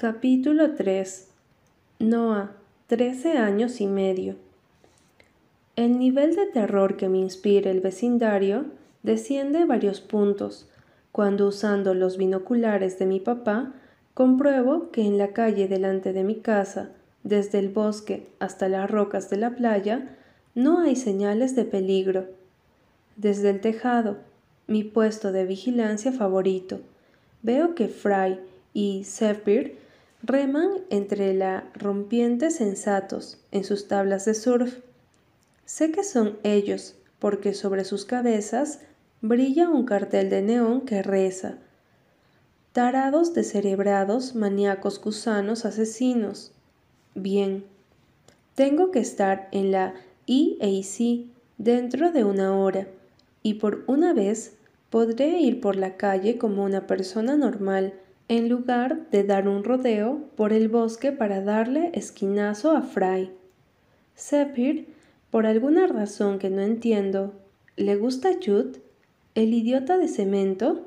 Capítulo 3 Noah, 13 años y medio. El nivel de terror que me inspira el vecindario desciende varios puntos cuando usando los binoculares de mi papá compruebo que en la calle delante de mi casa, desde el bosque hasta las rocas de la playa, no hay señales de peligro. Desde el tejado, mi puesto de vigilancia favorito, veo que Fry y Zephyr reman entre la rompiente sensatos en sus tablas de surf. Sé que son ellos, porque sobre sus cabezas brilla un cartel de neón que reza Tarados descerebrados, maníacos gusanos asesinos. Bien, tengo que estar en la EAC dentro de una hora y por una vez podré ir por la calle como una persona normal en lugar de dar un rodeo por el bosque para darle esquinazo a Fry. Zephyr, por alguna razón que no entiendo, ¿le gusta Jude, el idiota de cemento?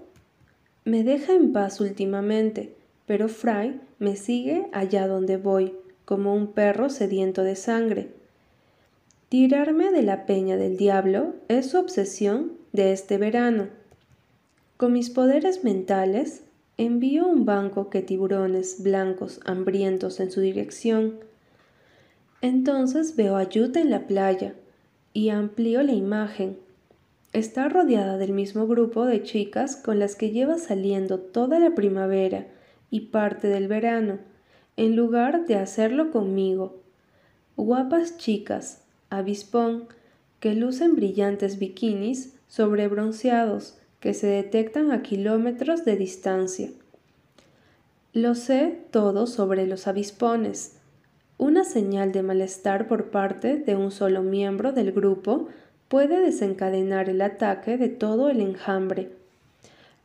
Me deja en paz últimamente, pero Fry me sigue allá donde voy, como un perro sediento de sangre. Tirarme de la peña del diablo es su obsesión de este verano. Con mis poderes mentales, envío un banco que tiburones blancos hambrientos en su dirección. Entonces veo a Jude en la playa y amplío la imagen. Está rodeada del mismo grupo de chicas con las que lleva saliendo toda la primavera y parte del verano, en lugar de hacerlo conmigo. Guapas chicas, avispón, que lucen brillantes bikinis sobre bronceados que se detectan a kilómetros de distancia. Lo sé todo sobre los avispones. Una señal de malestar por parte de un solo miembro del grupo puede desencadenar el ataque de todo el enjambre,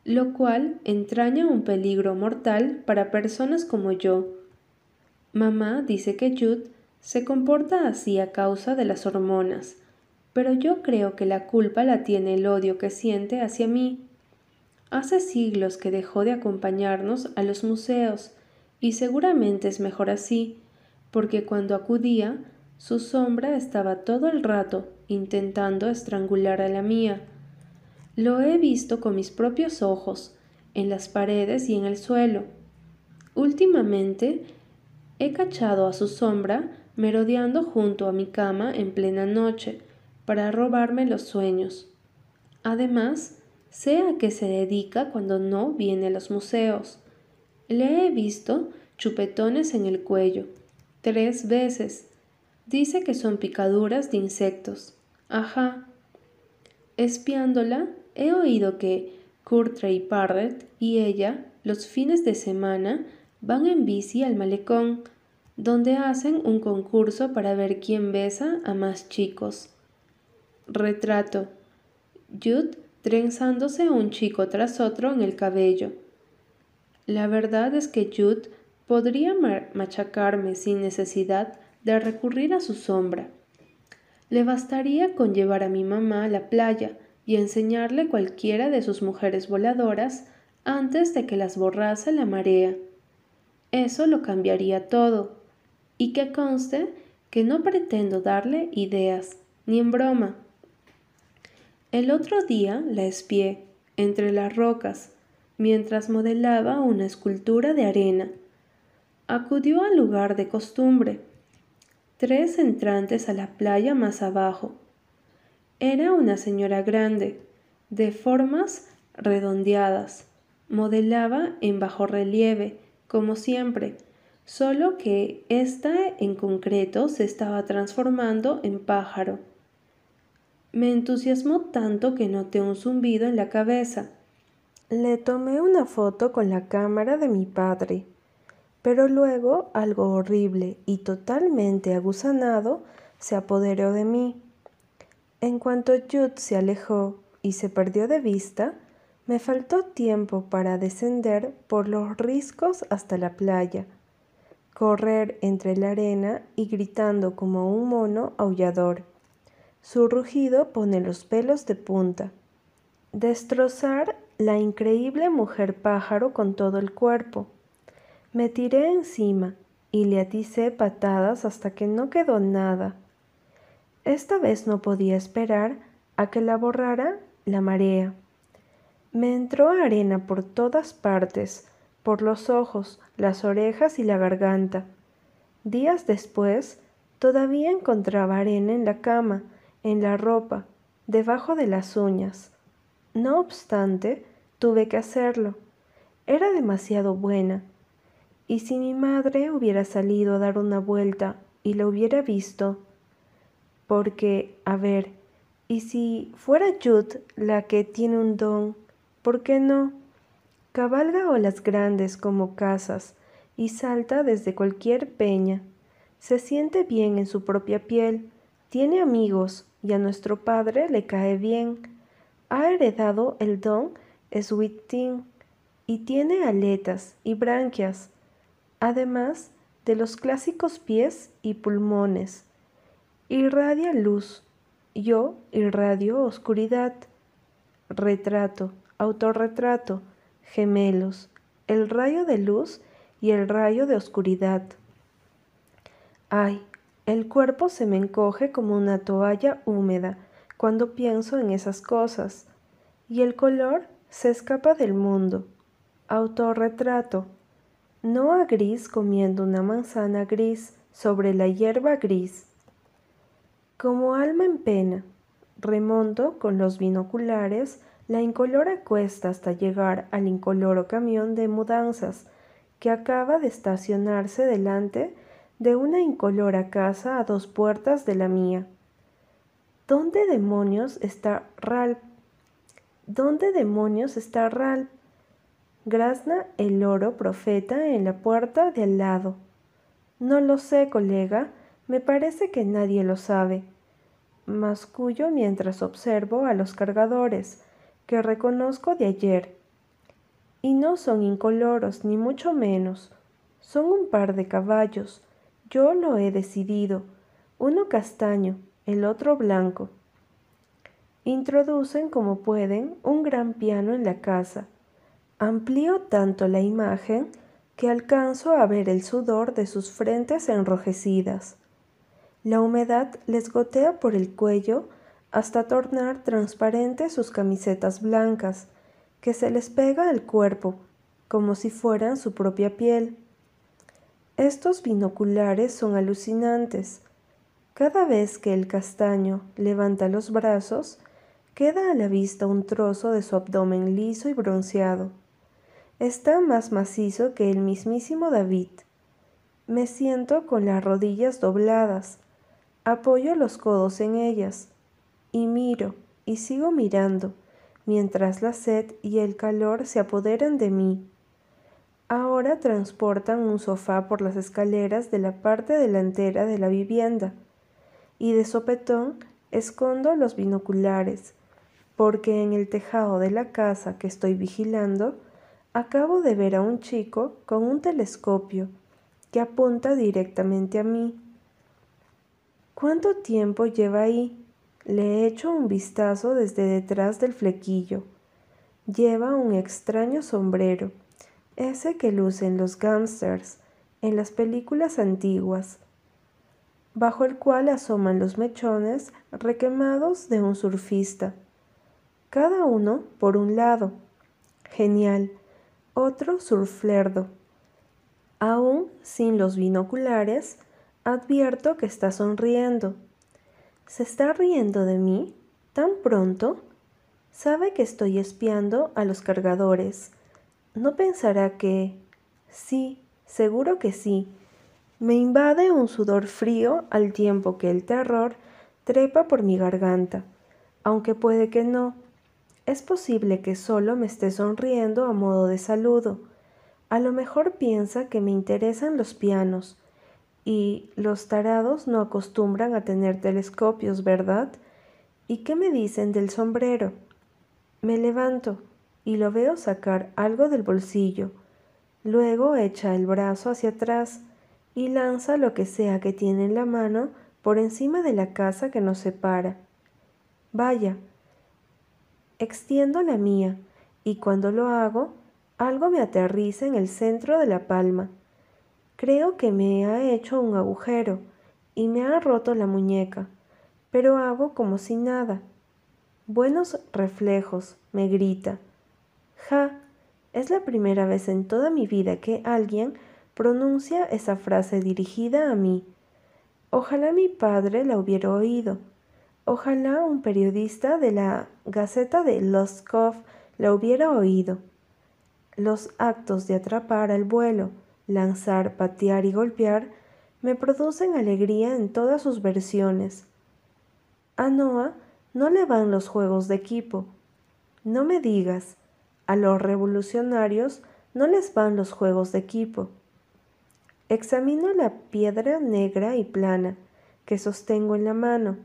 lo cual entraña un peligro mortal para personas como yo. Mamá dice que Jude se comporta así a causa de las hormonas, pero yo creo que la culpa la tiene el odio que siente hacia mí. Hace siglos que dejó de acompañarnos a los museos, y seguramente es mejor así, porque cuando acudía, su sombra estaba todo el rato intentando estrangular a la mía. Lo he visto con mis propios ojos, en las paredes y en el suelo. Últimamente he cachado a su sombra merodeando junto a mi cama en plena noche, para robarme los sueños. Además, sé a qué se dedica cuando no viene a los museos. Le he visto chupetones en el cuello, tres veces. Dice que son picaduras de insectos. Ajá. Espiándola, he oído que Curtrey Parrett y ella, los fines de semana, van en bici al malecón, donde hacen un concurso para ver quién besa a más chicos. Retrato. Jude trenzándose un chico tras otro en el cabello. La verdad es que Jude podría machacarme sin necesidad de recurrir a su sombra. Le bastaría con llevar a mi mamá a la playa y enseñarle cualquiera de sus mujeres voladoras antes de que las borrase la marea. Eso lo cambiaría todo. Y que conste que no pretendo darle ideas, ni en broma. El otro día la espié entre las rocas mientras modelaba una escultura de arena. Acudió al lugar de costumbre, tres entrantes a la playa más abajo. Era una señora grande, de formas redondeadas. Modelaba en bajo relieve, como siempre, solo que ésta en concreto se estaba transformando en pájaro. Me entusiasmó tanto que noté un zumbido en la cabeza. Le tomé una foto con la cámara de mi padre, pero luego algo horrible y totalmente agusanado se apoderó de mí. En cuanto Jude se alejó y se perdió de vista, me faltó tiempo para descender por los riscos hasta la playa, correr entre la arena y gritando como un mono aullador. Su rugido pone los pelos de punta. Destrozar la increíble mujer pájaro con todo el cuerpo. Me tiré encima y le aticé patadas hasta que no quedó nada. Esta vez no podía esperar a que la borrara la marea. Me entró arena por todas partes, por los ojos, las orejas y la garganta. Días después, todavía encontraba arena en la cama, en la ropa, debajo de las uñas. No obstante, tuve que hacerlo. Era demasiado buena. Y si mi madre hubiera salido a dar una vuelta y la hubiera visto, porque, a ver, y si fuera Jude la que tiene un don, ¿por qué no? Cabalga olas grandes como casas y salta desde cualquier peña. Se siente bien en su propia piel, tiene amigos y a nuestro padre le cae bien. Ha heredado el don Sweet y tiene aletas y branquias, además de los clásicos pies y pulmones. Irradia luz, yo irradio oscuridad. Retrato, autorretrato, gemelos, el rayo de luz y el rayo de oscuridad. Ay, el cuerpo se me encoge como una toalla húmeda cuando pienso en esas cosas, y el color se escapa del mundo. Autorretrato. a gris comiendo una manzana gris sobre la hierba gris. Como alma en pena, remonto con los binoculares la incolora cuesta hasta llegar al incoloro camión de mudanzas que acaba de estacionarse delante de una incolora casa a dos puertas de la mía. ¿Dónde demonios está Ralph? ¿Dónde demonios está Ralph? Grazna el oro profeta en la puerta de al lado. No lo sé, colega, me parece que nadie lo sabe. Mascullo mientras observo a los cargadores, que reconozco de ayer. Y no son incoloros, ni mucho menos. Son un par de caballos, yo lo he decidido. Uno castaño, el otro blanco. Introducen como pueden un gran piano en la casa. Amplío tanto la imagen que alcanzo a ver el sudor de sus frentes enrojecidas. La humedad les gotea por el cuello hasta tornar transparentes sus camisetas blancas, que se les pega al cuerpo, como si fueran su propia piel. Estos binoculares son alucinantes. Cada vez que el castaño levanta los brazos, queda a la vista un trozo de su abdomen liso y bronceado. Está más macizo que el mismísimo David. Me siento con las rodillas dobladas, apoyo los codos en ellas, y miro, y sigo mirando, mientras la sed y el calor se apoderan de mí. Ahora transportan un sofá por las escaleras de la parte delantera de la vivienda y de sopetón escondo los binoculares, porque en el tejado de la casa que estoy vigilando acabo de ver a un chico con un telescopio que apunta directamente a mí. ¿Cuánto tiempo lleva ahí? Le he hecho un vistazo desde detrás del flequillo. Lleva un extraño sombrero ese que lucen los gángsters en las películas antiguas, bajo el cual asoman los mechones requemados de un surfista, cada uno por un lado. Genial, otro surflerdo. Aún sin los binoculares, advierto que está sonriendo. ¿Se está riendo de mí? ¿Tan pronto? Sabe que estoy espiando a los cargadores no pensará que... Sí, seguro que sí. Me invade un sudor frío al tiempo que el terror trepa por mi garganta, aunque puede que no. Es posible que solo me esté sonriendo a modo de saludo. A lo mejor piensa que me interesan los pianos, y los tarados no acostumbran a tener telescopios, ¿verdad? ¿Y qué me dicen del sombrero? Me levanto y lo veo sacar algo del bolsillo. Luego echa el brazo hacia atrás y lanza lo que sea que tiene en la mano por encima de la casa que nos separa. Vaya. Extiendo la mía y cuando lo hago, algo me aterriza en el centro de la palma. Creo que me ha hecho un agujero y me ha roto la muñeca, pero hago como si nada. Buenos reflejos, me grita. Ja, es la primera vez en toda mi vida que alguien pronuncia esa frase dirigida a mí. Ojalá mi padre la hubiera oído. Ojalá un periodista de la Gaceta de Loskov la hubiera oído. Los actos de atrapar al vuelo, lanzar, patear y golpear me producen alegría en todas sus versiones. A Noah no le van los juegos de equipo. No me digas, a los revolucionarios no les van los juegos de equipo. Examino la piedra negra y plana que sostengo en la mano.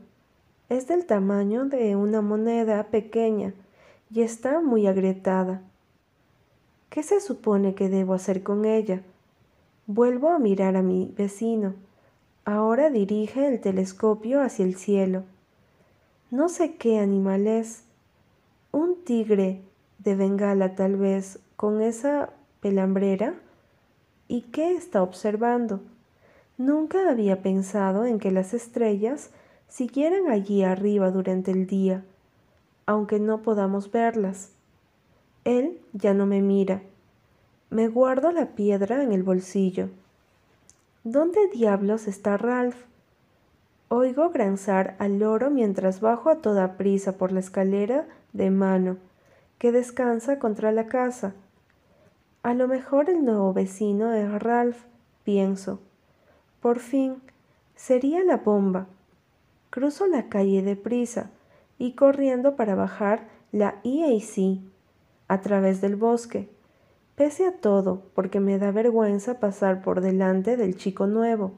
Es del tamaño de una moneda pequeña y está muy agrietada. ¿Qué se supone que debo hacer con ella? Vuelvo a mirar a mi vecino. Ahora dirige el telescopio hacia el cielo. No sé qué animal es. Un tigre de Bengala tal vez con esa pelambrera. ¿Y qué está observando? Nunca había pensado en que las estrellas siguieran allí arriba durante el día, aunque no podamos verlas. Él ya no me mira. Me guardo la piedra en el bolsillo. ¿Dónde diablos está Ralph? Oigo granzar al loro mientras bajo a toda prisa por la escalera de mano que descansa contra la casa. A lo mejor el nuevo vecino es Ralph, pienso. Por fin, sería la bomba. Cruzo la calle deprisa y corriendo para bajar la EAC a través del bosque, pese a todo, porque me da vergüenza pasar por delante del chico nuevo.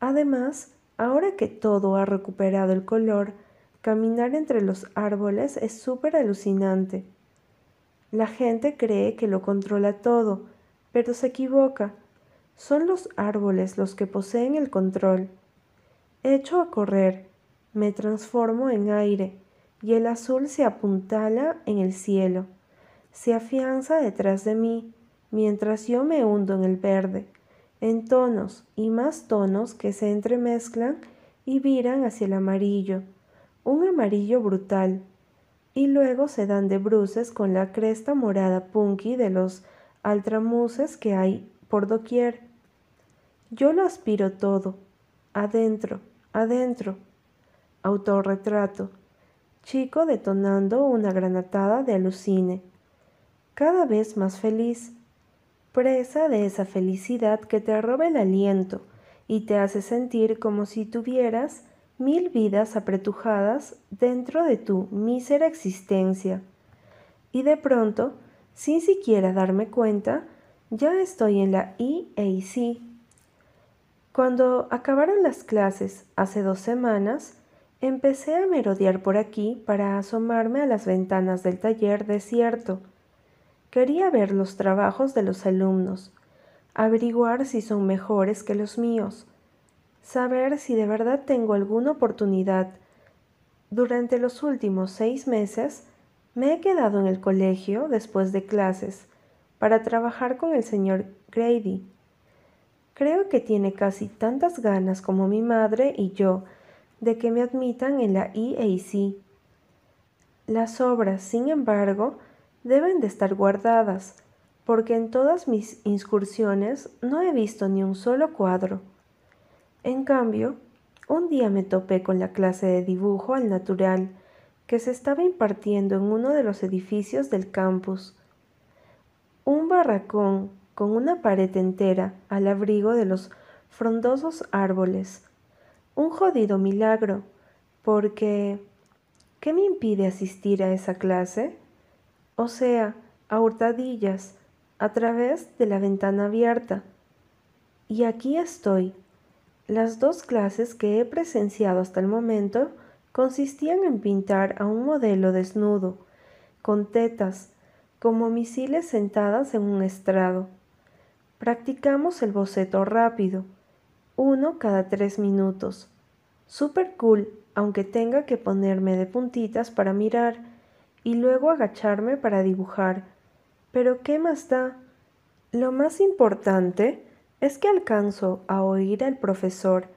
Además, ahora que todo ha recuperado el color, caminar entre los árboles es súper alucinante. La gente cree que lo controla todo, pero se equivoca. Son los árboles los que poseen el control. Echo a correr, me transformo en aire, y el azul se apuntala en el cielo, se afianza detrás de mí, mientras yo me hundo en el verde, en tonos y más tonos que se entremezclan y viran hacia el amarillo, un amarillo brutal, y luego se dan de bruces con la cresta morada punky de los altramuses que hay por doquier. Yo lo aspiro todo, adentro, adentro. Autorretrato. Chico detonando una granatada de alucine. Cada vez más feliz. Presa de esa felicidad que te roba el aliento y te hace sentir como si tuvieras mil vidas apretujadas dentro de tu mísera existencia. Y de pronto, sin siquiera darme cuenta, ya estoy en la EAC. Cuando acabaron las clases hace dos semanas, empecé a merodear por aquí para asomarme a las ventanas del taller desierto. Quería ver los trabajos de los alumnos, averiguar si son mejores que los míos, saber si de verdad tengo alguna oportunidad. Durante los últimos seis meses me he quedado en el colegio después de clases para trabajar con el señor Grady. Creo que tiene casi tantas ganas como mi madre y yo de que me admitan en la EAC. Las obras, sin embargo, deben de estar guardadas, porque en todas mis incursiones no he visto ni un solo cuadro. En cambio, un día me topé con la clase de dibujo al natural que se estaba impartiendo en uno de los edificios del campus. Un barracón con una pared entera al abrigo de los frondosos árboles. Un jodido milagro, porque ¿qué me impide asistir a esa clase? O sea, a hurtadillas, a través de la ventana abierta. Y aquí estoy, las dos clases que he presenciado hasta el momento consistían en pintar a un modelo desnudo, con tetas, como misiles sentadas en un estrado. Practicamos el boceto rápido, uno cada tres minutos. Super cool, aunque tenga que ponerme de puntitas para mirar y luego agacharme para dibujar. Pero ¿qué más da? Lo más importante es que alcanzo a oír al profesor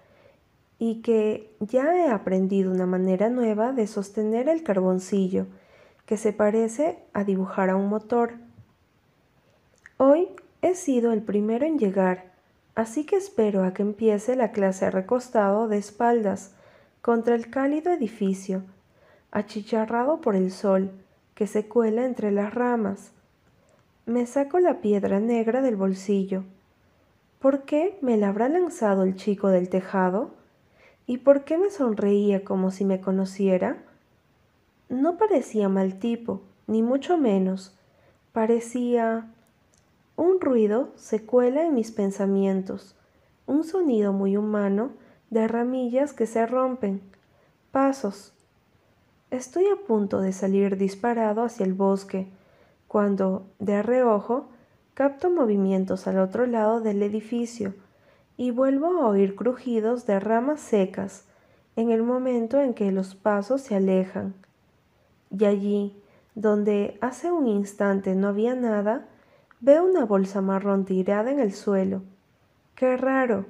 y que ya he aprendido una manera nueva de sostener el carboncillo que se parece a dibujar a un motor. Hoy he sido el primero en llegar, así que espero a que empiece la clase recostado de espaldas contra el cálido edificio, achicharrado por el sol que se cuela entre las ramas. Me saco la piedra negra del bolsillo. ¿Por qué me la habrá lanzado el chico del tejado? ¿Y por qué me sonreía como si me conociera? No parecía mal tipo, ni mucho menos. Parecía... Un ruido se cuela en mis pensamientos, un sonido muy humano de ramillas que se rompen, pasos. Estoy a punto de salir disparado hacia el bosque, cuando, de reojo, capto movimientos al otro lado del edificio y vuelvo a oír crujidos de ramas secas en el momento en que los pasos se alejan. Y allí, donde hace un instante no había nada, veo una bolsa marrón tirada en el suelo. ¡Qué raro!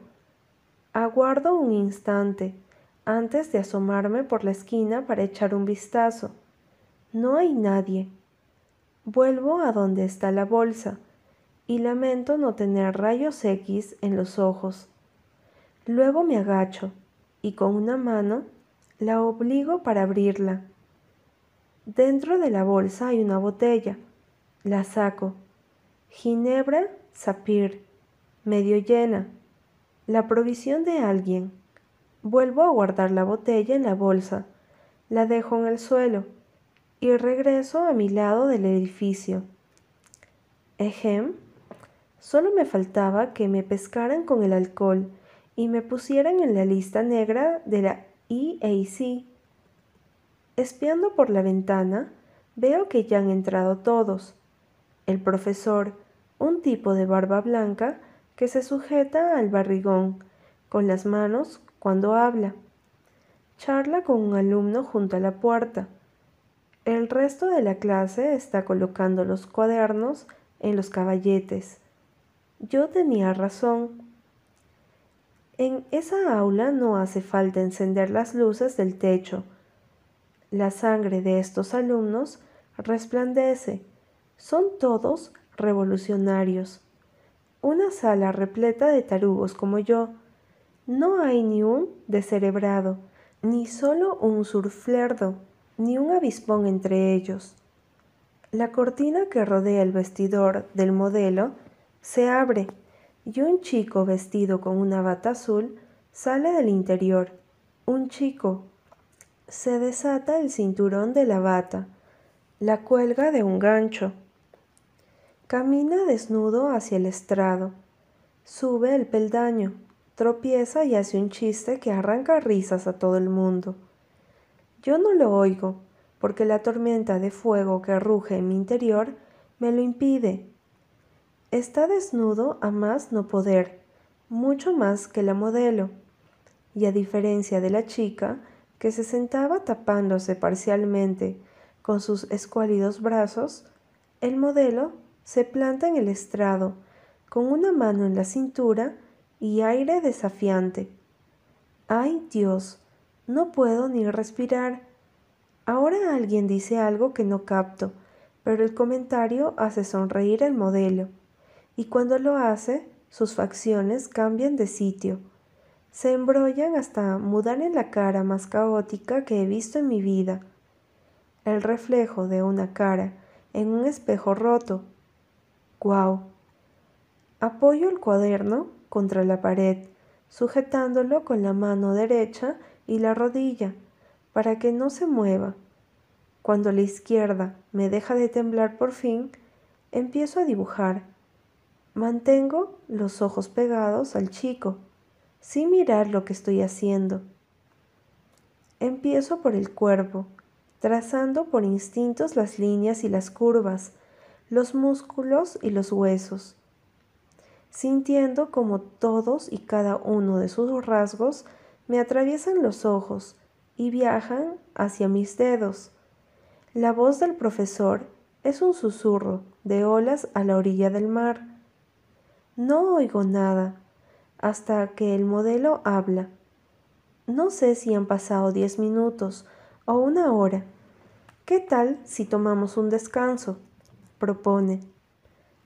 Aguardo un instante antes de asomarme por la esquina para echar un vistazo. No hay nadie. Vuelvo a donde está la bolsa y lamento no tener rayos X en los ojos. Luego me agacho y con una mano la obligo para abrirla. Dentro de la bolsa hay una botella. La saco. Ginebra Sapir, medio llena la provisión de alguien. Vuelvo a guardar la botella en la bolsa, la dejo en el suelo y regreso a mi lado del edificio. Ejem, solo me faltaba que me pescaran con el alcohol y me pusieran en la lista negra de la EAC. Espiando por la ventana, veo que ya han entrado todos. El profesor, un tipo de barba blanca, que se sujeta al barrigón con las manos cuando habla. Charla con un alumno junto a la puerta. El resto de la clase está colocando los cuadernos en los caballetes. Yo tenía razón. En esa aula no hace falta encender las luces del techo. La sangre de estos alumnos resplandece. Son todos revolucionarios una sala repleta de tarugos como yo. No hay ni un descerebrado, ni solo un surflerdo, ni un avispón entre ellos. La cortina que rodea el vestidor del modelo se abre y un chico vestido con una bata azul sale del interior. Un chico. Se desata el cinturón de la bata, la cuelga de un gancho. Camina desnudo hacia el estrado. Sube el peldaño, tropieza y hace un chiste que arranca risas a todo el mundo. Yo no lo oigo, porque la tormenta de fuego que ruge en mi interior me lo impide. Está desnudo a más no poder, mucho más que la modelo, y a diferencia de la chica, que se sentaba tapándose parcialmente con sus escuálidos brazos, el modelo se planta en el estrado, con una mano en la cintura y aire desafiante. ¡Ay Dios! No puedo ni respirar. Ahora alguien dice algo que no capto, pero el comentario hace sonreír el modelo, y cuando lo hace, sus facciones cambian de sitio. Se embrollan hasta mudar en la cara más caótica que he visto en mi vida. El reflejo de una cara en un espejo roto Guau. Apoyo el cuaderno contra la pared, sujetándolo con la mano derecha y la rodilla, para que no se mueva. Cuando la izquierda me deja de temblar por fin, empiezo a dibujar. Mantengo los ojos pegados al chico, sin mirar lo que estoy haciendo. Empiezo por el cuerpo, trazando por instintos las líneas y las curvas, los músculos y los huesos, sintiendo como todos y cada uno de sus rasgos me atraviesan los ojos y viajan hacia mis dedos. La voz del profesor es un susurro de olas a la orilla del mar. No oigo nada, hasta que el modelo habla. No sé si han pasado diez minutos o una hora. ¿Qué tal si tomamos un descanso? propone.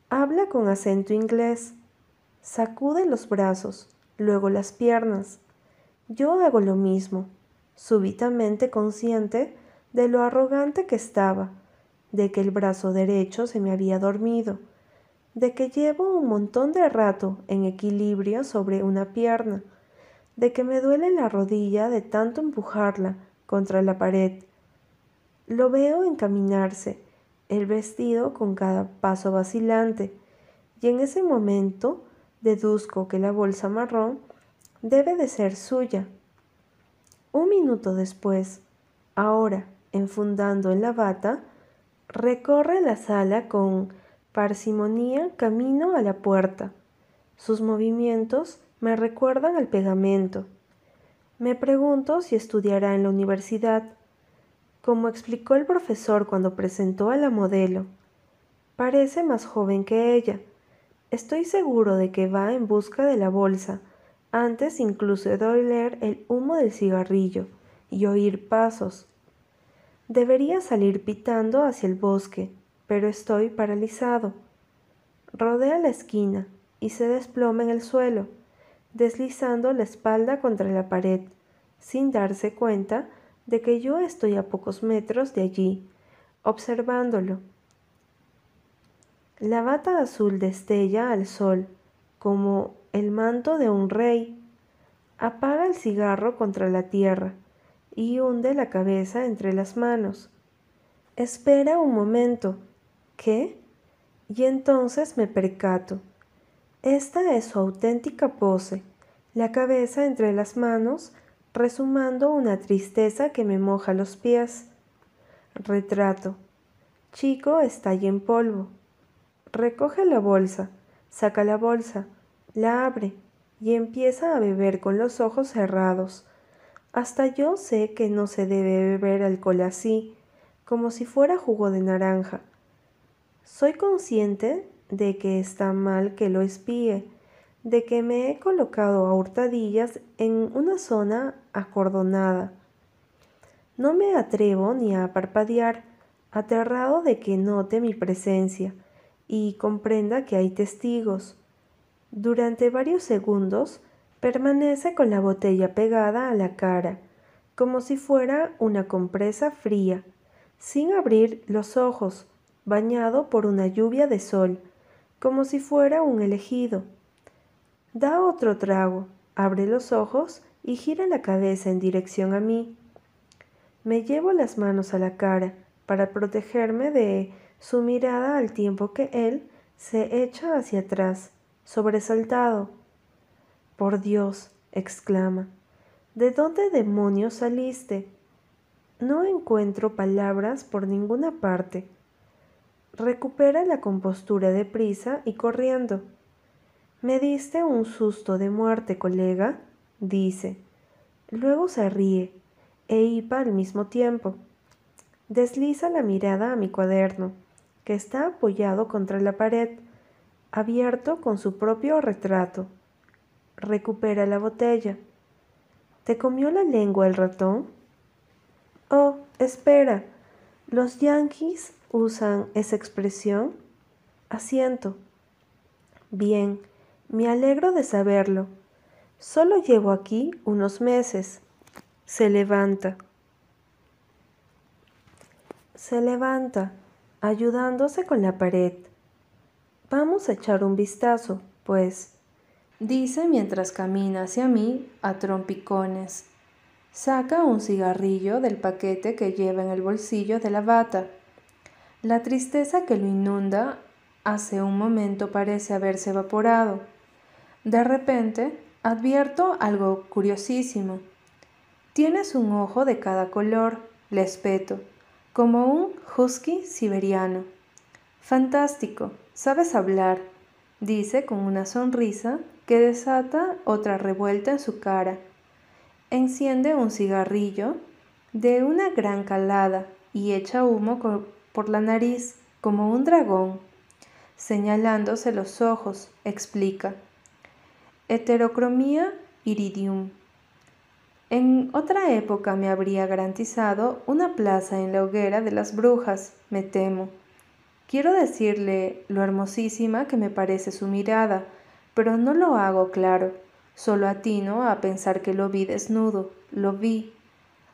Habla con acento inglés. Sacude los brazos, luego las piernas. Yo hago lo mismo, súbitamente consciente de lo arrogante que estaba, de que el brazo derecho se me había dormido, de que llevo un montón de rato en equilibrio sobre una pierna, de que me duele la rodilla de tanto empujarla contra la pared. Lo veo encaminarse, el vestido con cada paso vacilante, y en ese momento deduzco que la bolsa marrón debe de ser suya. Un minuto después, ahora enfundando en la bata, recorre la sala con parsimonía camino a la puerta. Sus movimientos me recuerdan al pegamento. Me pregunto si estudiará en la universidad, como explicó el profesor cuando presentó a la modelo. Parece más joven que ella. Estoy seguro de que va en busca de la bolsa, antes incluso de oler el humo del cigarrillo y oír pasos. Debería salir pitando hacia el bosque, pero estoy paralizado. Rodea la esquina y se desploma en el suelo, deslizando la espalda contra la pared, sin darse cuenta de que yo estoy a pocos metros de allí, observándolo. La bata azul destella al sol, como el manto de un rey. Apaga el cigarro contra la tierra y hunde la cabeza entre las manos. Espera un momento. ¿Qué? Y entonces me percato. Esta es su auténtica pose, la cabeza entre las manos, resumando una tristeza que me moja los pies. Retrato. Chico está allí en polvo. Recoge la bolsa, saca la bolsa, la abre y empieza a beber con los ojos cerrados. Hasta yo sé que no se debe beber alcohol así, como si fuera jugo de naranja. Soy consciente de que está mal que lo espíe, de que me he colocado a hurtadillas en una zona acordonada. No me atrevo ni a parpadear, aterrado de que note mi presencia y comprenda que hay testigos. Durante varios segundos permanece con la botella pegada a la cara, como si fuera una compresa fría, sin abrir los ojos, bañado por una lluvia de sol, como si fuera un elegido. Da otro trago, abre los ojos y gira la cabeza en dirección a mí. Me llevo las manos a la cara para protegerme de su mirada al tiempo que él se echa hacia atrás, sobresaltado. Por Dios, exclama, ¿de dónde demonios saliste? No encuentro palabras por ninguna parte. Recupera la compostura deprisa y corriendo. Me diste un susto de muerte, colega, dice. Luego se ríe, e hipa al mismo tiempo. Desliza la mirada a mi cuaderno, que está apoyado contra la pared, abierto con su propio retrato. Recupera la botella. ¿Te comió la lengua el ratón? Oh, espera. ¿Los yankees usan esa expresión? Asiento. Bien, me alegro de saberlo. Solo llevo aquí unos meses. Se levanta. Se levanta, ayudándose con la pared. Vamos a echar un vistazo, pues, dice mientras camina hacia mí a trompicones. Saca un cigarrillo del paquete que lleva en el bolsillo de la bata. La tristeza que lo inunda hace un momento parece haberse evaporado. De repente, advierto algo curiosísimo. Tienes un ojo de cada color, le espeto, como un husky siberiano. Fantástico, sabes hablar, dice con una sonrisa que desata otra revuelta en su cara. Enciende un cigarrillo de una gran calada y echa humo por la nariz como un dragón señalándose los ojos, explica. Heterocromía iridium. En otra época me habría garantizado una plaza en la hoguera de las brujas, me temo. Quiero decirle lo hermosísima que me parece su mirada, pero no lo hago claro, solo atino a pensar que lo vi desnudo, lo vi.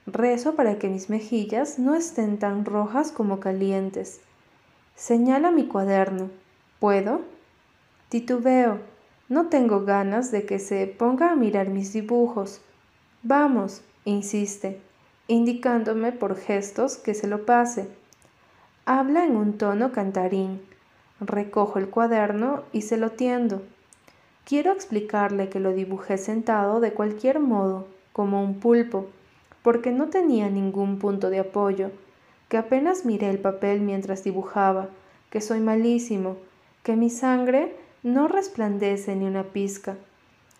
Rezo para que mis mejillas no estén tan rojas como calientes. Señala mi cuaderno. ¿Puedo? Titubeo. No tengo ganas de que se ponga a mirar mis dibujos. Vamos, insiste, indicándome por gestos que se lo pase. Habla en un tono cantarín. Recojo el cuaderno y se lo tiendo. Quiero explicarle que lo dibujé sentado de cualquier modo, como un pulpo, porque no tenía ningún punto de apoyo, que apenas miré el papel mientras dibujaba, que soy malísimo, que mi sangre no resplandece ni una pizca.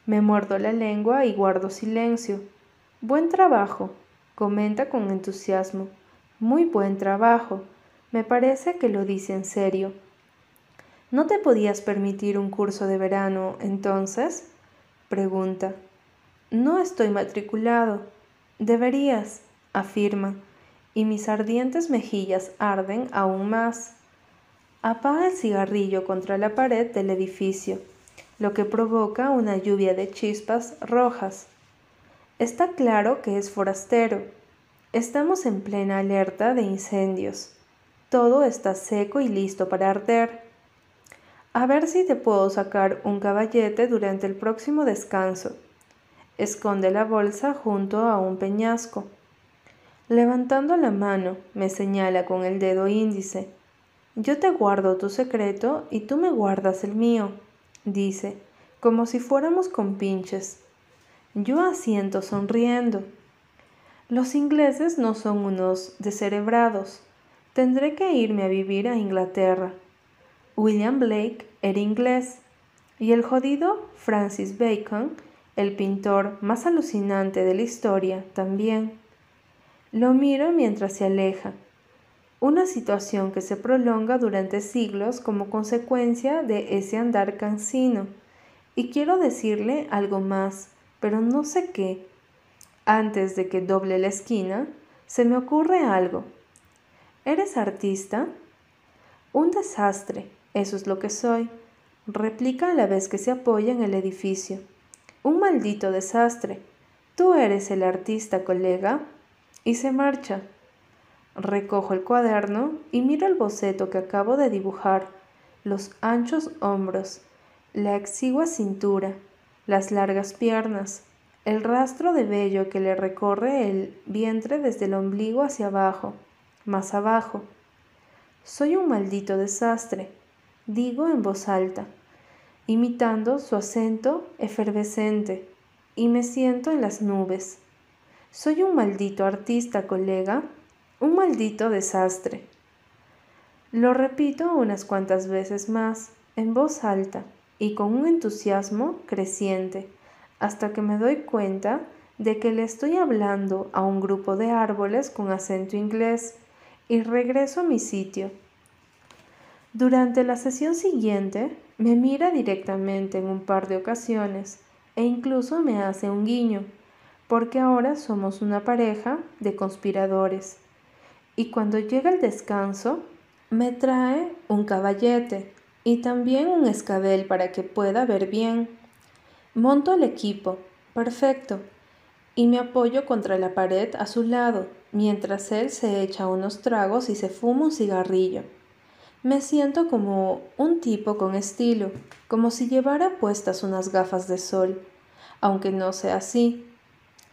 Me muerdo la lengua y guardo silencio. Buen trabajo, comenta con entusiasmo. Muy buen trabajo. Me parece que lo dice en serio. ¿No te podías permitir un curso de verano entonces? pregunta. No estoy matriculado. Deberías, afirma, y mis ardientes mejillas arden aún más. Apaga el cigarrillo contra la pared del edificio, lo que provoca una lluvia de chispas rojas. Está claro que es forastero. Estamos en plena alerta de incendios. Todo está seco y listo para arder. A ver si te puedo sacar un caballete durante el próximo descanso. Esconde la bolsa junto a un peñasco. Levantando la mano, me señala con el dedo índice. Yo te guardo tu secreto y tú me guardas el mío, dice, como si fuéramos compinches. Yo asiento sonriendo. Los ingleses no son unos descerebrados. Tendré que irme a vivir a Inglaterra. William Blake era inglés y el jodido Francis Bacon, el pintor más alucinante de la historia, también. Lo miro mientras se aleja. Una situación que se prolonga durante siglos como consecuencia de ese andar cansino. Y quiero decirle algo más, pero no sé qué. Antes de que doble la esquina, se me ocurre algo. ¿Eres artista? Un desastre, eso es lo que soy, replica a la vez que se apoya en el edificio. Un maldito desastre. Tú eres el artista, colega. Y se marcha. Recojo el cuaderno y miro el boceto que acabo de dibujar, los anchos hombros, la exigua cintura, las largas piernas, el rastro de vello que le recorre el vientre desde el ombligo hacia abajo, más abajo. Soy un maldito desastre, digo en voz alta, imitando su acento efervescente, y me siento en las nubes. Soy un maldito artista, colega, un maldito desastre. Lo repito unas cuantas veces más, en voz alta y con un entusiasmo creciente, hasta que me doy cuenta de que le estoy hablando a un grupo de árboles con acento inglés y regreso a mi sitio. Durante la sesión siguiente me mira directamente en un par de ocasiones e incluso me hace un guiño, porque ahora somos una pareja de conspiradores. Y cuando llega el descanso, me trae un caballete y también un escabel para que pueda ver bien. Monto el equipo, perfecto, y me apoyo contra la pared a su lado, mientras él se echa unos tragos y se fuma un cigarrillo. Me siento como un tipo con estilo, como si llevara puestas unas gafas de sol, aunque no sea así.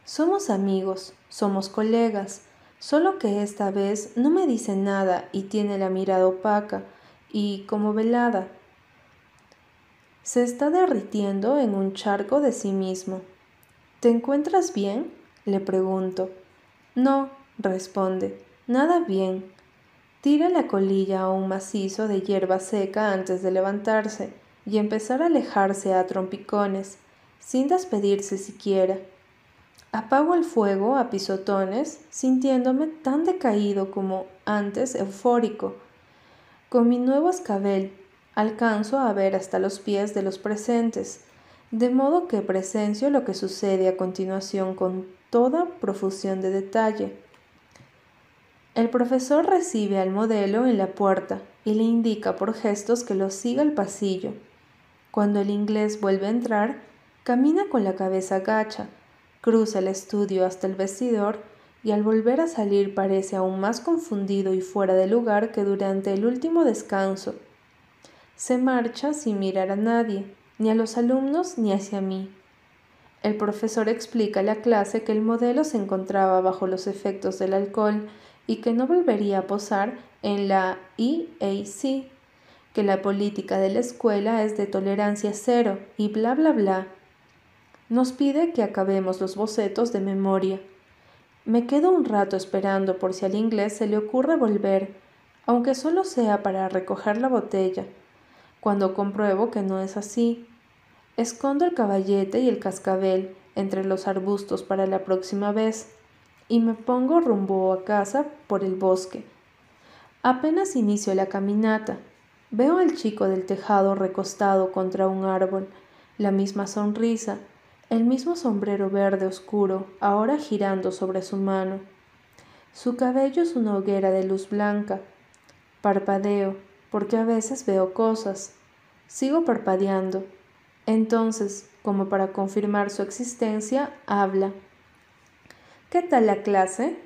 Somos amigos, somos colegas, solo que esta vez no me dice nada y tiene la mirada opaca y como velada. Se está derritiendo en un charco de sí mismo. ¿Te encuentras bien? le pregunto. No, responde, nada bien. Tira la colilla a un macizo de hierba seca antes de levantarse y empezar a alejarse a trompicones, sin despedirse siquiera. Apago el fuego a pisotones, sintiéndome tan decaído como antes eufórico. Con mi nuevo escabel alcanzo a ver hasta los pies de los presentes, de modo que presencio lo que sucede a continuación con toda profusión de detalle. El profesor recibe al modelo en la puerta y le indica por gestos que lo siga al pasillo. Cuando el inglés vuelve a entrar, camina con la cabeza gacha, cruza el estudio hasta el vestidor y al volver a salir parece aún más confundido y fuera de lugar que durante el último descanso. Se marcha sin mirar a nadie, ni a los alumnos ni hacia mí. El profesor explica a la clase que el modelo se encontraba bajo los efectos del alcohol y que no volvería a posar en la EAC, que la política de la escuela es de tolerancia cero y bla bla bla. Nos pide que acabemos los bocetos de memoria. Me quedo un rato esperando por si al inglés se le ocurre volver, aunque solo sea para recoger la botella. Cuando compruebo que no es así, escondo el caballete y el cascabel entre los arbustos para la próxima vez y me pongo rumbo a casa por el bosque. Apenas inicio la caminata, veo al chico del tejado recostado contra un árbol, la misma sonrisa, el mismo sombrero verde oscuro, ahora girando sobre su mano. Su cabello es una hoguera de luz blanca. Parpadeo, porque a veces veo cosas. Sigo parpadeando. Entonces, como para confirmar su existencia, habla. ¿Qué tal la clase?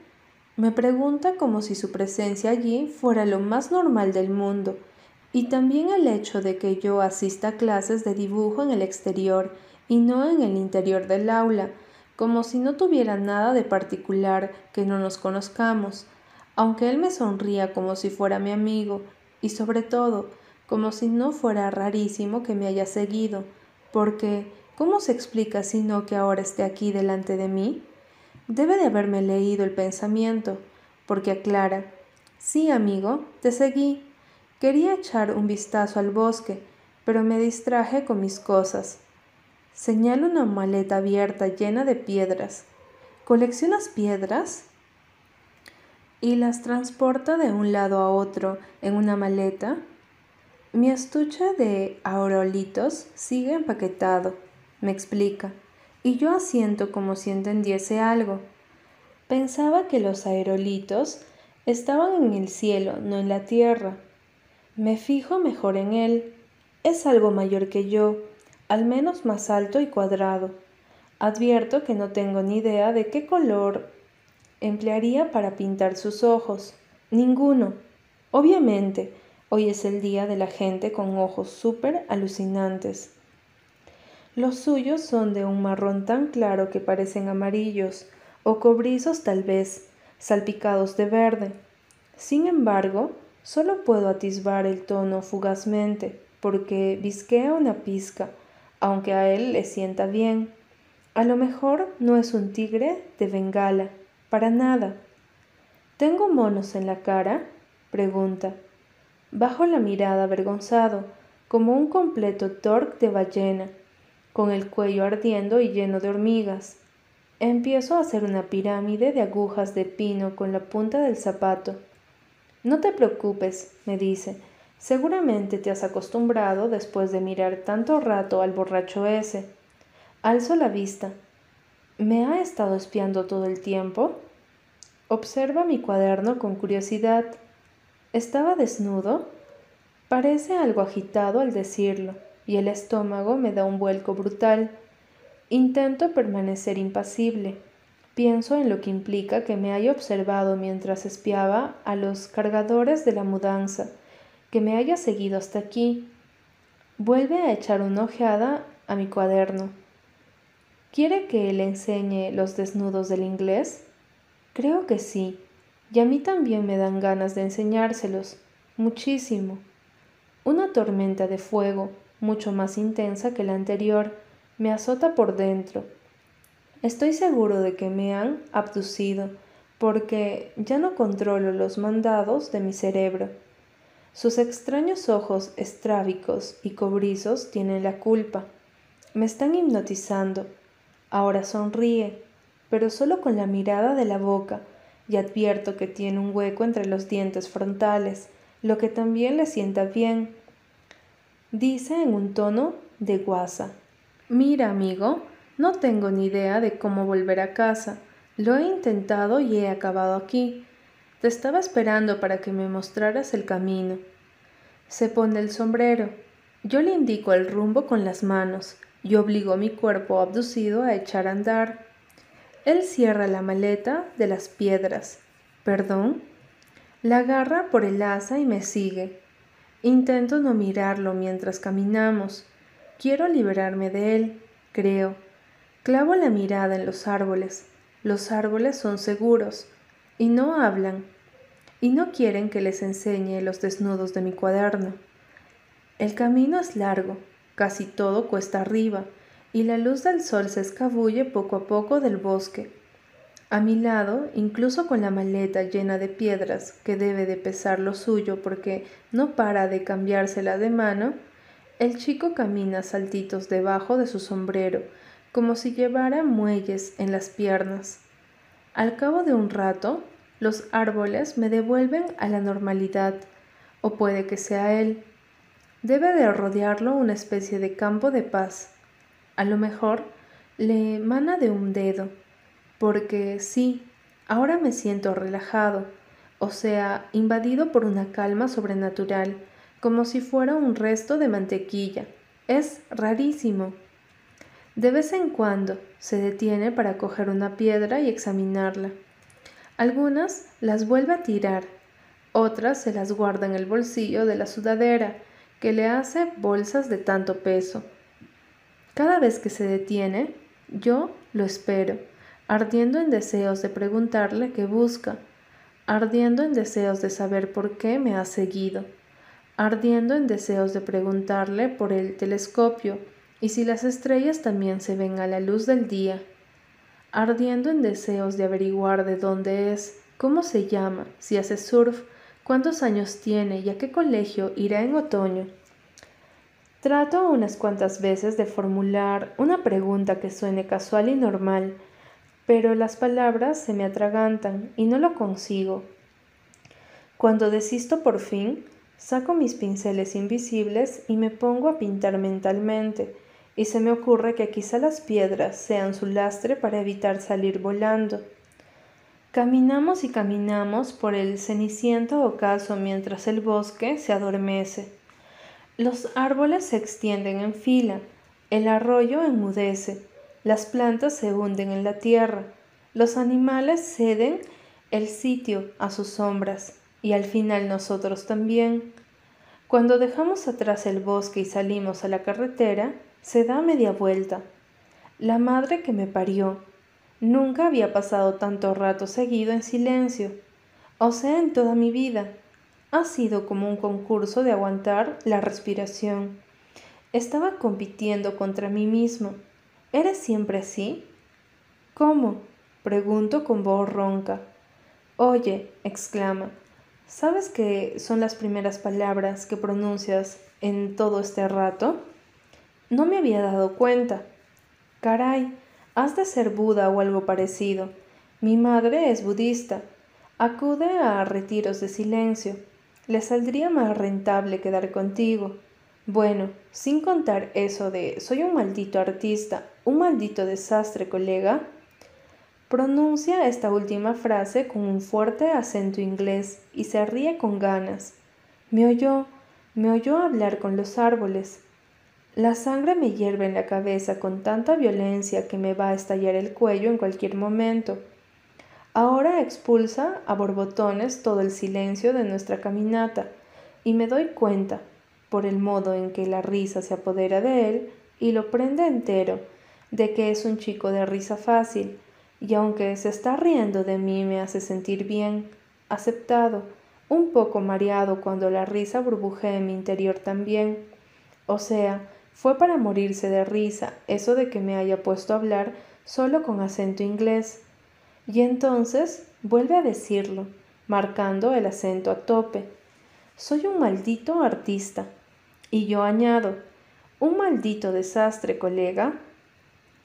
Me pregunta como si su presencia allí fuera lo más normal del mundo, y también el hecho de que yo asista a clases de dibujo en el exterior y no en el interior del aula, como si no tuviera nada de particular que no nos conozcamos, aunque él me sonría como si fuera mi amigo, y sobre todo, como si no fuera rarísimo que me haya seguido, porque ¿cómo se explica sino que ahora esté aquí delante de mí? Debe de haberme leído el pensamiento, porque aclara, sí, amigo, te seguí. Quería echar un vistazo al bosque, pero me distraje con mis cosas. Señala una maleta abierta llena de piedras. ¿Coleccionas piedras? Y las transporta de un lado a otro en una maleta. Mi estuche de aurolitos sigue empaquetado, me explica y yo asiento como si entendiese algo. Pensaba que los aerolitos estaban en el cielo, no en la tierra. Me fijo mejor en él. Es algo mayor que yo, al menos más alto y cuadrado. Advierto que no tengo ni idea de qué color emplearía para pintar sus ojos. Ninguno. Obviamente, hoy es el día de la gente con ojos súper alucinantes. Los suyos son de un marrón tan claro que parecen amarillos, o cobrizos tal vez, salpicados de verde. Sin embargo, solo puedo atisbar el tono fugazmente, porque visquea una pizca, aunque a él le sienta bien. A lo mejor no es un tigre de Bengala, para nada. ¿Tengo monos en la cara? pregunta. Bajo la mirada avergonzado, como un completo torque de ballena con el cuello ardiendo y lleno de hormigas. Empiezo a hacer una pirámide de agujas de pino con la punta del zapato. No te preocupes, me dice, seguramente te has acostumbrado después de mirar tanto rato al borracho ese. Alzo la vista. ¿Me ha estado espiando todo el tiempo? Observa mi cuaderno con curiosidad. ¿Estaba desnudo? Parece algo agitado al decirlo y el estómago me da un vuelco brutal. Intento permanecer impasible. Pienso en lo que implica que me haya observado mientras espiaba a los cargadores de la mudanza, que me haya seguido hasta aquí. Vuelve a echar una ojeada a mi cuaderno. ¿Quiere que le enseñe los desnudos del inglés? Creo que sí, y a mí también me dan ganas de enseñárselos, muchísimo. Una tormenta de fuego, mucho más intensa que la anterior, me azota por dentro. Estoy seguro de que me han abducido, porque ya no controlo los mandados de mi cerebro. Sus extraños ojos estrábicos y cobrizos tienen la culpa. Me están hipnotizando. Ahora sonríe, pero solo con la mirada de la boca, y advierto que tiene un hueco entre los dientes frontales, lo que también le sienta bien Dice en un tono de guasa, Mira, amigo, no tengo ni idea de cómo volver a casa. Lo he intentado y he acabado aquí. Te estaba esperando para que me mostraras el camino. Se pone el sombrero. Yo le indico el rumbo con las manos y obligo mi cuerpo abducido a echar a andar. Él cierra la maleta de las piedras. ¿Perdón? La agarra por el asa y me sigue. Intento no mirarlo mientras caminamos. Quiero liberarme de él, creo. Clavo la mirada en los árboles. Los árboles son seguros y no hablan y no quieren que les enseñe los desnudos de mi cuaderno. El camino es largo, casi todo cuesta arriba, y la luz del sol se escabulle poco a poco del bosque. A mi lado, incluso con la maleta llena de piedras, que debe de pesar lo suyo porque no para de cambiársela de mano, el chico camina saltitos debajo de su sombrero, como si llevara muelles en las piernas. Al cabo de un rato, los árboles me devuelven a la normalidad, o puede que sea él. Debe de rodearlo una especie de campo de paz. A lo mejor le emana de un dedo, porque sí, ahora me siento relajado, o sea, invadido por una calma sobrenatural, como si fuera un resto de mantequilla. Es rarísimo. De vez en cuando se detiene para coger una piedra y examinarla. Algunas las vuelve a tirar, otras se las guarda en el bolsillo de la sudadera, que le hace bolsas de tanto peso. Cada vez que se detiene, yo lo espero, ardiendo en deseos de preguntarle qué busca, ardiendo en deseos de saber por qué me ha seguido, ardiendo en deseos de preguntarle por el telescopio y si las estrellas también se ven a la luz del día ardiendo en deseos de averiguar de dónde es, cómo se llama, si hace surf, cuántos años tiene y a qué colegio irá en otoño. Trato unas cuantas veces de formular una pregunta que suene casual y normal, pero las palabras se me atragantan y no lo consigo. Cuando desisto por fin, saco mis pinceles invisibles y me pongo a pintar mentalmente, y se me ocurre que quizá las piedras sean su lastre para evitar salir volando. Caminamos y caminamos por el ceniciento ocaso mientras el bosque se adormece. Los árboles se extienden en fila, el arroyo enmudece, las plantas se hunden en la tierra, los animales ceden el sitio a sus sombras y al final nosotros también. Cuando dejamos atrás el bosque y salimos a la carretera, se da media vuelta. La madre que me parió. Nunca había pasado tanto rato seguido en silencio, o sea, en toda mi vida. Ha sido como un concurso de aguantar la respiración. Estaba compitiendo contra mí mismo. ¿Eres siempre así? ¿Cómo? pregunto con voz ronca. Oye, exclama, ¿sabes qué son las primeras palabras que pronuncias en todo este rato? No me había dado cuenta. Caray, has de ser Buda o algo parecido. Mi madre es budista. Acude a retiros de silencio. Le saldría más rentable quedar contigo. Bueno, sin contar eso de soy un maldito artista, un maldito desastre, colega. Pronuncia esta última frase con un fuerte acento inglés y se ríe con ganas. Me oyó, me oyó hablar con los árboles, la sangre me hierve en la cabeza con tanta violencia que me va a estallar el cuello en cualquier momento. Ahora expulsa a borbotones todo el silencio de nuestra caminata y me doy cuenta, por el modo en que la risa se apodera de él y lo prende entero, de que es un chico de risa fácil, y aunque se está riendo de mí me hace sentir bien, aceptado, un poco mareado cuando la risa burbujea en mi interior también. O sea, fue para morirse de risa eso de que me haya puesto a hablar solo con acento inglés. Y entonces vuelve a decirlo, marcando el acento a tope. Soy un maldito artista. Y yo añado, un maldito desastre, colega.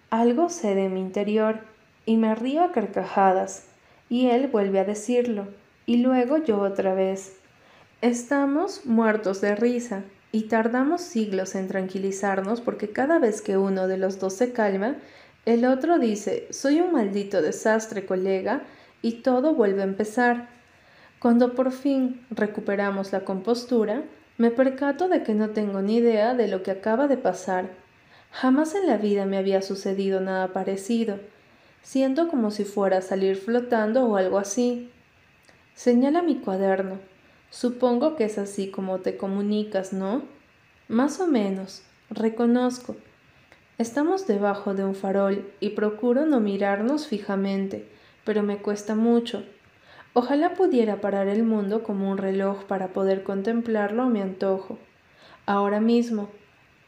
Algo cede en mi interior y me río a carcajadas. Y él vuelve a decirlo, y luego yo otra vez. Estamos muertos de risa, y tardamos siglos en tranquilizarnos porque cada vez que uno de los dos se calma, el otro dice, soy un maldito desastre, colega, y todo vuelve a empezar. Cuando por fin recuperamos la compostura, me percato de que no tengo ni idea de lo que acaba de pasar. Jamás en la vida me había sucedido nada parecido. Siento como si fuera a salir flotando o algo así. Señala mi cuaderno. Supongo que es así como te comunicas, ¿no? Más o menos, reconozco. Estamos debajo de un farol y procuro no mirarnos fijamente, pero me cuesta mucho. Ojalá pudiera parar el mundo como un reloj para poder contemplarlo a mi antojo. Ahora mismo,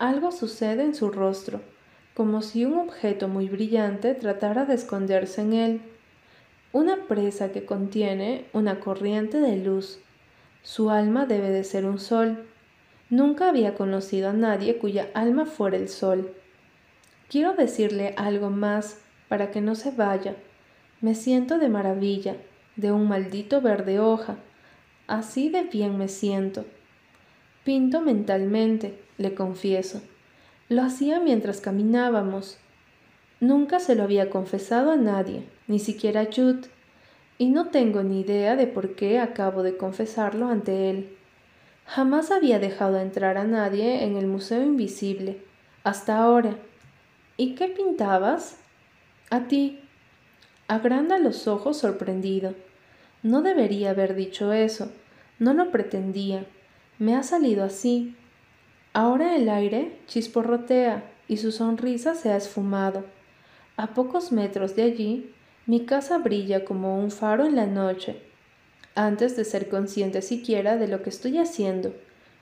algo sucede en su rostro, como si un objeto muy brillante tratara de esconderse en él. Una presa que contiene una corriente de luz su alma debe de ser un sol. Nunca había conocido a nadie cuya alma fuera el sol. Quiero decirle algo más para que no se vaya. Me siento de maravilla, de un maldito verde hoja. Así de bien me siento. Pinto mentalmente, le confieso. Lo hacía mientras caminábamos. Nunca se lo había confesado a nadie, ni siquiera a Jude y no tengo ni idea de por qué acabo de confesarlo ante él. Jamás había dejado entrar a nadie en el Museo Invisible, hasta ahora. ¿Y qué pintabas? A ti. Agranda los ojos sorprendido. No debería haber dicho eso. No lo pretendía. Me ha salido así. Ahora el aire chisporrotea y su sonrisa se ha esfumado. A pocos metros de allí mi casa brilla como un faro en la noche. Antes de ser consciente siquiera de lo que estoy haciendo,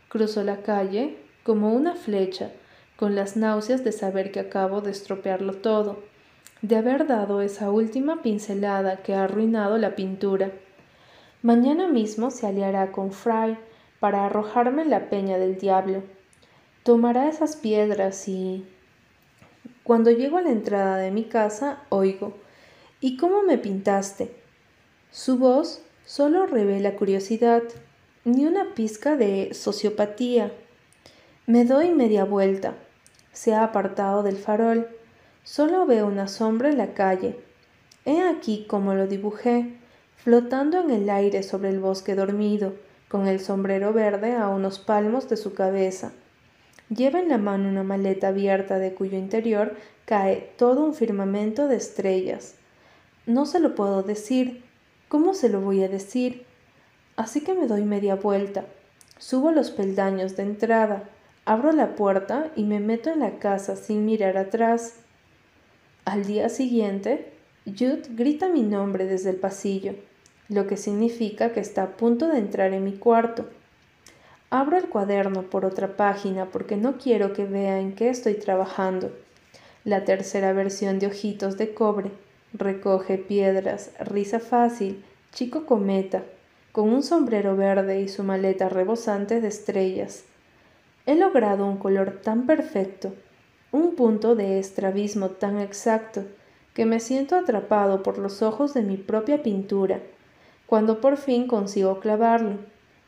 cruzo la calle como una flecha, con las náuseas de saber que acabo de estropearlo todo, de haber dado esa última pincelada que ha arruinado la pintura. Mañana mismo se aliará con Fry para arrojarme en la peña del diablo. Tomará esas piedras y... Cuando llego a la entrada de mi casa, oigo ¿Y cómo me pintaste? Su voz solo revela curiosidad, ni una pizca de sociopatía. Me doy media vuelta. Se ha apartado del farol. Solo veo una sombra en la calle. He aquí como lo dibujé, flotando en el aire sobre el bosque dormido, con el sombrero verde a unos palmos de su cabeza. Lleva en la mano una maleta abierta de cuyo interior cae todo un firmamento de estrellas. No se lo puedo decir. ¿Cómo se lo voy a decir? Así que me doy media vuelta. Subo los peldaños de entrada, abro la puerta y me meto en la casa sin mirar atrás. Al día siguiente, Jude grita mi nombre desde el pasillo, lo que significa que está a punto de entrar en mi cuarto. Abro el cuaderno por otra página porque no quiero que vea en qué estoy trabajando. La tercera versión de Ojitos de Cobre Recoge piedras, risa fácil, chico cometa, con un sombrero verde y su maleta rebosante de estrellas. He logrado un color tan perfecto, un punto de estrabismo tan exacto, que me siento atrapado por los ojos de mi propia pintura. Cuando por fin consigo clavarlo,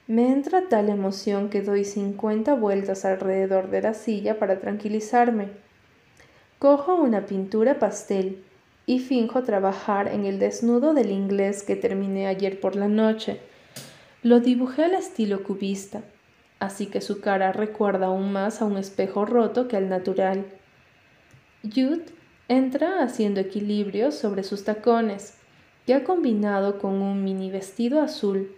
me entra tal emoción que doy cincuenta vueltas alrededor de la silla para tranquilizarme. Cojo una pintura pastel, y finjo trabajar en el desnudo del inglés que terminé ayer por la noche. Lo dibujé al estilo cubista, así que su cara recuerda aún más a un espejo roto que al natural. Jude entra haciendo equilibrio sobre sus tacones, que ha combinado con un mini vestido azul.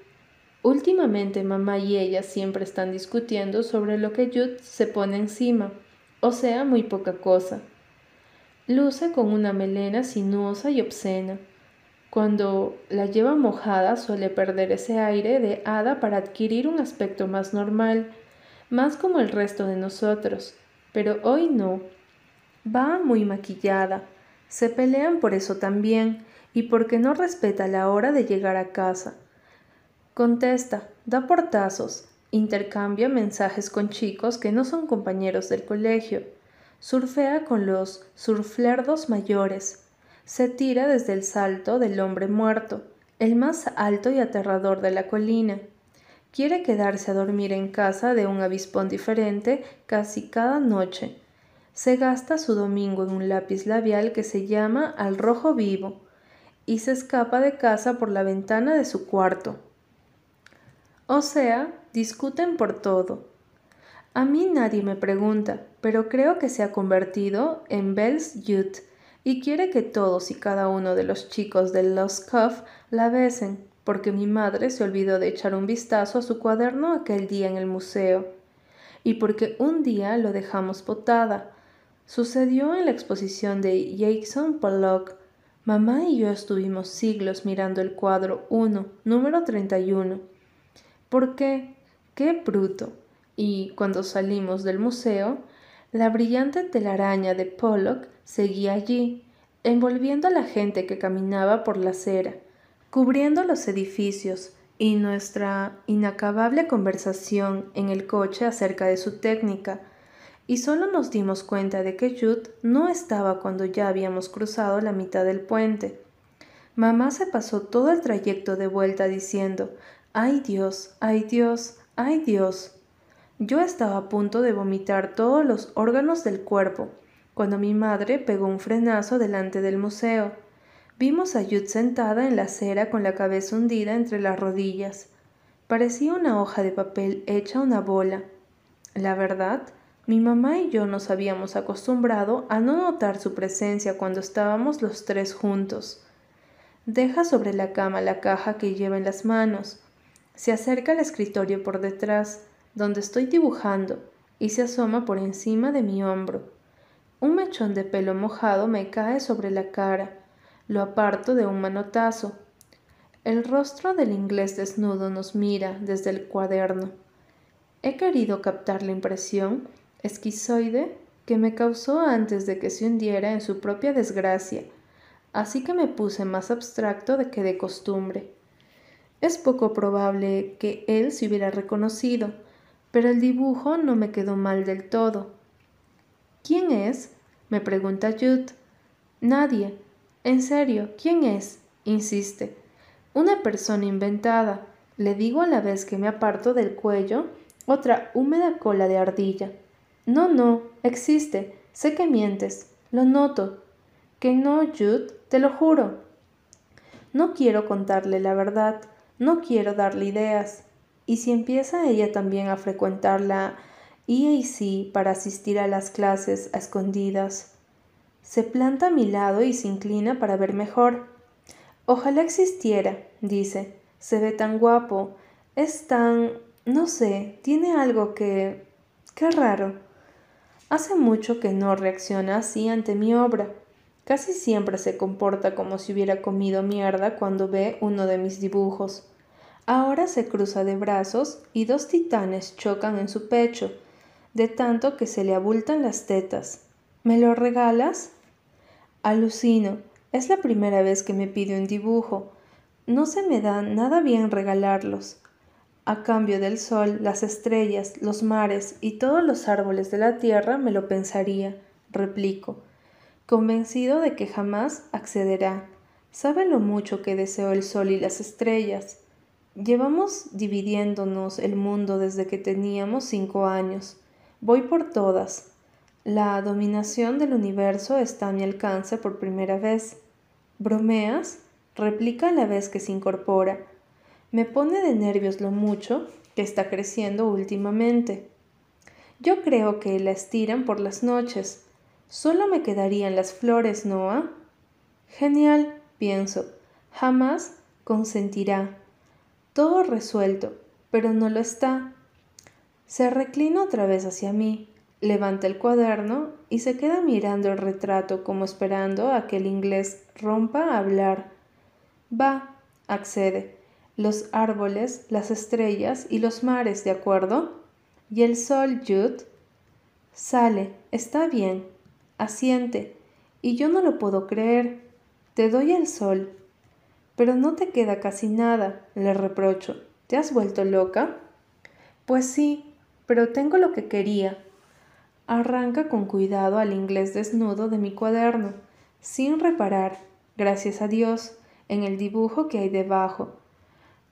Últimamente mamá y ella siempre están discutiendo sobre lo que Jude se pone encima, o sea, muy poca cosa. Luce con una melena sinuosa y obscena. Cuando la lleva mojada suele perder ese aire de hada para adquirir un aspecto más normal, más como el resto de nosotros, pero hoy no. Va muy maquillada. Se pelean por eso también y porque no respeta la hora de llegar a casa. Contesta, da portazos, intercambia mensajes con chicos que no son compañeros del colegio surfea con los surflerdos mayores, se tira desde el salto del hombre muerto, el más alto y aterrador de la colina, quiere quedarse a dormir en casa de un avispón diferente casi cada noche. Se gasta su domingo en un lápiz labial que se llama al rojo vivo y se escapa de casa por la ventana de su cuarto. O sea, discuten por todo. A mí nadie me pregunta, pero creo que se ha convertido en Bell's Youth y quiere que todos y cada uno de los chicos del Lost Cuff la besen porque mi madre se olvidó de echar un vistazo a su cuaderno aquel día en el museo, y porque un día lo dejamos botada. Sucedió en la exposición de Jackson Pollock. Mamá y yo estuvimos siglos mirando el cuadro 1, número 31. ¿Por qué? ¡Qué bruto! Y cuando salimos del museo, la brillante telaraña de Pollock seguía allí, envolviendo a la gente que caminaba por la acera cubriendo los edificios y nuestra inacabable conversación en el coche acerca de su técnica, y solo nos dimos cuenta de que Jude no estaba cuando ya habíamos cruzado la mitad del puente. Mamá se pasó todo el trayecto de vuelta diciendo, ¡Ay Dios! ¡Ay Dios! ¡Ay Dios! Yo estaba a punto de vomitar todos los órganos del cuerpo, cuando mi madre pegó un frenazo delante del museo. Vimos a Jude sentada en la acera con la cabeza hundida entre las rodillas. Parecía una hoja de papel hecha una bola. La verdad, mi mamá y yo nos habíamos acostumbrado a no notar su presencia cuando estábamos los tres juntos. Deja sobre la cama la caja que lleva en las manos. Se acerca al escritorio por detrás, donde estoy dibujando, y se asoma por encima de mi hombro. Un mechón de pelo mojado me cae sobre la cara lo aparto de un manotazo. El rostro del inglés desnudo nos mira desde el cuaderno. He querido captar la impresión esquizoide que me causó antes de que se hundiera en su propia desgracia, así que me puse más abstracto de que de costumbre. Es poco probable que él se hubiera reconocido, pero el dibujo no me quedó mal del todo. ¿Quién es? me pregunta Jude. Nadie, en serio, ¿quién es? insiste. Una persona inventada. Le digo a la vez que me aparto del cuello otra húmeda cola de ardilla. No, no, existe. Sé que mientes. Lo noto. Que no, Jude, te lo juro. No quiero contarle la verdad. No quiero darle ideas. Y si empieza ella también a frecuentar la EAC para asistir a las clases a escondidas, se planta a mi lado y se inclina para ver mejor. Ojalá existiera, dice. Se ve tan guapo. Es tan... no sé, tiene algo que... qué raro. Hace mucho que no reacciona así ante mi obra. Casi siempre se comporta como si hubiera comido mierda cuando ve uno de mis dibujos. Ahora se cruza de brazos y dos titanes chocan en su pecho, de tanto que se le abultan las tetas. ¿Me lo regalas? Alucino. Es la primera vez que me pide un dibujo. No se me da nada bien regalarlos. A cambio del sol, las estrellas, los mares y todos los árboles de la tierra me lo pensaría, replico, convencido de que jamás accederá. Sabe lo mucho que deseo el sol y las estrellas. Llevamos dividiéndonos el mundo desde que teníamos cinco años. Voy por todas, la dominación del universo está a mi alcance por primera vez. ¿Bromeas? replica a la vez que se incorpora. Me pone de nervios lo mucho que está creciendo últimamente. Yo creo que la estiran por las noches. Solo me quedarían las flores, Noah. Genial, pienso. Jamás consentirá. Todo resuelto, pero no lo está. Se reclina otra vez hacia mí levanta el cuaderno y se queda mirando el retrato como esperando a que el inglés rompa a hablar. Va, accede. Los árboles, las estrellas y los mares, ¿de acuerdo? Y el sol, Jude. Sale, está bien. Asiente. Y yo no lo puedo creer. Te doy el sol. Pero no te queda casi nada, le reprocho. ¿Te has vuelto loca? Pues sí, pero tengo lo que quería, Arranca con cuidado al inglés desnudo de mi cuaderno, sin reparar, gracias a Dios, en el dibujo que hay debajo.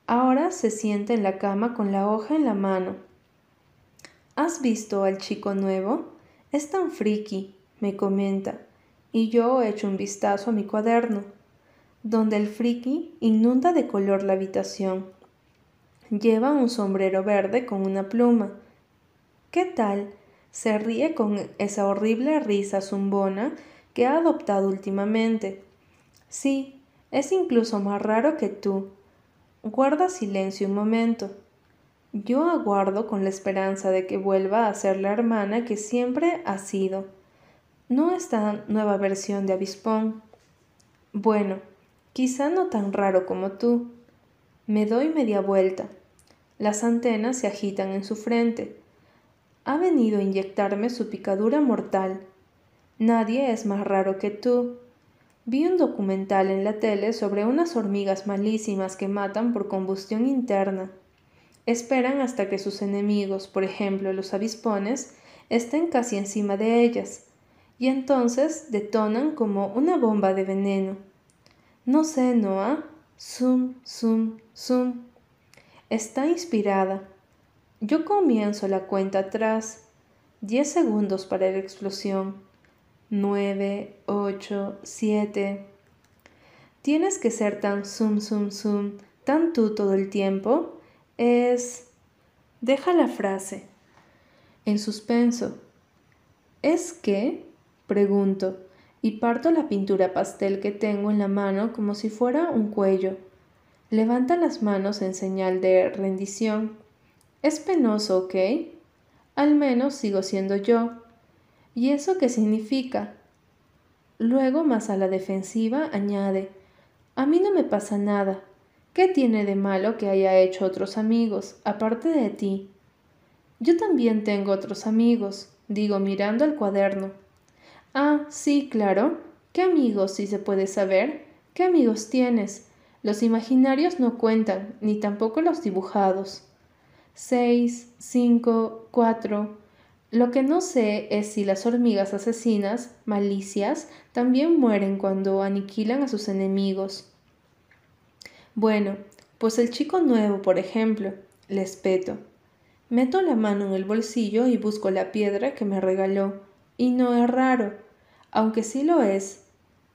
Ahora se sienta en la cama con la hoja en la mano. ¿Has visto al chico nuevo? Es tan friki, me comenta, y yo echo un vistazo a mi cuaderno, donde el friki inunda de color la habitación. Lleva un sombrero verde con una pluma. ¿Qué tal? Se ríe con esa horrible risa zumbona que ha adoptado últimamente. Sí, es incluso más raro que tú. Guarda silencio un momento. Yo aguardo con la esperanza de que vuelva a ser la hermana que siempre ha sido. No esta nueva versión de Avispón. Bueno, quizá no tan raro como tú. Me doy media vuelta. Las antenas se agitan en su frente. Ha venido a inyectarme su picadura mortal. Nadie es más raro que tú. Vi un documental en la tele sobre unas hormigas malísimas que matan por combustión interna. Esperan hasta que sus enemigos, por ejemplo los avispones, estén casi encima de ellas, y entonces detonan como una bomba de veneno. No sé, Noah. Zum, zum, zum. Está inspirada. Yo comienzo la cuenta atrás. Diez segundos para la explosión. 9, 8, 7. Tienes que ser tan zoom, zoom, zoom, tan tú todo el tiempo. Es... Deja la frase. En suspenso. ¿Es qué? Pregunto, y parto la pintura pastel que tengo en la mano como si fuera un cuello. Levanta las manos en señal de rendición. Es penoso, ¿ok? Al menos sigo siendo yo. ¿Y eso qué significa? Luego, más a la defensiva, añade, a mí no me pasa nada. ¿Qué tiene de malo que haya hecho otros amigos, aparte de ti? Yo también tengo otros amigos, digo mirando el cuaderno. Ah, sí, claro. ¿Qué amigos, si se puede saber? ¿Qué amigos tienes? Los imaginarios no cuentan, ni tampoco los dibujados. Seis, cinco, cuatro, lo que no sé es si las hormigas asesinas, malicias, también mueren cuando aniquilan a sus enemigos. Bueno, pues el chico nuevo, por ejemplo, le espeto. Meto la mano en el bolsillo y busco la piedra que me regaló. Y no es raro, aunque sí lo es.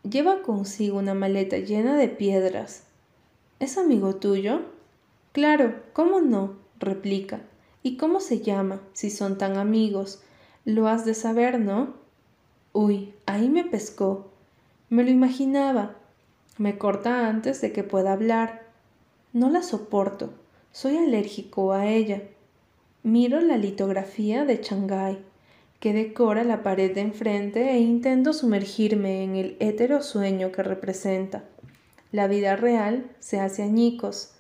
Lleva consigo una maleta llena de piedras. ¿Es amigo tuyo? Claro, ¿cómo no? replica. ¿Y cómo se llama, si son tan amigos? Lo has de saber, ¿no? Uy, ahí me pescó. Me lo imaginaba. Me corta antes de que pueda hablar. No la soporto. Soy alérgico a ella. Miro la litografía de Shanghái, que decora la pared de enfrente e intento sumergirme en el hétero sueño que representa. La vida real se hace añicos.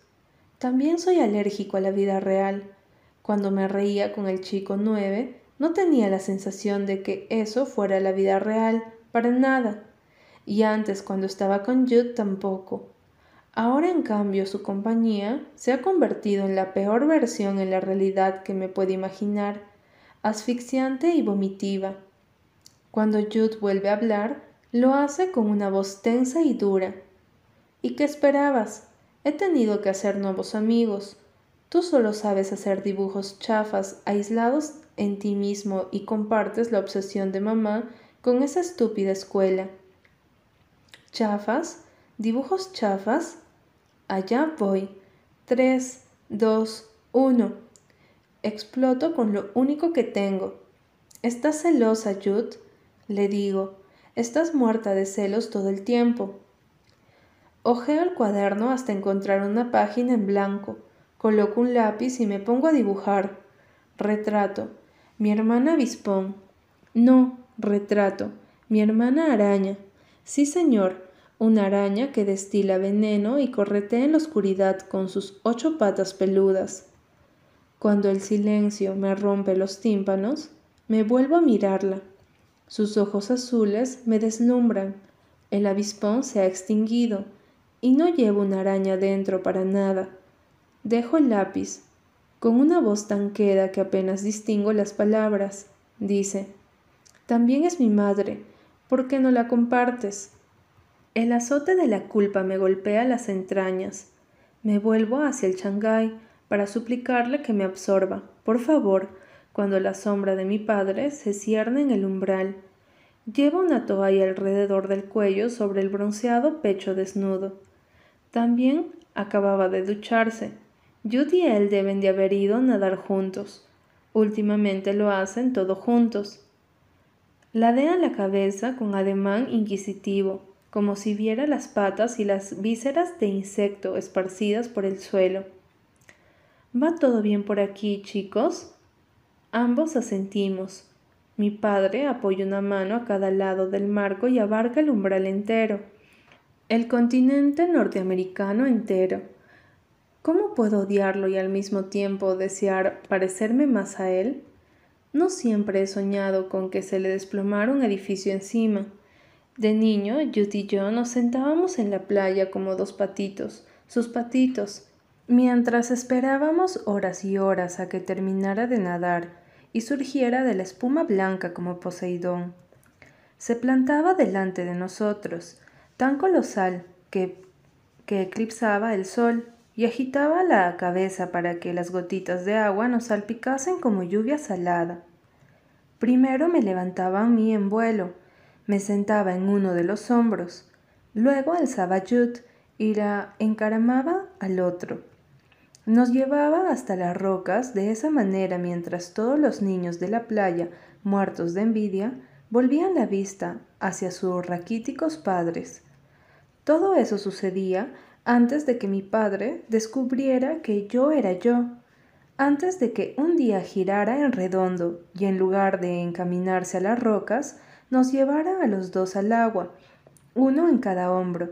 También soy alérgico a la vida real. Cuando me reía con el chico nueve, no tenía la sensación de que eso fuera la vida real, para nada. Y antes, cuando estaba con Jude, tampoco. Ahora, en cambio, su compañía se ha convertido en la peor versión en la realidad que me puede imaginar, asfixiante y vomitiva. Cuando Jude vuelve a hablar, lo hace con una voz tensa y dura. ¿Y qué esperabas? He tenido que hacer nuevos amigos, Tú solo sabes hacer dibujos chafas aislados en ti mismo y compartes la obsesión de mamá con esa estúpida escuela. ¿Chafas? ¿Dibujos chafas? Allá voy. Tres, dos, uno. Exploto con lo único que tengo. ¿Estás celosa, Jude? Le digo. Estás muerta de celos todo el tiempo. Ojeo el cuaderno hasta encontrar una página en blanco. Coloco un lápiz y me pongo a dibujar. Retrato. Mi hermana avispón. No, retrato. Mi hermana araña. Sí, señor, una araña que destila veneno y corretea en la oscuridad con sus ocho patas peludas. Cuando el silencio me rompe los tímpanos, me vuelvo a mirarla. Sus ojos azules me deslumbran. El avispón se ha extinguido y no llevo una araña dentro para nada. Dejo el lápiz. Con una voz tan queda que apenas distingo las palabras, dice, También es mi madre, ¿por qué no la compartes? El azote de la culpa me golpea las entrañas. Me vuelvo hacia el Shanghái para suplicarle que me absorba, por favor, cuando la sombra de mi padre se cierne en el umbral. Lleva una toalla alrededor del cuello sobre el bronceado pecho desnudo. También acababa de ducharse. Judy y él deben de haber ido a nadar juntos. Últimamente lo hacen todo juntos. Ladean la cabeza con ademán inquisitivo, como si viera las patas y las vísceras de insecto esparcidas por el suelo. ¿Va todo bien por aquí, chicos? Ambos asentimos. Mi padre apoya una mano a cada lado del marco y abarca el umbral entero, el continente norteamericano entero. ¿Cómo puedo odiarlo y al mismo tiempo desear parecerme más a él? No siempre he soñado con que se le desplomara un edificio encima. De niño, Judy y yo nos sentábamos en la playa como dos patitos, sus patitos, mientras esperábamos horas y horas a que terminara de nadar y surgiera de la espuma blanca como Poseidón. Se plantaba delante de nosotros, tan colosal que, que eclipsaba el sol, y agitaba la cabeza para que las gotitas de agua nos salpicasen como lluvia salada. Primero me levantaba a mí en vuelo, me sentaba en uno de los hombros, luego alzaba Jud y la encaramaba al otro. Nos llevaba hasta las rocas de esa manera mientras todos los niños de la playa, muertos de envidia, volvían la vista hacia sus raquíticos padres. Todo eso sucedía antes de que mi padre descubriera que yo era yo, antes de que un día girara en redondo y en lugar de encaminarse a las rocas, nos llevara a los dos al agua, uno en cada hombro.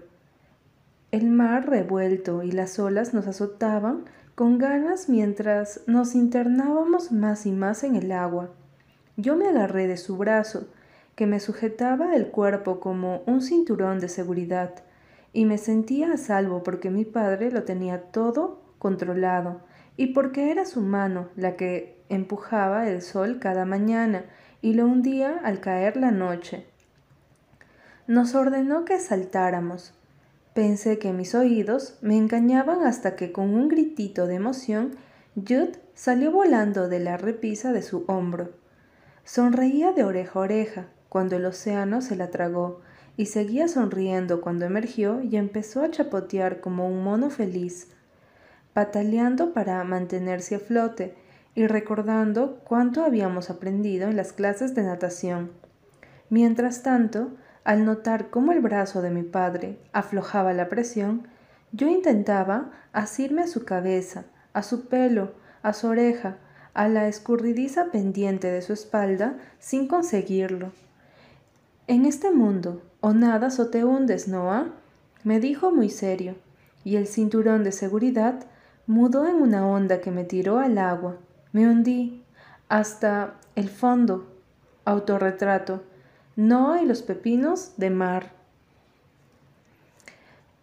El mar revuelto y las olas nos azotaban con ganas mientras nos internábamos más y más en el agua. Yo me agarré de su brazo, que me sujetaba el cuerpo como un cinturón de seguridad, y me sentía a salvo porque mi padre lo tenía todo controlado y porque era su mano la que empujaba el sol cada mañana y lo hundía al caer la noche. Nos ordenó que saltáramos. Pensé que mis oídos me engañaban hasta que con un gritito de emoción Judd salió volando de la repisa de su hombro. Sonreía de oreja a oreja cuando el océano se la tragó y seguía sonriendo cuando emergió y empezó a chapotear como un mono feliz, pataleando para mantenerse a flote y recordando cuánto habíamos aprendido en las clases de natación. Mientras tanto, al notar cómo el brazo de mi padre aflojaba la presión, yo intentaba asirme a su cabeza, a su pelo, a su oreja, a la escurridiza pendiente de su espalda, sin conseguirlo. En este mundo, o nadas o te hundes, Noah, me dijo muy serio, y el cinturón de seguridad mudó en una onda que me tiró al agua. Me hundí hasta el fondo. Autorretrato. Noah y los pepinos de mar.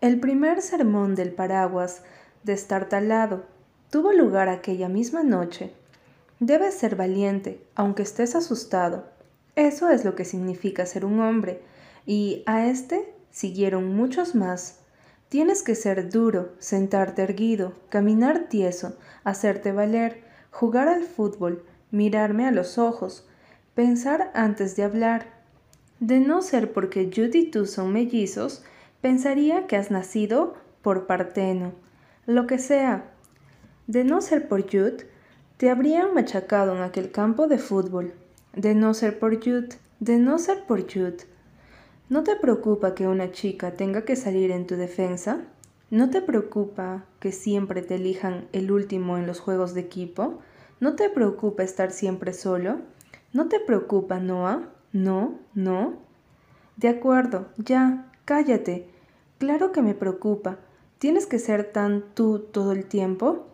El primer sermón del paraguas destartalado tuvo lugar aquella misma noche. Debes ser valiente, aunque estés asustado. Eso es lo que significa ser un hombre, y a este siguieron muchos más. Tienes que ser duro, sentarte erguido, caminar tieso, hacerte valer, jugar al fútbol, mirarme a los ojos, pensar antes de hablar. De no ser porque Judy y tú son mellizos, pensaría que has nacido por parteno. Lo que sea. De no ser por Jude, te habrían machacado en aquel campo de fútbol. De no ser por Jude, de no ser por Jude, ¿No te preocupa que una chica tenga que salir en tu defensa? ¿No te preocupa que siempre te elijan el último en los juegos de equipo? ¿No te preocupa estar siempre solo? ¿No te preocupa, Noah? ¿No? ¿No? De acuerdo, ya, cállate. Claro que me preocupa. ¿Tienes que ser tan tú todo el tiempo?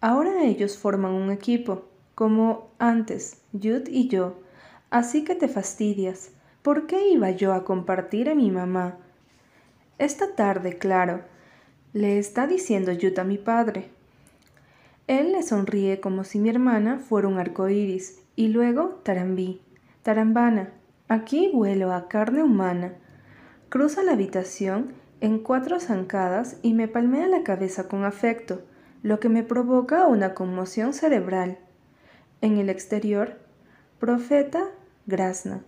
Ahora ellos forman un equipo, como antes, Jude y yo. Así que te fastidias. ¿Por qué iba yo a compartir a mi mamá? Esta tarde, claro, le está diciendo Yuta a mi padre. Él le sonríe como si mi hermana fuera un arco iris, y luego tarambí, tarambana, aquí huelo a carne humana. Cruza la habitación en cuatro zancadas y me palmea la cabeza con afecto, lo que me provoca una conmoción cerebral. En el exterior, profeta Grasna.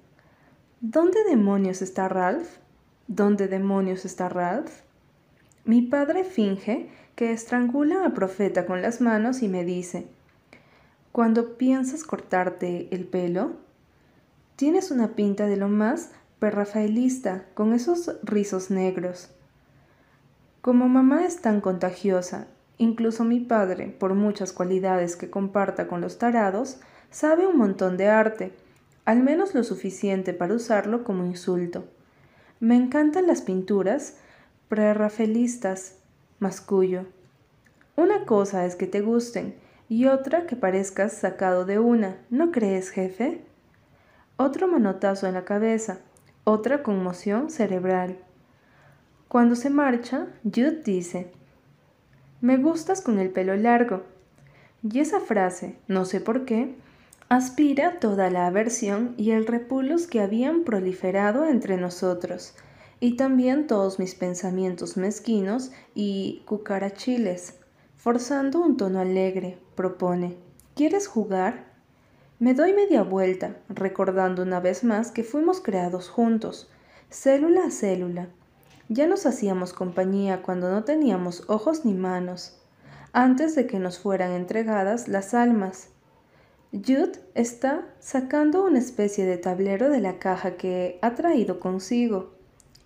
¿Dónde demonios está Ralph? ¿Dónde demonios está Ralph? Mi padre finge que estrangula a Profeta con las manos y me dice, cuando piensas cortarte el pelo, tienes una pinta de lo más perrafaelista con esos rizos negros. Como mamá es tan contagiosa, incluso mi padre, por muchas cualidades que comparta con los tarados, sabe un montón de arte, al menos lo suficiente para usarlo como insulto. Me encantan las pinturas prerrafaelistas, mascullo. Una cosa es que te gusten y otra que parezcas sacado de una, ¿no crees, jefe? Otro manotazo en la cabeza, otra conmoción cerebral. Cuando se marcha, Jude dice, Me gustas con el pelo largo. Y esa frase, no sé por qué, aspira toda la aversión y el repulus que habían proliferado entre nosotros, y también todos mis pensamientos mezquinos y cucarachiles. Forzando un tono alegre, propone, ¿Quieres jugar? Me doy media vuelta, recordando una vez más que fuimos creados juntos, célula a célula. Ya nos hacíamos compañía cuando no teníamos ojos ni manos, antes de que nos fueran entregadas las almas. Jude está sacando una especie de tablero de la caja que ha traído consigo.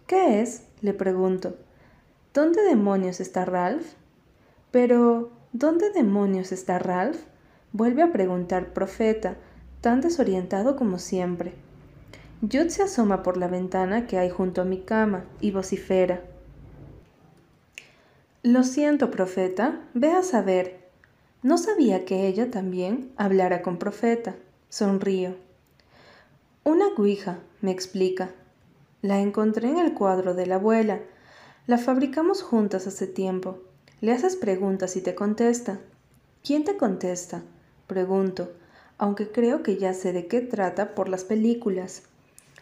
¿Qué es? le pregunto. ¿Dónde demonios está Ralph? Pero, ¿dónde demonios está Ralph? Vuelve a preguntar Profeta, tan desorientado como siempre. Jude se asoma por la ventana que hay junto a mi cama y vocifera. Lo siento, Profeta, ve a saber. No sabía que ella también hablara con Profeta. Sonrío. Una guija, me explica. La encontré en el cuadro de la abuela. La fabricamos juntas hace tiempo. Le haces preguntas y te contesta. ¿Quién te contesta? Pregunto, aunque creo que ya sé de qué trata por las películas.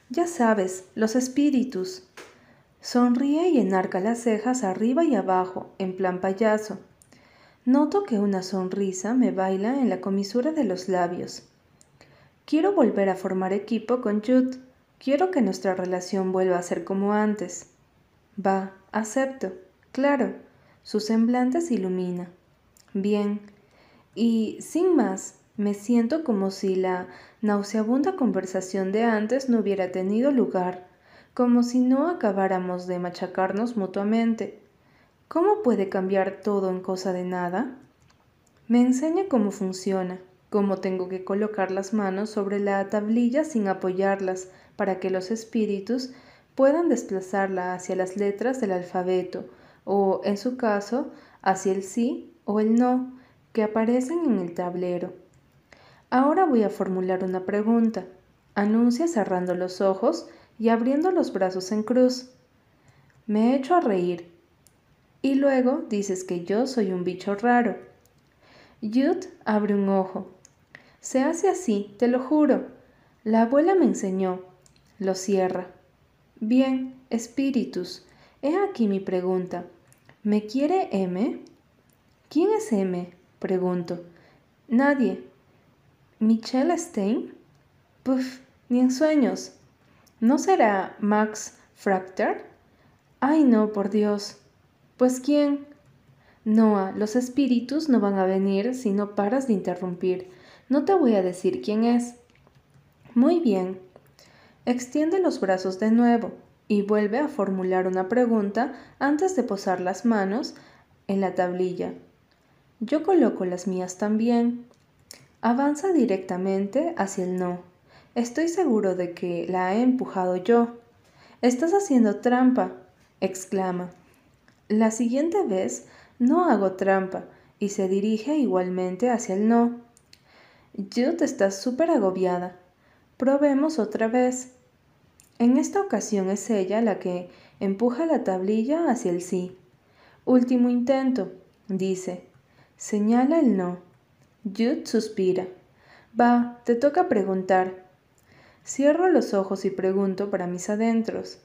Ya sabes, los espíritus. Sonríe y enarca las cejas arriba y abajo, en plan payaso. Noto que una sonrisa me baila en la comisura de los labios. Quiero volver a formar equipo con Jude. Quiero que nuestra relación vuelva a ser como antes. Va, acepto. Claro. Su semblante se ilumina. Bien. Y sin más, me siento como si la nauseabunda conversación de antes no hubiera tenido lugar, como si no acabáramos de machacarnos mutuamente. ¿Cómo puede cambiar todo en cosa de nada? Me enseña cómo funciona, cómo tengo que colocar las manos sobre la tablilla sin apoyarlas para que los espíritus puedan desplazarla hacia las letras del alfabeto, o, en su caso, hacia el sí o el no que aparecen en el tablero. Ahora voy a formular una pregunta. Anuncia cerrando los ojos y abriendo los brazos en cruz. Me echo a reír. Y luego dices que yo soy un bicho raro. Jude abre un ojo. Se hace así, te lo juro. La abuela me enseñó. Lo cierra. Bien, espíritus. He aquí mi pregunta. ¿Me quiere M? ¿Quién es M? Pregunto. Nadie. ¿Michelle Stein? Puf, ni en sueños. ¿No será Max Fracter? Ay, no, por Dios. Pues quién? Noah, los espíritus no van a venir si no paras de interrumpir. No te voy a decir quién es. Muy bien. Extiende los brazos de nuevo y vuelve a formular una pregunta antes de posar las manos en la tablilla. Yo coloco las mías también. Avanza directamente hacia el no. Estoy seguro de que la he empujado yo. Estás haciendo trampa, exclama. La siguiente vez no hago trampa y se dirige igualmente hacia el no. Jude está súper agobiada. Probemos otra vez. En esta ocasión es ella la que empuja la tablilla hacia el sí. Último intento, dice. Señala el no. Jude suspira. Va, te toca preguntar. Cierro los ojos y pregunto para mis adentros.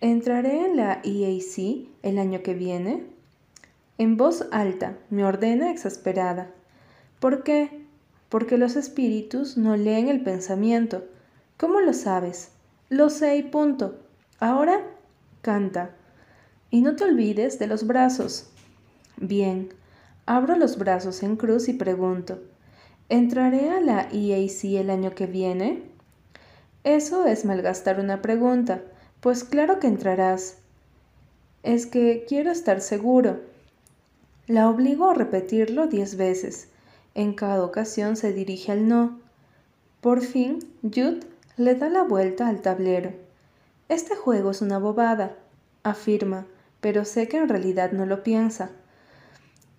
¿Entraré en la EAC el año que viene? En voz alta, me ordena exasperada. ¿Por qué? Porque los espíritus no leen el pensamiento. ¿Cómo lo sabes? Lo sé y punto. Ahora, canta. Y no te olvides de los brazos. Bien, abro los brazos en cruz y pregunto, ¿entraré a la EAC el año que viene? Eso es malgastar una pregunta, pues claro que entrarás. Es que quiero estar seguro. La obligo a repetirlo diez veces. En cada ocasión se dirige al no. Por fin, Jude le da la vuelta al tablero. Este juego es una bobada, afirma, pero sé que en realidad no lo piensa.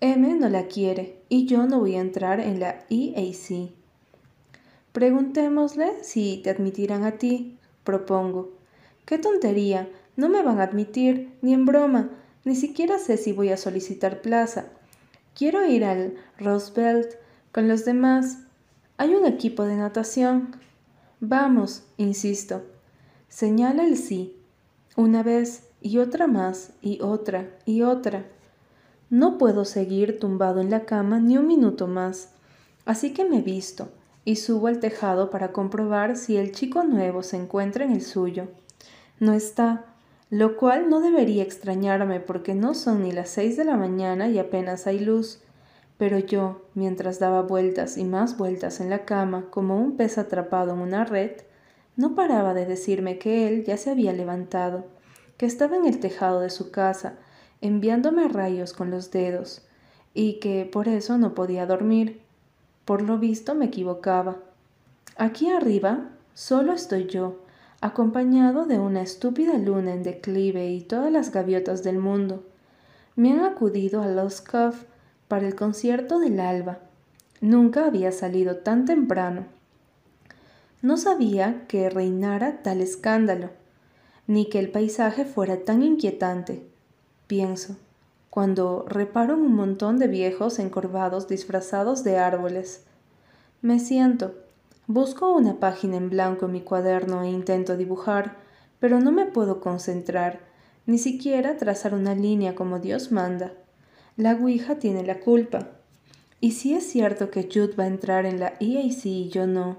M no la quiere y yo no voy a entrar en la EAC. Preguntémosle si te admitirán a ti, propongo. ¡Qué tontería! No me van a admitir, ni en broma, ni siquiera sé si voy a solicitar plaza. Quiero ir al Roosevelt con los demás. Hay un equipo de natación. Vamos, insisto. Señala el sí, una vez y otra más y otra y otra. No puedo seguir tumbado en la cama ni un minuto más, así que me visto y subo al tejado para comprobar si el chico nuevo se encuentra en el suyo. No está, lo cual no debería extrañarme porque no son ni las seis de la mañana y apenas hay luz. Pero yo, mientras daba vueltas y más vueltas en la cama como un pez atrapado en una red, no paraba de decirme que él ya se había levantado, que estaba en el tejado de su casa, enviándome rayos con los dedos, y que por eso no podía dormir. Por lo visto me equivocaba. Aquí arriba solo estoy yo, acompañado de una estúpida luna en declive y todas las gaviotas del mundo. Me han acudido a Los Cove para el concierto del alba. Nunca había salido tan temprano. No sabía que reinara tal escándalo, ni que el paisaje fuera tan inquietante pienso, cuando reparo en un montón de viejos encorvados disfrazados de árboles. Me siento, busco una página en blanco en mi cuaderno e intento dibujar, pero no me puedo concentrar, ni siquiera trazar una línea como Dios manda. La Ouija tiene la culpa. Y si es cierto que Jude va a entrar en la EAC y yo no,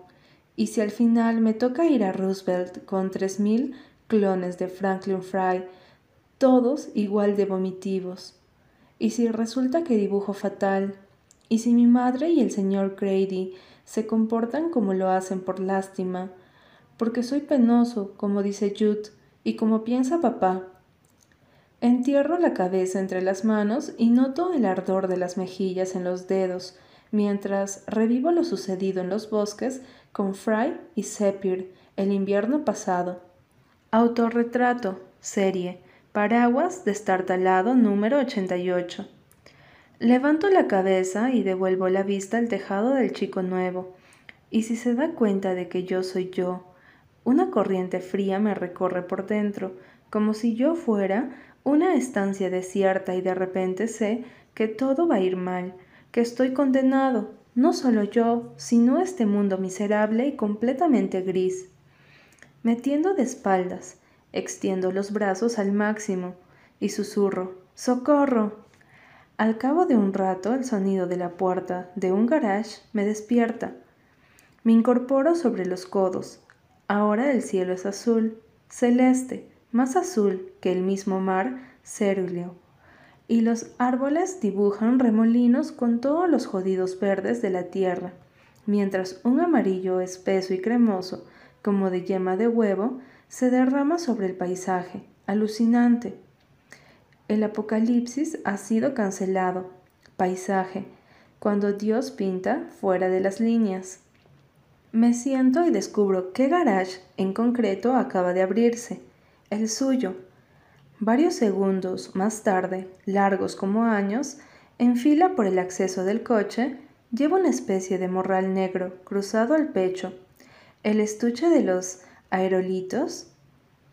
y si al final me toca ir a Roosevelt con tres mil clones de Franklin Fry todos igual de vomitivos. Y si resulta que dibujo fatal, y si mi madre y el señor Grady se comportan como lo hacen por lástima, porque soy penoso, como dice Jude, y como piensa papá. Entierro la cabeza entre las manos y noto el ardor de las mejillas en los dedos, mientras revivo lo sucedido en los bosques con Fry y Sepir el invierno pasado. Autorretrato, serie, Paraguas destartalado número 88. Levanto la cabeza y devuelvo la vista al tejado del chico nuevo. Y si se da cuenta de que yo soy yo, una corriente fría me recorre por dentro, como si yo fuera una estancia desierta y de repente sé que todo va a ir mal, que estoy condenado, no solo yo, sino este mundo miserable y completamente gris. Metiendo de espaldas, Extiendo los brazos al máximo y susurro ¡Socorro! Al cabo de un rato el sonido de la puerta de un garage me despierta. Me incorporo sobre los codos. Ahora el cielo es azul, celeste, más azul que el mismo mar cerúleo, y los árboles dibujan remolinos con todos los jodidos verdes de la tierra, mientras un amarillo espeso y cremoso, como de yema de huevo, se derrama sobre el paisaje, alucinante. El apocalipsis ha sido cancelado. Paisaje, cuando Dios pinta fuera de las líneas. Me siento y descubro qué garage en concreto acaba de abrirse, el suyo. Varios segundos más tarde, largos como años, en fila por el acceso del coche, llevo una especie de morral negro cruzado al pecho. El estuche de los ¿Aerolitos?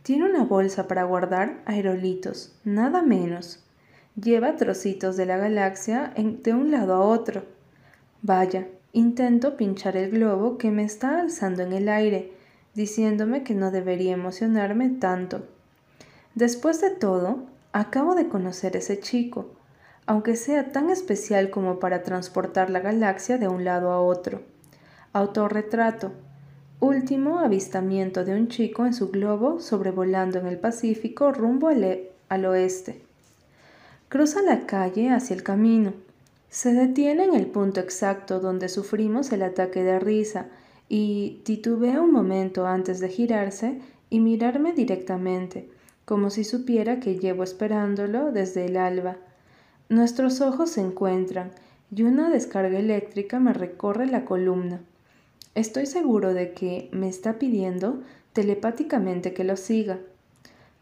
Tiene una bolsa para guardar aerolitos, nada menos. Lleva trocitos de la galaxia de un lado a otro. Vaya, intento pinchar el globo que me está alzando en el aire, diciéndome que no debería emocionarme tanto. Después de todo, acabo de conocer ese chico, aunque sea tan especial como para transportar la galaxia de un lado a otro. Autorretrato. Último avistamiento de un chico en su globo sobrevolando en el Pacífico rumbo al, e, al oeste. Cruza la calle hacia el camino. Se detiene en el punto exacto donde sufrimos el ataque de risa y titubea un momento antes de girarse y mirarme directamente, como si supiera que llevo esperándolo desde el alba. Nuestros ojos se encuentran y una descarga eléctrica me recorre la columna. Estoy seguro de que me está pidiendo telepáticamente que lo siga.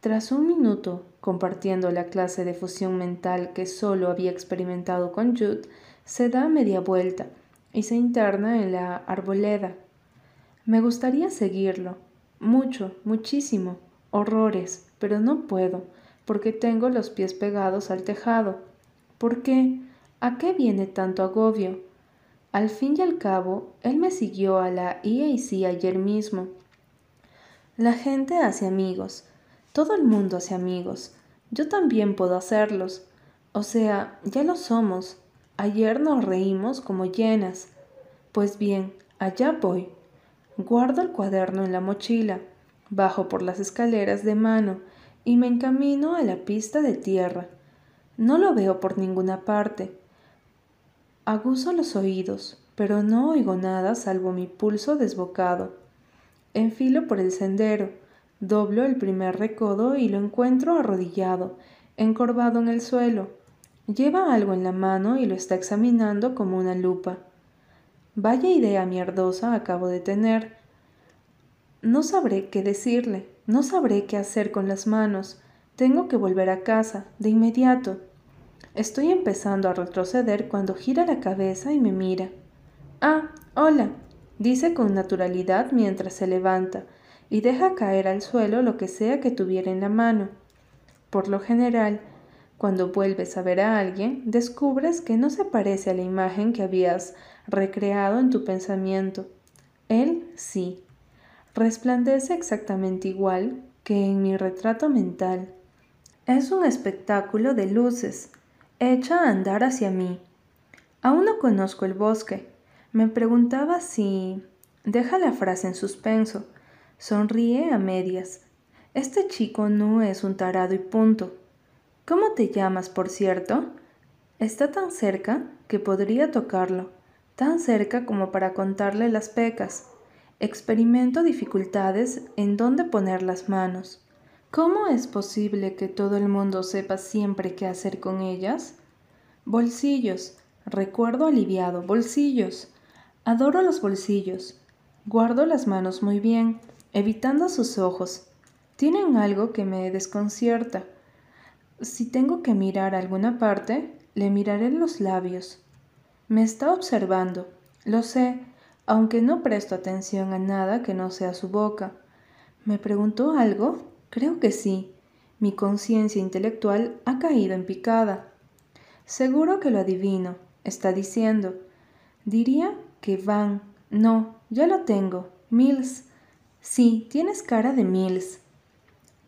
Tras un minuto compartiendo la clase de fusión mental que solo había experimentado con Jude, se da media vuelta y se interna en la arboleda. Me gustaría seguirlo, mucho, muchísimo, horrores, pero no puedo, porque tengo los pies pegados al tejado. ¿Por qué? ¿A qué viene tanto agobio? Al fin y al cabo, él me siguió a la EAC ayer mismo. La gente hace amigos, todo el mundo hace amigos. Yo también puedo hacerlos. O sea, ya lo somos. Ayer nos reímos como llenas. Pues bien, allá voy. Guardo el cuaderno en la mochila, bajo por las escaleras de mano y me encamino a la pista de tierra. No lo veo por ninguna parte. Aguzo los oídos, pero no oigo nada salvo mi pulso desbocado. Enfilo por el sendero, doblo el primer recodo y lo encuentro arrodillado, encorvado en el suelo. Lleva algo en la mano y lo está examinando como una lupa. Vaya idea mierdosa acabo de tener. No sabré qué decirle, no sabré qué hacer con las manos. Tengo que volver a casa, de inmediato. Estoy empezando a retroceder cuando gira la cabeza y me mira. Ah, hola, dice con naturalidad mientras se levanta y deja caer al suelo lo que sea que tuviera en la mano. Por lo general, cuando vuelves a ver a alguien, descubres que no se parece a la imagen que habías recreado en tu pensamiento. Él sí. Resplandece exactamente igual que en mi retrato mental. Es un espectáculo de luces, echa a andar hacia mí. Aún no conozco el bosque. Me preguntaba si... Deja la frase en suspenso. Sonríe a medias. Este chico no es un tarado y punto. ¿Cómo te llamas, por cierto? Está tan cerca que podría tocarlo, tan cerca como para contarle las pecas. Experimento dificultades en dónde poner las manos. ¿Cómo es posible que todo el mundo sepa siempre qué hacer con ellas? Bolsillos. Recuerdo aliviado. Bolsillos. Adoro los bolsillos. Guardo las manos muy bien, evitando sus ojos. Tienen algo que me desconcierta. Si tengo que mirar alguna parte, le miraré los labios. Me está observando, lo sé, aunque no presto atención a nada que no sea su boca. ¿Me preguntó algo? Creo que sí. Mi conciencia intelectual ha caído en picada. Seguro que lo adivino. Está diciendo. Diría que van. No, ya lo tengo. Mills. Sí, tienes cara de Mills.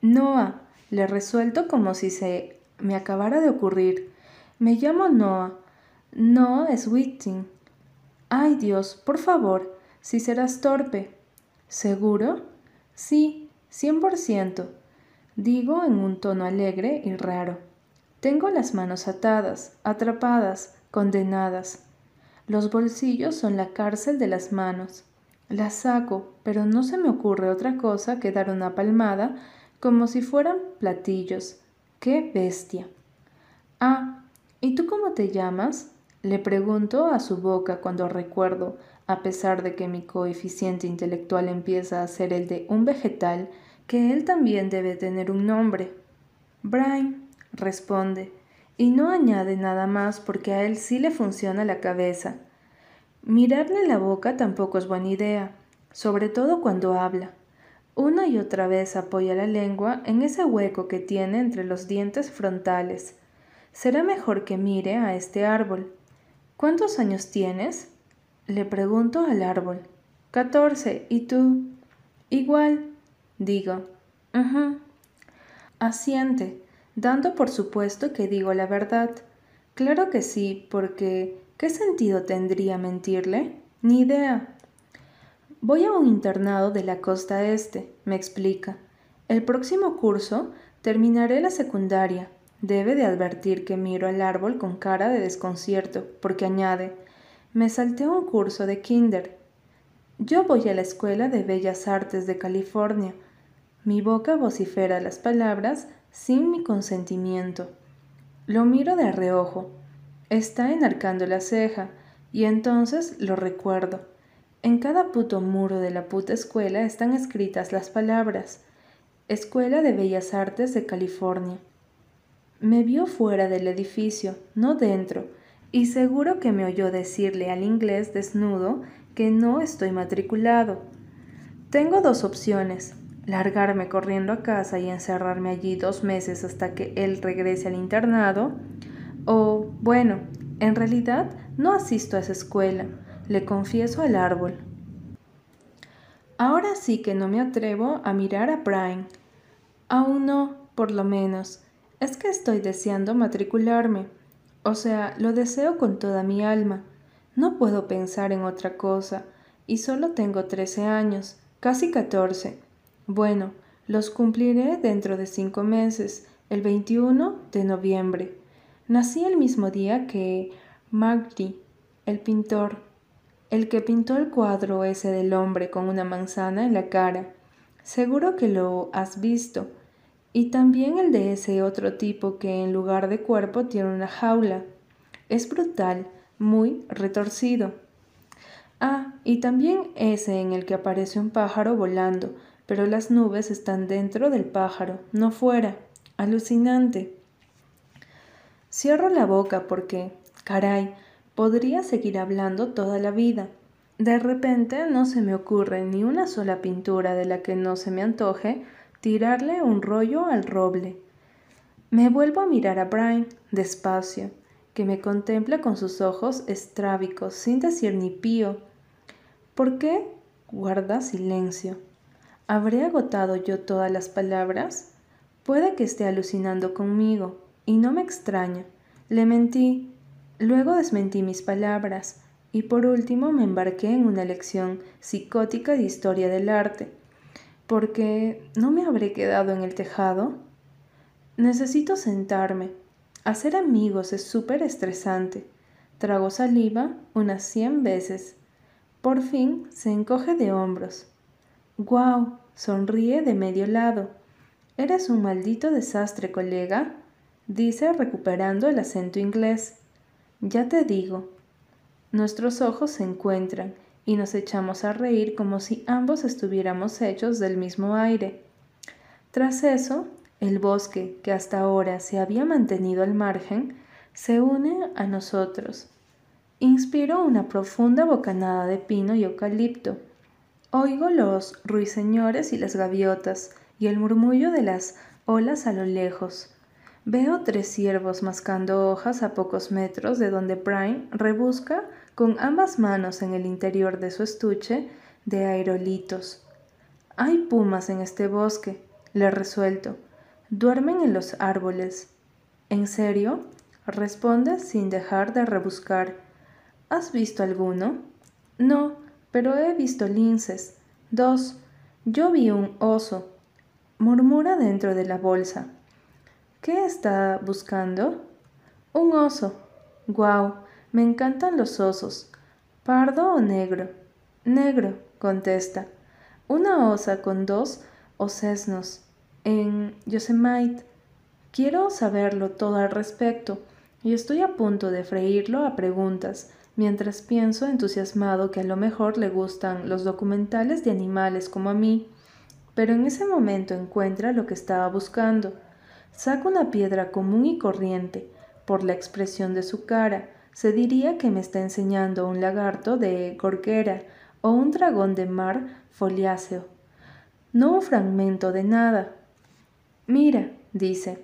Noah. Le resuelto como si se me acabara de ocurrir. Me llamo Noah. No es. Ay Dios, por favor, si serás torpe. ¿Seguro? Sí, Cien por ciento, digo en un tono alegre y raro. Tengo las manos atadas, atrapadas, condenadas. Los bolsillos son la cárcel de las manos. Las saco, pero no se me ocurre otra cosa que dar una palmada como si fueran platillos. ¡Qué bestia! Ah, ¿y tú cómo te llamas? Le pregunto a su boca cuando recuerdo, a pesar de que mi coeficiente intelectual empieza a ser el de un vegetal, que él también debe tener un nombre. Brian responde, y no añade nada más porque a él sí le funciona la cabeza. Mirarle la boca tampoco es buena idea, sobre todo cuando habla. Una y otra vez apoya la lengua en ese hueco que tiene entre los dientes frontales. Será mejor que mire a este árbol. ¿Cuántos años tienes? Le pregunto al árbol. Catorce. ¿Y tú? Igual. Digo. Asiente, dando por supuesto que digo la verdad. Claro que sí, porque ¿qué sentido tendría mentirle? Ni idea. Voy a un internado de la costa este, me explica. El próximo curso terminaré la secundaria. Debe de advertir que miro al árbol con cara de desconcierto, porque añade, me salté un curso de kinder. Yo voy a la Escuela de Bellas Artes de California. Mi boca vocifera las palabras sin mi consentimiento. Lo miro de reojo. Está enarcando la ceja, y entonces lo recuerdo. En cada puto muro de la puta escuela están escritas las palabras Escuela de Bellas Artes de California. Me vio fuera del edificio, no dentro, y seguro que me oyó decirle al inglés desnudo que no estoy matriculado. Tengo dos opciones, largarme corriendo a casa y encerrarme allí dos meses hasta que él regrese al internado, o, bueno, en realidad no asisto a esa escuela, le confieso al árbol. Ahora sí que no me atrevo a mirar a Brian. Aún no, por lo menos. Es que estoy deseando matricularme. O sea, lo deseo con toda mi alma. No puedo pensar en otra cosa. Y solo tengo trece años, casi catorce. Bueno, los cumpliré dentro de cinco meses, el 21 de noviembre. Nací el mismo día que Magritte, el pintor, el que pintó el cuadro ese del hombre con una manzana en la cara. Seguro que lo has visto. Y también el de ese otro tipo que en lugar de cuerpo tiene una jaula. Es brutal, muy retorcido. Ah, y también ese en el que aparece un pájaro volando, pero las nubes están dentro del pájaro, no fuera. Alucinante. Cierro la boca porque, caray, podría seguir hablando toda la vida. De repente no se me ocurre ni una sola pintura de la que no se me antoje tirarle un rollo al roble. Me vuelvo a mirar a Brian, despacio, que me contempla con sus ojos estrábicos, sin decir ni pío. ¿Por qué? Guarda silencio. ¿Habré agotado yo todas las palabras? Puede que esté alucinando conmigo, y no me extraña. Le mentí, Luego desmentí mis palabras y por último me embarqué en una lección psicótica de historia del arte, porque ¿no me habré quedado en el tejado? Necesito sentarme. Hacer amigos es súper estresante. Trago saliva unas cien veces. Por fin se encoge de hombros. ¡Guau! Sonríe de medio lado. Eres un maldito desastre, colega, dice recuperando el acento inglés. Ya te digo. Nuestros ojos se encuentran y nos echamos a reír como si ambos estuviéramos hechos del mismo aire. Tras eso, el bosque, que hasta ahora se había mantenido al margen, se une a nosotros. Inspiro una profunda bocanada de pino y eucalipto. Oigo los ruiseñores y las gaviotas y el murmullo de las olas a lo lejos. Veo tres ciervos mascando hojas a pocos metros de donde Brian rebusca con ambas manos en el interior de su estuche de aerolitos. Hay pumas en este bosque, le resuelto. Duermen en los árboles. ¿En serio? Responde sin dejar de rebuscar. ¿Has visto alguno? No, pero he visto linces. Dos. Yo vi un oso. Murmura dentro de la bolsa. ¿Qué está buscando? Un oso. Guau, me encantan los osos. ¿Pardo o negro? Negro, contesta. Una osa con dos osesnos en Yosemite. Quiero saberlo todo al respecto y estoy a punto de freírlo a preguntas, mientras pienso entusiasmado que a lo mejor le gustan los documentales de animales como a mí, pero en ese momento encuentra lo que estaba buscando Saca una piedra común y corriente. Por la expresión de su cara, se diría que me está enseñando un lagarto de gorguera o un dragón de mar foliáceo. No un fragmento de nada. Mira, dice,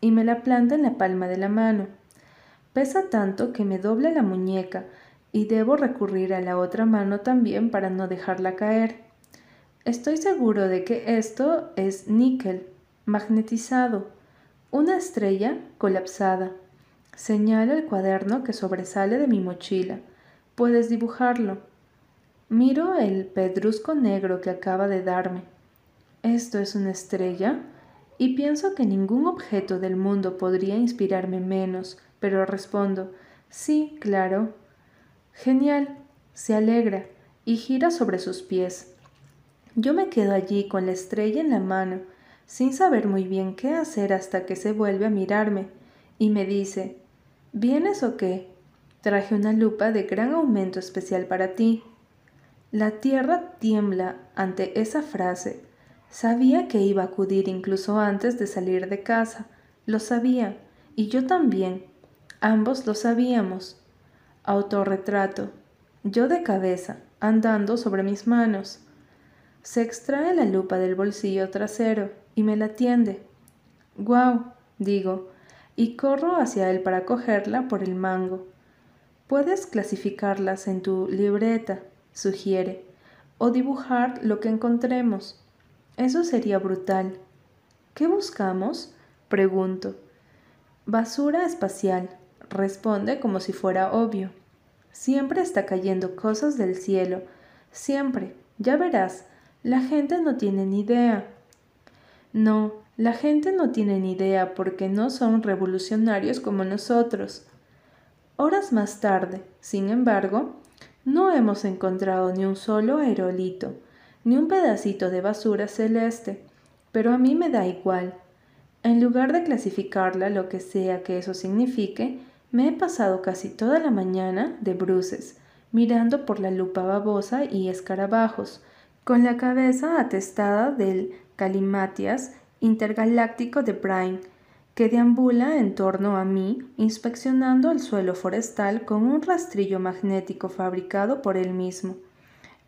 y me la planta en la palma de la mano. Pesa tanto que me dobla la muñeca y debo recurrir a la otra mano también para no dejarla caer. Estoy seguro de que esto es níquel. magnetizado, una estrella colapsada. Señalo el cuaderno que sobresale de mi mochila. Puedes dibujarlo. Miro el pedrusco negro que acaba de darme. ¿Esto es una estrella? Y pienso que ningún objeto del mundo podría inspirarme menos, pero respondo, sí, claro. Genial. Se alegra y gira sobre sus pies. Yo me quedo allí con la estrella en la mano, sin saber muy bien qué hacer hasta que se vuelve a mirarme y me dice, ¿Vienes o qué? Traje una lupa de gran aumento especial para ti. La tierra tiembla ante esa frase. Sabía que iba a acudir incluso antes de salir de casa. Lo sabía. Y yo también. Ambos lo sabíamos. Autorretrato. Yo de cabeza, andando sobre mis manos. Se extrae la lupa del bolsillo trasero y me la tiende. ¡Guau! digo, y corro hacia él para cogerla por el mango. Puedes clasificarlas en tu libreta, sugiere, o dibujar lo que encontremos. Eso sería brutal. ¿Qué buscamos? pregunto. Basura espacial, responde como si fuera obvio. Siempre está cayendo cosas del cielo, siempre. Ya verás, la gente no tiene ni idea. No, la gente no tiene ni idea porque no son revolucionarios como nosotros. Horas más tarde, sin embargo, no hemos encontrado ni un solo aerolito, ni un pedacito de basura celeste, pero a mí me da igual. En lugar de clasificarla, lo que sea que eso signifique, me he pasado casi toda la mañana de bruces, mirando por la lupa babosa y escarabajos, con la cabeza atestada del calimatias intergaláctico de Brine, que deambula en torno a mí inspeccionando el suelo forestal con un rastrillo magnético fabricado por él mismo.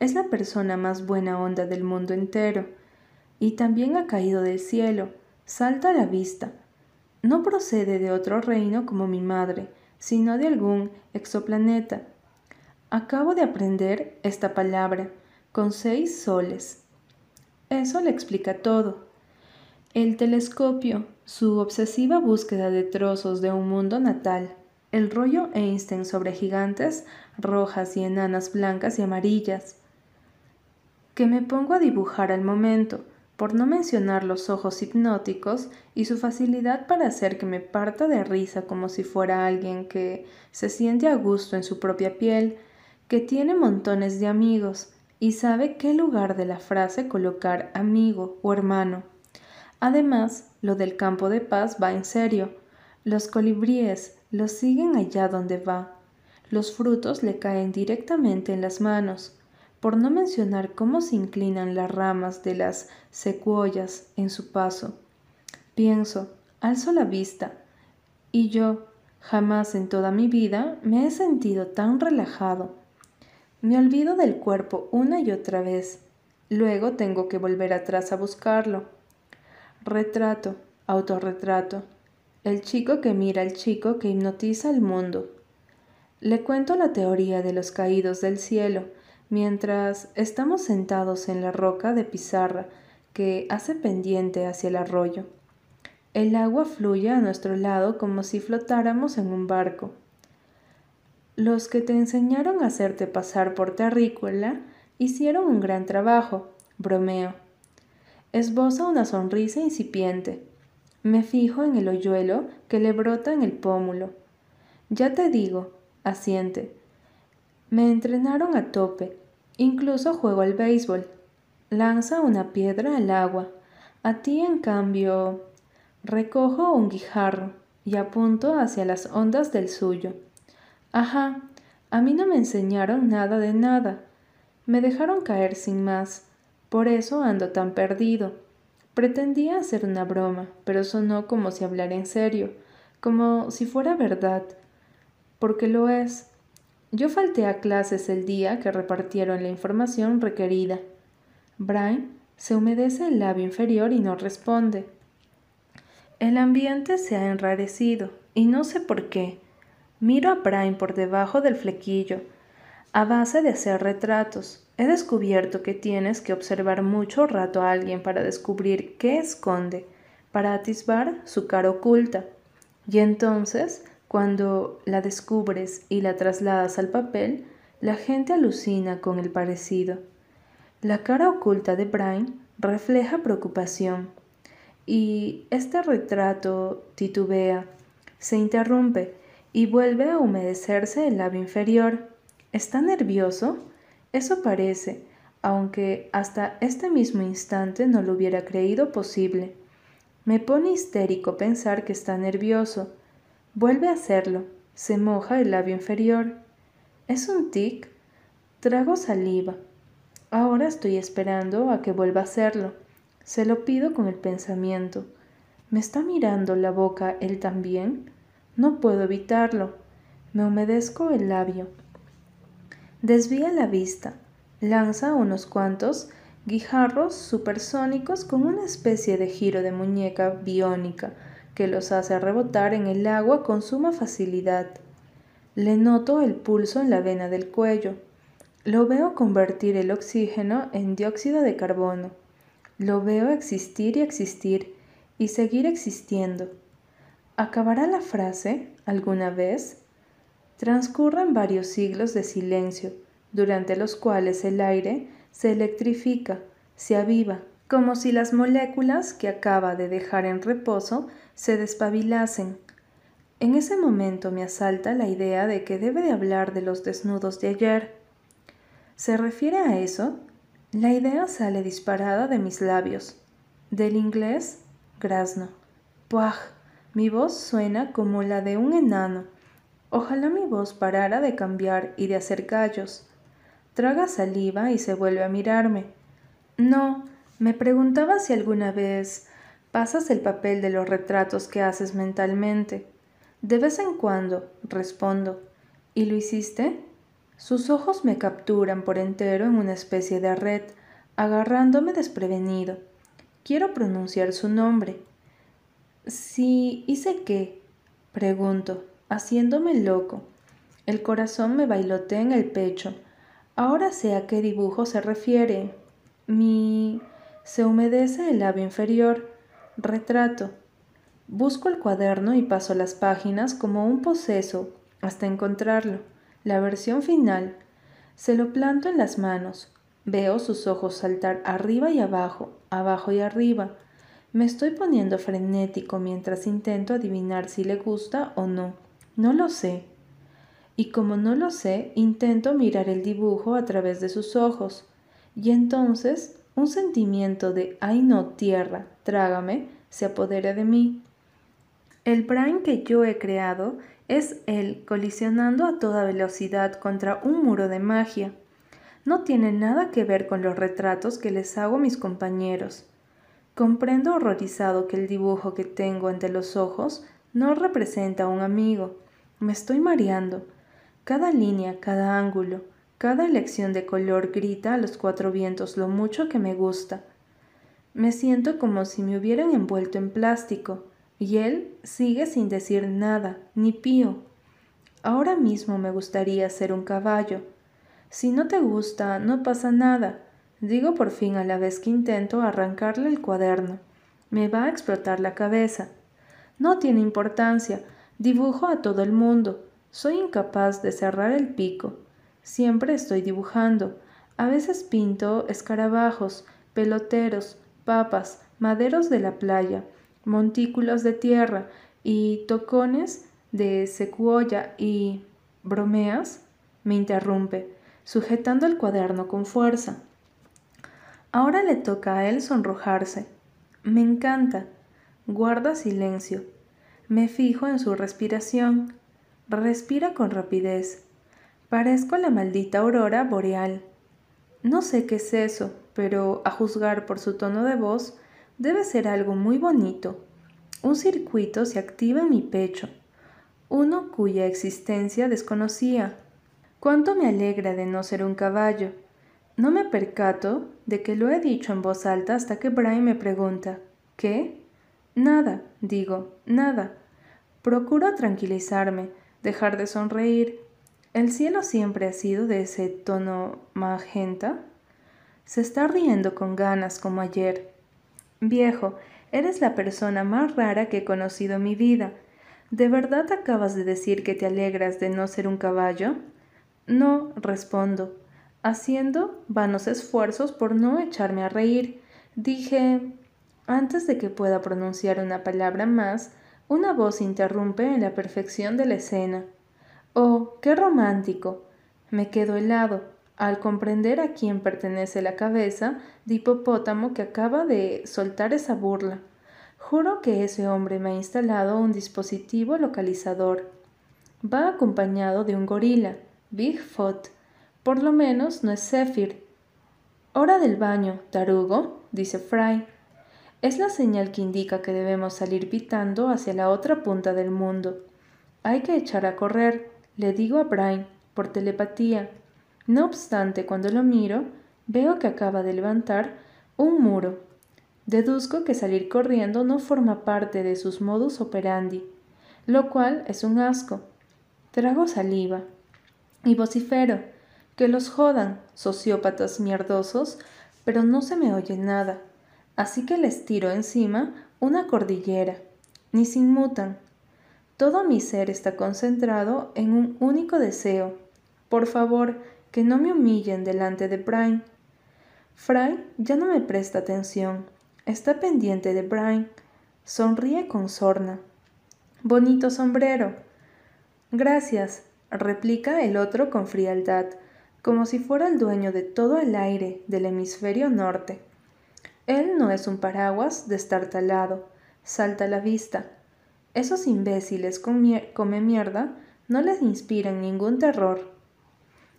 Es la persona más buena onda del mundo entero. Y también ha caído del cielo, salta a la vista. No procede de otro reino como mi madre, sino de algún exoplaneta. Acabo de aprender esta palabra, con seis soles. Eso le explica todo. El telescopio, su obsesiva búsqueda de trozos de un mundo natal, el rollo Einstein sobre gigantes rojas y enanas blancas y amarillas, que me pongo a dibujar al momento, por no mencionar los ojos hipnóticos y su facilidad para hacer que me parta de risa como si fuera alguien que se siente a gusto en su propia piel, que tiene montones de amigos y sabe qué lugar de la frase colocar amigo o hermano. Además, lo del campo de paz va en serio. Los colibríes lo siguen allá donde va. Los frutos le caen directamente en las manos, por no mencionar cómo se inclinan las ramas de las secuoyas en su paso. Pienso, alzo la vista, y yo, jamás en toda mi vida me he sentido tan relajado. Me olvido del cuerpo una y otra vez. Luego tengo que volver atrás a buscarlo Retrato, autorretrato. El chico que mira al chico que hipnotiza el mundo. Le cuento la teoría de los caídos del cielo mientras estamos sentados en la roca de pizarra que hace pendiente hacia el arroyo. El agua fluye a nuestro lado como si flotáramos en un barco. Los que te enseñaron a hacerte pasar por terrícola hicieron un gran trabajo, bromeo. Esboza una sonrisa incipiente. Me fijo en el hoyuelo que le brota en el pómulo. Ya te digo, asiente. Me entrenaron a tope. Incluso juego al béisbol. Lanza una piedra al agua. A ti, en cambio, recojo un guijarro y apunto hacia las ondas del suyo. Ajá, a mí no me enseñaron nada de nada. Me dejaron caer sin más. Por eso ando tan perdido. Pretendía hacer una broma, pero sonó como si hablara en serio, como si fuera verdad, porque lo es. Yo falté a clases el día que repartieron la información requerida. Brian se humedece el labio inferior y no responde. El ambiente se ha enrarecido, y no sé por qué. Miro a Brian por debajo del flequillo, a base de hacer retratos, He descubierto que tienes que observar mucho rato a alguien para descubrir qué esconde, para atisbar su cara oculta. Y entonces, cuando la descubres y la trasladas al papel, la gente alucina con el parecido. La cara oculta de Brian refleja preocupación. Y este retrato titubea, se interrumpe y vuelve a humedecerse el labio inferior. ¿Está nervioso? Eso parece, aunque hasta este mismo instante no lo hubiera creído posible. Me pone histérico pensar que está nervioso. Vuelve a hacerlo. Se moja el labio inferior. ¿Es un tic? Trago saliva. Ahora estoy esperando a que vuelva a hacerlo. Se lo pido con el pensamiento. ¿Me está mirando la boca él también? No puedo evitarlo. Me humedezco el labio. Desvía la vista. Lanza unos cuantos guijarros supersónicos con una especie de giro de muñeca biónica que los hace rebotar en el agua con suma facilidad. Le noto el pulso en la vena del cuello. Lo veo convertir el oxígeno en dióxido de carbono. Lo veo existir y existir y seguir existiendo. ¿Acabará la frase alguna vez? Transcurren varios siglos de silencio, durante los cuales el aire se electrifica, se aviva, como si las moléculas que acaba de dejar en reposo se despabilasen. En ese momento me asalta la idea de que debe de hablar de los desnudos de ayer, ¿Se refiere a eso? La idea sale disparada de mis labios. Del inglés, grazno. Puaj, mi voz suena como la de un enano. Ojalá mi voz parara de cambiar y de hacer gallos. Traga saliva y se vuelve a mirarme. No, me preguntaba si alguna vez pasas el papel de los retratos que haces mentalmente. De vez en cuando, respondo. ¿Y lo hiciste? Sus ojos me capturan por entero en una especie de red, agarrándome desprevenido. Quiero pronunciar su nombre. Sí, ¿hice qué? Pregunto, haciéndome loco. El corazón me bailotea en el pecho. Ahora sé a qué dibujo se refiere. Mi... se humedece el labio inferior. Retrato. Busco el cuaderno y paso las páginas como un poseso hasta encontrarlo la versión final. Se lo planto en las manos. Veo sus ojos saltar arriba y abajo, abajo y arriba. Me estoy poniendo frenético mientras intento adivinar si le gusta o no. No lo sé. Y como no lo sé, intento mirar el dibujo a través de sus ojos. Y entonces un sentimiento de ay no, tierra, trágame, se apodera de mí. El Brian que yo he creado es él colisionando a toda velocidad contra un muro de magia. No tiene nada que ver con los retratos que les hago a mis compañeros. Comprendo horrorizado que el dibujo que tengo entre los ojos no representa a un amigo. Me estoy mareando. Cada línea, cada ángulo, cada elección de color grita a los cuatro vientos lo mucho que me gusta. Me siento como si me hubieran envuelto en plástico y él sigue sin decir nada, ni pío. Ahora mismo me gustaría ser un caballo. Si no te gusta, no pasa nada. Digo por fin a la vez que intento arrancarle el cuaderno. Me va a explotar la cabeza. No tiene importancia. Dibujo a todo el mundo. Soy incapaz de cerrar el pico. Siempre estoy dibujando. A veces pinto escarabajos, peloteros, papas, maderos de la playa, montículos de tierra y tocones de secuoya y bromeas, me interrumpe, sujetando el cuaderno con fuerza. Ahora le toca a él sonrojarse. Me encanta. Guarda silencio. Me fijo en su respiración. Respira con rapidez. Parezco la maldita aurora boreal. No sé qué es eso, pero a juzgar por su tono de voz, Debe ser algo muy bonito. Un circuito se activa en mi pecho, uno cuya existencia desconocía. Cuánto me alegra de no ser un caballo. No me percato de que lo he dicho en voz alta hasta que Brian me pregunta ¿Qué? Nada, digo, nada. Procuro tranquilizarme, dejar de sonreír. ¿El cielo siempre ha sido de ese tono magenta? Se está riendo con ganas como ayer. Viejo, Eres la persona más rara que he conocido en mi vida. ¿De verdad acabas de decir que te alegras de no ser un caballo? No, respondo, haciendo vanos esfuerzos por no echarme a reír. Dije, antes de que pueda pronunciar una palabra más, una voz interrumpe en la perfección de la escena. Oh, qué romántico. Me quedo helado al comprender a quién pertenece la cabeza de hipopótamo que acaba de soltar esa burla. Juro que ese hombre me ha instalado un dispositivo localizador. Va acompañado de un gorila, Bigfoot. Por lo menos no es Zephyr. Hora del baño, tarugo, dice Fry. Es la señal que indica que debemos salir pitando hacia la otra punta del mundo. Hay que echar a correr, le digo a Brian, por telepatía. No obstante, cuando lo miro, veo que acaba de levantar un muro. Deduzco que salir corriendo no forma parte de sus modus operandi, lo cual es un asco. Trago saliva y vocifero, que los jodan, sociópatas mierdosos, pero no se me oye nada, así que les tiro encima una cordillera. Ni se inmutan. Todo mi ser está concentrado en un único deseo. Por favor, que no me humillen delante de Brian. Fry ya no me presta atención. Está pendiente de Brian. Sonríe con sorna. Bonito sombrero. Gracias, replica el otro con frialdad, como si fuera el dueño de todo el aire del hemisferio norte. Él no es un paraguas destartalado, salta a la vista. Esos imbéciles come mierda no les inspiran ningún terror.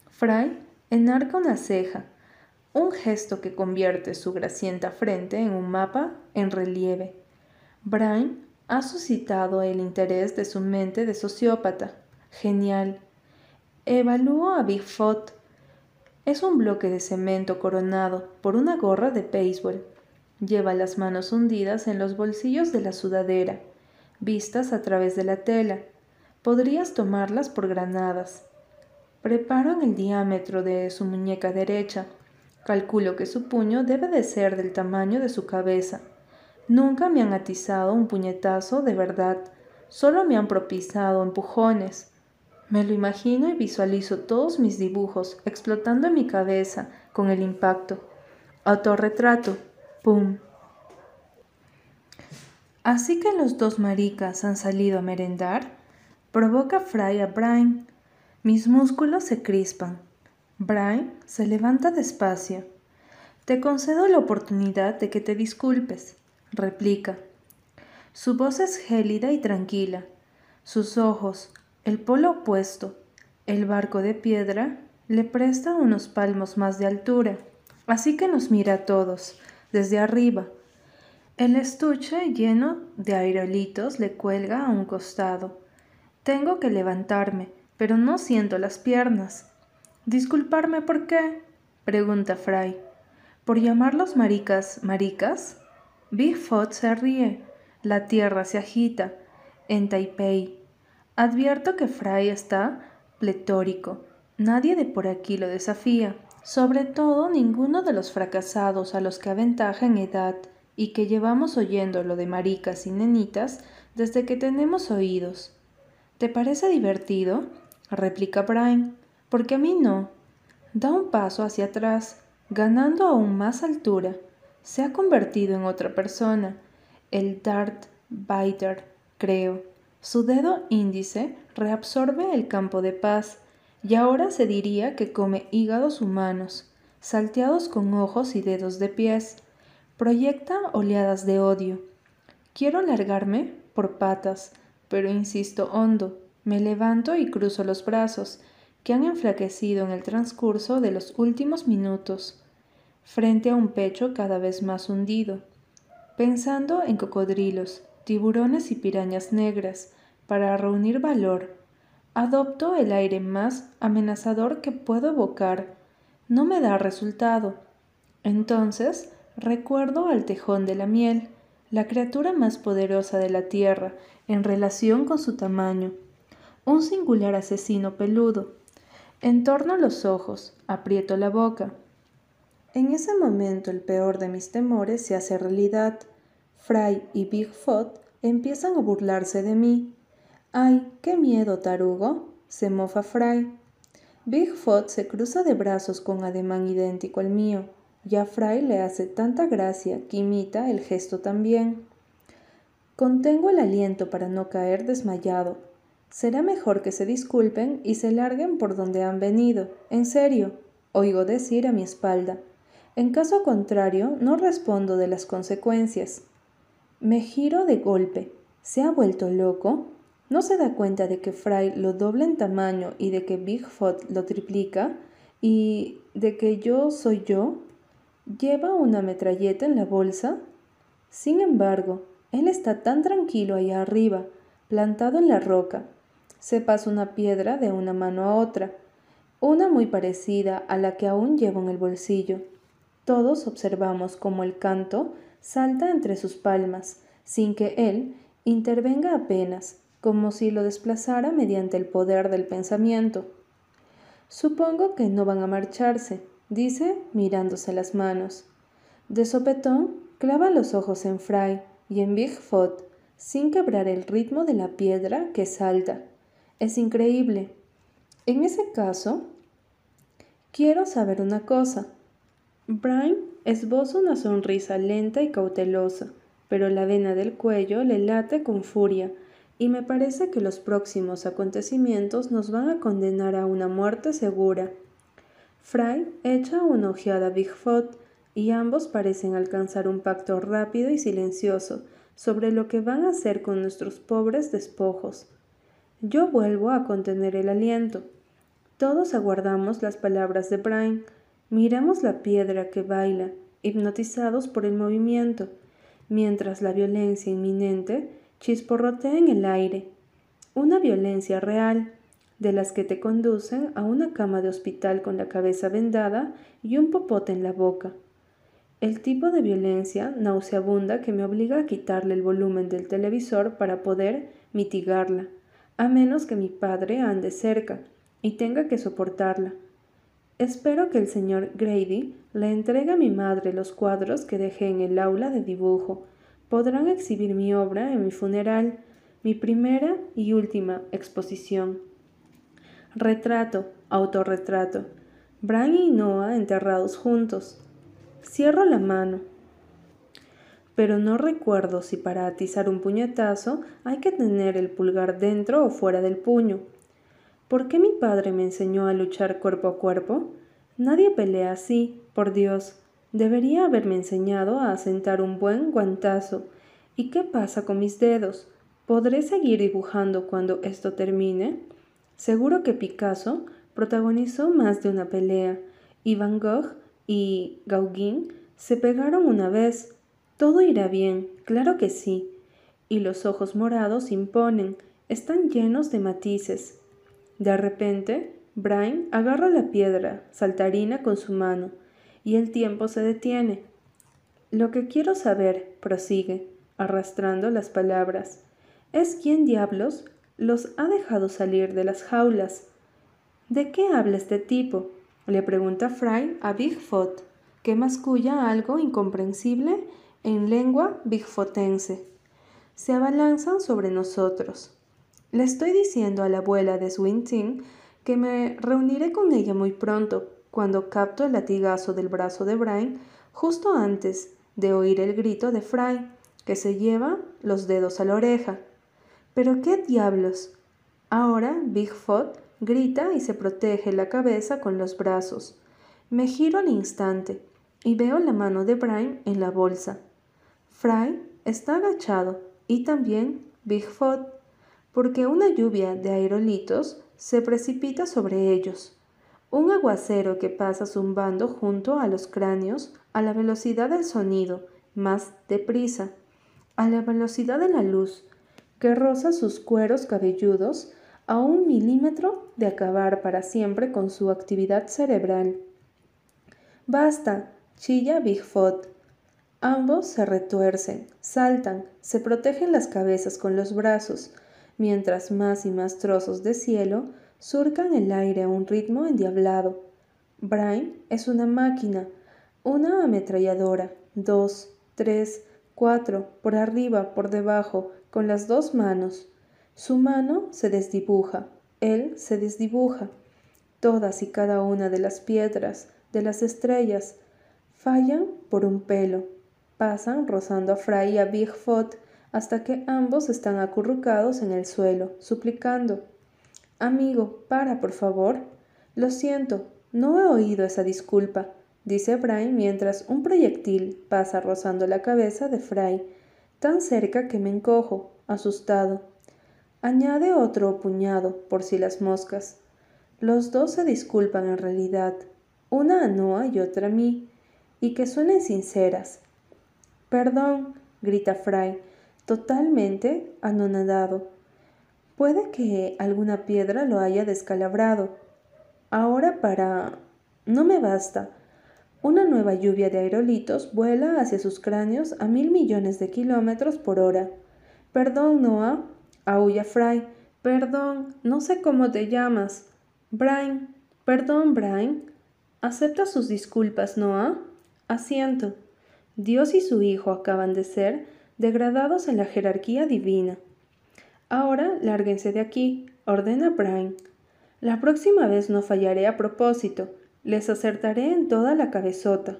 Fry enarca una ceja, un gesto que convierte su gracienta frente en un mapa en relieve. Brian ha suscitado el interés de su mente de sociópata. Genial. Evalúo a Bigfoot. Es un bloque de cemento coronado por una gorra de béisbol. Lleva las manos hundidas en los bolsillos de la sudadera, vistas a través de la tela. Podrías tomarlas por granadas. Preparo en el diámetro de su muñeca derecha. Calculo que su puño debe de ser del tamaño de su cabeza. Nunca me han atizado un puñetazo de verdad, solo me han propiciado empujones. Me lo imagino y visualizo todos mis dibujos explotando en mi cabeza con el impacto. Autorretrato. ¡Pum! Así que los dos maricas han salido a merendar, provoca Fry a Brian mis músculos se crispan. Brian se levanta despacio. Te concedo la oportunidad de que te disculpes, replica. Su voz es gélida y tranquila. Sus ojos, el polo opuesto, el barco de piedra, le presta unos palmos más de altura, así que nos mira a todos, desde arriba. El estuche lleno de aerolitos le cuelga a un costado. Tengo que levantarme, pero no siento las piernas. ¿Disculparme por qué? pregunta Fry. ¿Por llamarlos maricas maricas? Bigfoot se ríe. La tierra se agita. En Taipei. Advierto que Fry está pletórico. Nadie de por aquí lo desafía. Sobre todo ninguno de los fracasados a los que aventaja en edad y que llevamos oyendo lo de maricas y nenitas desde que tenemos oídos. ¿Te parece divertido? replica Brian, porque a mí no. Da un paso hacia atrás, ganando aún más altura. Se ha convertido en otra persona, el Dart Biter, creo. Su dedo índice reabsorbe el campo de paz y ahora se diría que come hígados humanos, salteados con ojos y dedos de pies. Proyecta oleadas de odio. Quiero largarme por patas, pero insisto hondo. Me levanto y cruzo los brazos, que han enflaquecido en el transcurso de los últimos minutos, frente a un pecho cada vez más hundido, pensando en cocodrilos, tiburones y pirañas negras, para reunir valor. Adopto el aire más amenazador que puedo evocar. No me da resultado. Entonces recuerdo al tejón de la miel, la criatura más poderosa de la tierra en relación con su tamaño un singular asesino peludo. Entorno los ojos, aprieto la boca. En ese momento el peor de mis temores se hace realidad. Fry y Bigfoot empiezan a burlarse de mí. ¡Ay, qué miedo, tarugo! se mofa Fry. Bigfoot se cruza de brazos con ademán idéntico al mío, y a Fry le hace tanta gracia que imita el gesto también. Contengo el aliento para no caer desmayado. Será mejor que se disculpen y se larguen por donde han venido. En serio, oigo decir a mi espalda. En caso contrario, no respondo de las consecuencias. Me giro de golpe. ¿Se ha vuelto loco? ¿No se da cuenta de que Fry lo dobla en tamaño y de que Bigfoot lo triplica? ¿Y de que yo soy yo? ¿Lleva una metralleta en la bolsa? Sin embargo, él está tan tranquilo allá arriba, plantado en la roca. Se pasa una piedra de una mano a otra, una muy parecida a la que aún llevo en el bolsillo. Todos observamos cómo el canto salta entre sus palmas, sin que él intervenga apenas, como si lo desplazara mediante el poder del pensamiento. Supongo que no van a marcharse, dice mirándose las manos. De sopetón clava los ojos en Fry y en Bigfoot, sin quebrar el ritmo de la piedra que salta. Es increíble. En ese caso, quiero saber una cosa. Brian esboza una sonrisa lenta y cautelosa, pero la vena del cuello le late con furia, y me parece que los próximos acontecimientos nos van a condenar a una muerte segura. Fry echa una ojeada a Bigfoot y ambos parecen alcanzar un pacto rápido y silencioso sobre lo que van a hacer con nuestros pobres despojos. Yo vuelvo a contener el aliento. Todos aguardamos las palabras de Brian, Miramos la piedra que baila, hipnotizados por el movimiento, mientras la violencia inminente chisporrotea en el aire. Una violencia real, de las que te conducen a una cama de hospital con la cabeza vendada y un popote en la boca. El tipo de violencia nauseabunda que me obliga a quitarle el volumen del televisor para poder mitigarla, a menos que mi padre ande cerca y tenga que soportarla. Espero que el señor Grady le entregue a mi madre los cuadros que dejé en el aula de dibujo. Podrán exhibir mi obra en mi funeral, mi primera y última exposición. Retrato, autorretrato. Brian y Noah enterrados juntos. Cierro la mano. Pero no recuerdo si para atizar un puñetazo hay que tener el pulgar dentro o fuera del puño. ¿Por qué mi padre me enseñó a luchar cuerpo a cuerpo? Nadie pelea así, por Dios. Debería haberme enseñado a asentar un buen guantazo. ¿Y qué pasa con mis dedos? ¿Podré seguir dibujando cuando esto termine? Seguro que Picasso protagonizó más de una pelea, y Van Gogh y Gauguin se pegaron una vez. Todo irá bien, claro que sí. Y los ojos morados imponen, están llenos de matices, de repente, Brian agarra la piedra saltarina con su mano y el tiempo se detiene. Lo que quiero saber, prosigue, arrastrando las palabras, es quién diablos los ha dejado salir de las jaulas. ¿De qué habla este tipo? le pregunta Fry a Bigfoot, que masculla algo incomprensible en lengua bigfotense. Se abalanzan sobre nosotros. Le estoy diciendo a la abuela de Swinting que me reuniré con ella muy pronto, cuando capto el latigazo del brazo de Brian justo antes de oír el grito de Fry, que se lleva los dedos a la oreja. Pero qué diablos. Ahora Bigfoot grita y se protege la cabeza con los brazos. Me giro al instante y veo la mano de Brian en la bolsa. Fry está agachado y también Bigfoot porque una lluvia de aerolitos se precipita sobre ellos. Un aguacero que pasa zumbando junto a los cráneos a la velocidad del sonido, más deprisa, a la velocidad de la luz, que roza sus cueros cabelludos a un milímetro de acabar para siempre con su actividad cerebral. Basta, chilla Bigfoot. Ambos se retuercen, saltan, se protegen las cabezas con los brazos, mientras más y más trozos de cielo surcan el aire a un ritmo endiablado. Brian es una máquina, una ametralladora, dos, tres, cuatro, por arriba, por debajo, con las dos manos. Su mano se desdibuja, él se desdibuja. Todas y cada una de las piedras, de las estrellas, fallan por un pelo, pasan rozando a Fry y a Bigfoot hasta que ambos están acurrucados en el suelo, suplicando. Amigo, para, por favor. Lo siento, no he oído esa disculpa, dice Brian mientras un proyectil pasa rozando la cabeza de Fry, tan cerca que me encojo, asustado. Añade otro puñado, por si las moscas. Los dos se disculpan en realidad, una a Noah y otra a mí, y que suenen sinceras. Perdón, grita Fry, totalmente anonadado. Puede que alguna piedra lo haya descalabrado. Ahora para... No me basta. Una nueva lluvia de aerolitos vuela hacia sus cráneos a mil millones de kilómetros por hora. Perdón, Noah, aulla Fry. Perdón, no sé cómo te llamas. Brian. Perdón, Brian. ¿Acepta sus disculpas, Noah? Asiento. Dios y su Hijo acaban de ser degradados en la jerarquía divina. Ahora lárguense de aquí, ordena Brian. La próxima vez no fallaré a propósito, les acertaré en toda la cabezota.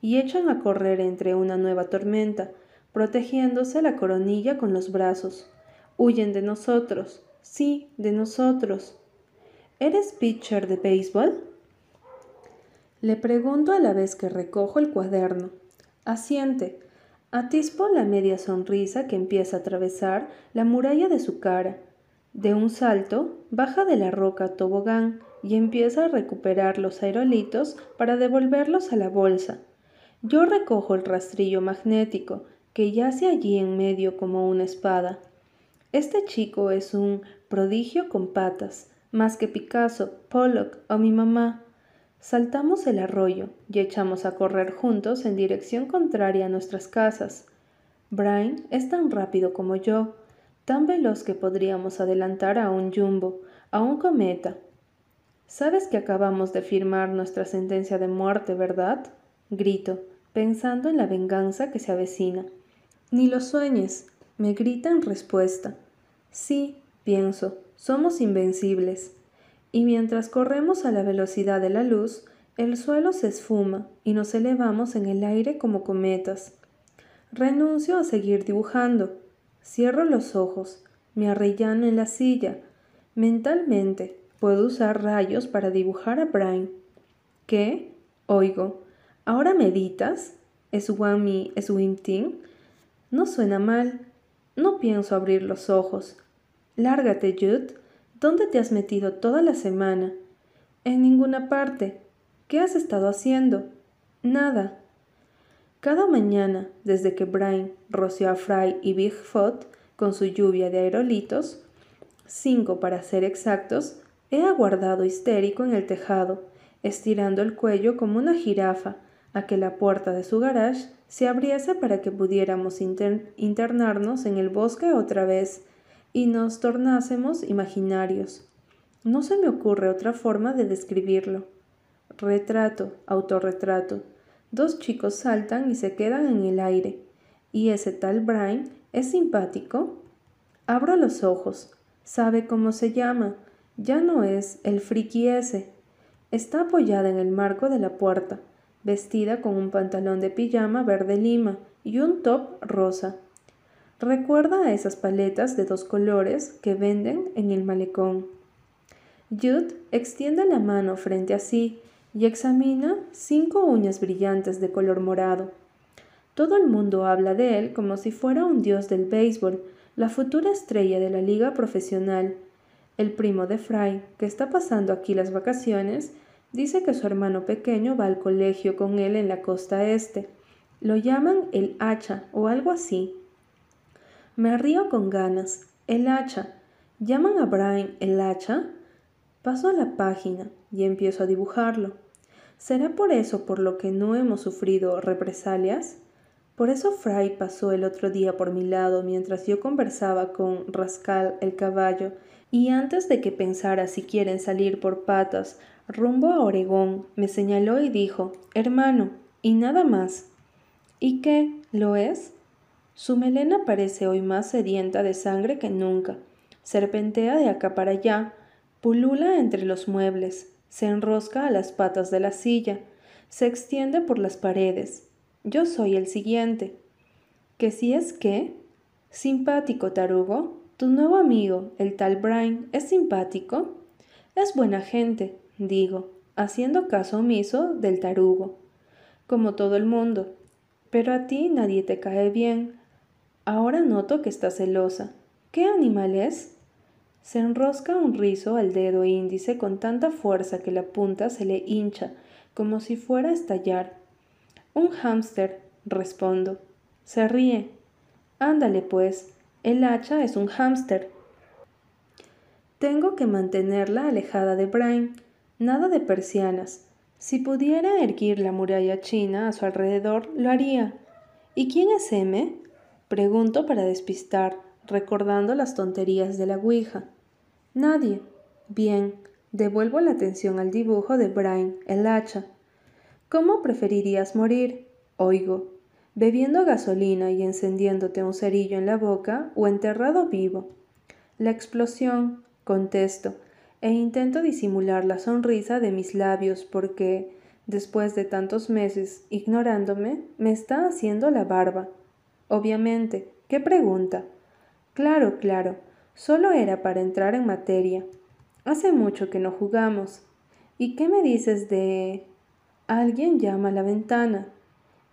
Y echan a correr entre una nueva tormenta, protegiéndose la coronilla con los brazos. Huyen de nosotros, sí, de nosotros. ¿Eres pitcher de béisbol? Le pregunto a la vez que recojo el cuaderno. Asiente, Atispo la media sonrisa que empieza a atravesar la muralla de su cara. De un salto, baja de la roca tobogán y empieza a recuperar los aerolitos para devolverlos a la bolsa. Yo recojo el rastrillo magnético, que yace allí en medio como una espada. Este chico es un prodigio con patas, más que Picasso, Pollock o mi mamá. Saltamos el arroyo y echamos a correr juntos en dirección contraria a nuestras casas. Brian es tan rápido como yo, tan veloz que podríamos adelantar a un jumbo, a un cometa. Sabes que acabamos de firmar nuestra sentencia de muerte, ¿verdad? Grito, pensando en la venganza que se avecina. Ni lo sueñes, me grita en respuesta. Sí, pienso, somos invencibles y mientras corremos a la velocidad de la luz, el suelo se esfuma y nos elevamos en el aire como cometas. Renuncio a seguir dibujando. Cierro los ojos, me arrellano en la silla. Mentalmente puedo usar rayos para dibujar a Brian. ¿Qué? Oigo. ¿Ahora meditas? ¿Es Wami Swimting? No suena mal. No pienso abrir los ojos. Lárgate, Jude. ¿Dónde te has metido toda la semana? En ninguna parte. ¿Qué has estado haciendo? Nada. Cada mañana, desde que Brian roció a Fry y Bigfoot con su lluvia de aerolitos, cinco para ser exactos, he aguardado histérico en el tejado, estirando el cuello como una jirafa, a que la puerta de su garage se abriese para que pudiéramos internarnos en el bosque otra vez y nos tornásemos imaginarios. No se me ocurre otra forma de describirlo. Retrato, autorretrato. Dos chicos saltan y se quedan en el aire. ¿Y ese tal Brian es simpático? Abro los ojos. Sabe cómo se llama. Ya no es el friki ese. Está apoyada en el marco de la puerta, vestida con un pantalón de pijama verde lima y un top rosa. Recuerda a esas paletas de dos colores que venden en el malecón. Jude extiende la mano frente a sí y examina cinco uñas brillantes de color morado. Todo el mundo habla de él como si fuera un dios del béisbol, la futura estrella de la liga profesional. El primo de Fry, que está pasando aquí las vacaciones, dice que su hermano pequeño va al colegio con él en la costa este. Lo llaman el hacha o algo así. Me río con ganas. El hacha. ¿Llaman a Brian el hacha? Paso a la página y empiezo a dibujarlo. ¿Será por eso por lo que no hemos sufrido represalias? Por eso Fry pasó el otro día por mi lado mientras yo conversaba con Rascal el caballo, y antes de que pensara si quieren salir por patas rumbo a Oregón, me señaló y dijo, hermano, y nada más. ¿Y qué? ¿Lo es? Su melena parece hoy más sedienta de sangre que nunca. Serpentea de acá para allá, pulula entre los muebles, se enrosca a las patas de la silla, se extiende por las paredes. Yo soy el siguiente. ¿Que si es qué? Simpático, tarugo. Tu nuevo amigo, el tal Brian, ¿es simpático? Es buena gente, digo, haciendo caso omiso del tarugo, como todo el mundo. Pero a ti nadie te cae bien. Ahora noto que está celosa. ¿Qué animal es? Se enrosca un rizo al dedo índice con tanta fuerza que la punta se le hincha, como si fuera a estallar. Un hámster, respondo. Se ríe. Ándale, pues, el hacha es un hámster. Tengo que mantenerla alejada de Brian. Nada de persianas. Si pudiera erguir la muralla china a su alrededor, lo haría. ¿Y quién es M? Pregunto para despistar, recordando las tonterías de la Ouija. Nadie. Bien, devuelvo la atención al dibujo de Brian, el hacha. ¿Cómo preferirías morir? Oigo, bebiendo gasolina y encendiéndote un cerillo en la boca o enterrado vivo. La explosión, contesto, e intento disimular la sonrisa de mis labios porque, después de tantos meses ignorándome, me está haciendo la barba. Obviamente, ¿qué pregunta? Claro, claro, Solo era para entrar en materia. Hace mucho que no jugamos. ¿Y qué me dices de... Alguien llama a la ventana.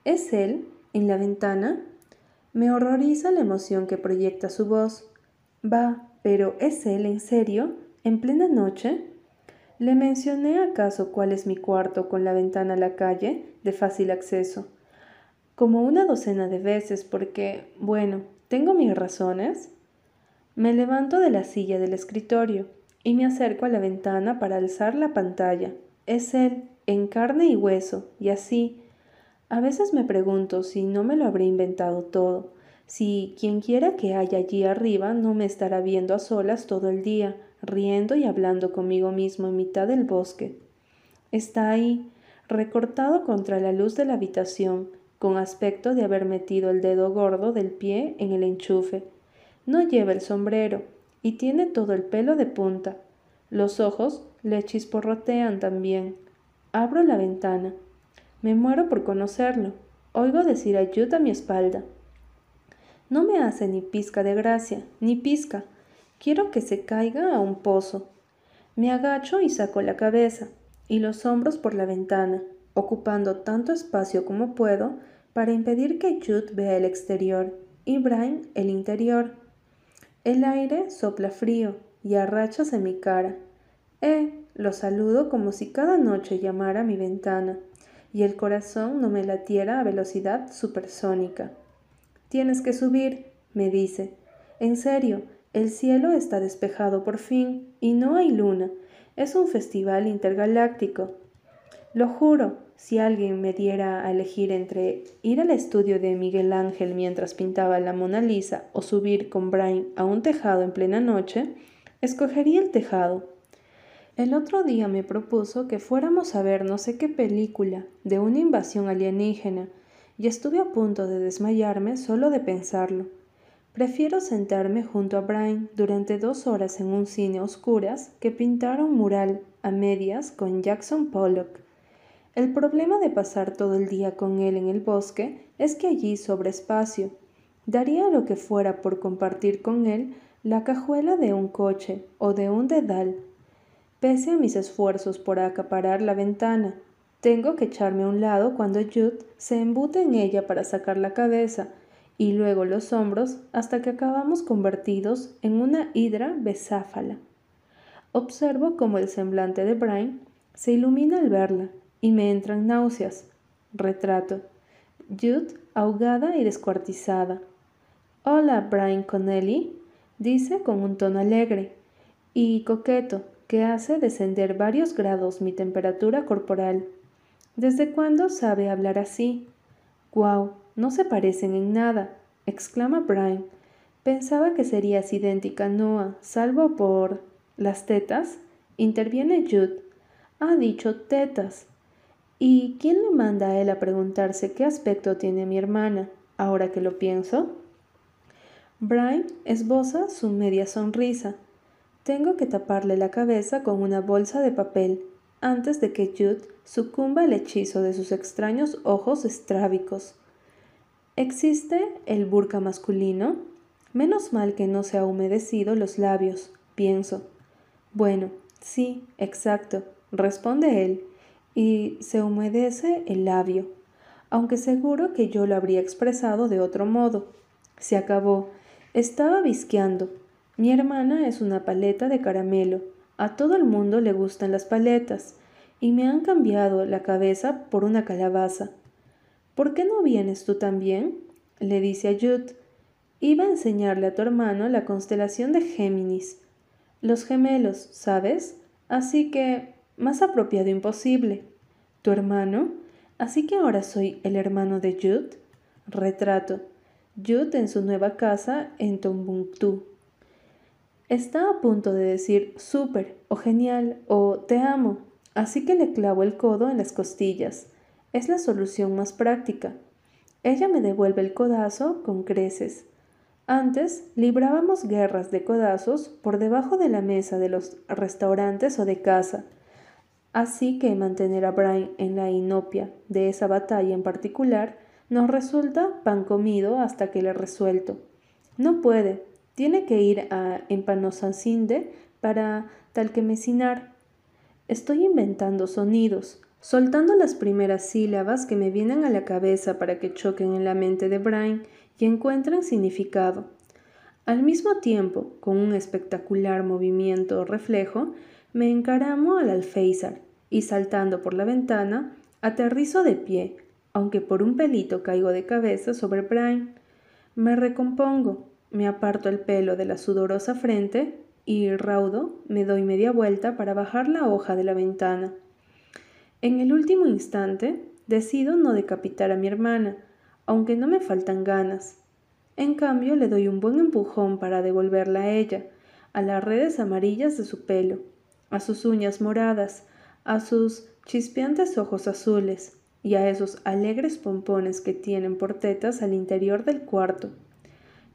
¿Es él en la ventana? Me horroriza la emoción que proyecta su voz. Va, pero ¿es él en serio? ¿En plena noche? ¿Le mencioné acaso cuál es mi cuarto con la ventana a la calle, de fácil acceso? Como una docena de veces porque, bueno, tengo mis razones. Me levanto de la silla del escritorio y me acerco a la ventana para alzar la pantalla. Es él, en carne y hueso, y así. A veces me pregunto si no me lo habré inventado todo, si quien quiera que haya allí arriba no me estará viendo a solas todo el día, riendo y hablando conmigo mismo en mitad del bosque. Está ahí, recortado contra la luz de la habitación, con aspecto de haber metido el dedo gordo del pie en el enchufe, no lleva el sombrero y tiene todo el pelo de punta. Los ojos le chisporrotean también. Abro la ventana. Me muero por conocerlo. Oigo decir a a mi espalda. No me hace ni pizca de gracia, ni pizca. Quiero que se caiga a un pozo. Me agacho y saco la cabeza y los hombros por la ventana, ocupando tanto espacio como puedo para impedir que Jude vea el exterior y Brian el interior. El aire sopla frío y a rachas en mi cara. Eh, lo saludo como si cada noche llamara a mi ventana y el corazón no me latiera a velocidad supersónica. Tienes que subir, me dice. En serio, el cielo está despejado por fin y no hay luna. Es un festival intergaláctico. Lo juro, si alguien me diera a elegir entre ir al estudio de Miguel Ángel mientras pintaba la Mona Lisa o subir con Brian a un tejado en plena noche, escogería el tejado. El otro día me propuso que fuéramos a ver no sé qué película de una invasión alienígena y estuve a punto de desmayarme solo de pensarlo. Prefiero sentarme junto a Brian durante dos horas en un cine oscuras que pintar un mural a medias con Jackson Pollock. El problema de pasar todo el día con él en el bosque es que allí sobra espacio. Daría lo que fuera por compartir con él la cajuela de un coche o de un dedal. Pese a mis esfuerzos por acaparar la ventana, tengo que echarme a un lado cuando Jude se embute en ella para sacar la cabeza y luego los hombros hasta que acabamos convertidos en una hidra besáfala. Observo cómo el semblante de Brian se ilumina al verla y me entran náuseas. Retrato. Jude, ahogada y descuartizada. Hola, Brian Connelly, dice con un tono alegre y coqueto que hace descender varios grados mi temperatura corporal. ¿Desde cuándo sabe hablar así? Guau, no se parecen en nada, exclama Brian. Pensaba que serías idéntica a Noah, salvo por. las tetas. Interviene Jude. Ha dicho tetas. ¿Y quién le manda a él a preguntarse qué aspecto tiene mi hermana, ahora que lo pienso? Brian esboza su media sonrisa. Tengo que taparle la cabeza con una bolsa de papel antes de que Jude sucumba al hechizo de sus extraños ojos estrábicos. ¿Existe el burka masculino? Menos mal que no se ha humedecido los labios, pienso. Bueno, sí, exacto, responde él, y se humedece el labio, aunque seguro que yo lo habría expresado de otro modo. Se acabó. Estaba visqueando. Mi hermana es una paleta de caramelo, a todo el mundo le gustan las paletas, y me han cambiado la cabeza por una calabaza. ¿Por qué no vienes tú también? le dice a Jude. Iba a enseñarle a tu hermano la constelación de Géminis. Los gemelos, ¿sabes? Así que, más apropiado imposible. ¿Tu hermano? Así que ahora soy el hermano de Jude. Retrato. Jude en su nueva casa en Tombuctú. Está a punto de decir súper o genial o te amo, así que le clavo el codo en las costillas. Es la solución más práctica. Ella me devuelve el codazo con creces. Antes librábamos guerras de codazos por debajo de la mesa de los restaurantes o de casa. Así que mantener a Brian en la inopia de esa batalla en particular nos resulta pan comido hasta que le resuelto. No puede, tiene que ir a Empanosancinde para talquemecinar. Estoy inventando sonidos, soltando las primeras sílabas que me vienen a la cabeza para que choquen en la mente de Brian y encuentren significado. Al mismo tiempo, con un espectacular movimiento o reflejo, me encaramo al alféizar y saltando por la ventana, aterrizo de pie, aunque por un pelito caigo de cabeza sobre Brian. Me recompongo, me aparto el pelo de la sudorosa frente y, raudo, me doy media vuelta para bajar la hoja de la ventana. En el último instante, decido no decapitar a mi hermana, aunque no me faltan ganas. En cambio, le doy un buen empujón para devolverla a ella, a las redes amarillas de su pelo, a sus uñas moradas, a sus chispeantes ojos azules y a esos alegres pompones que tienen por tetas al interior del cuarto.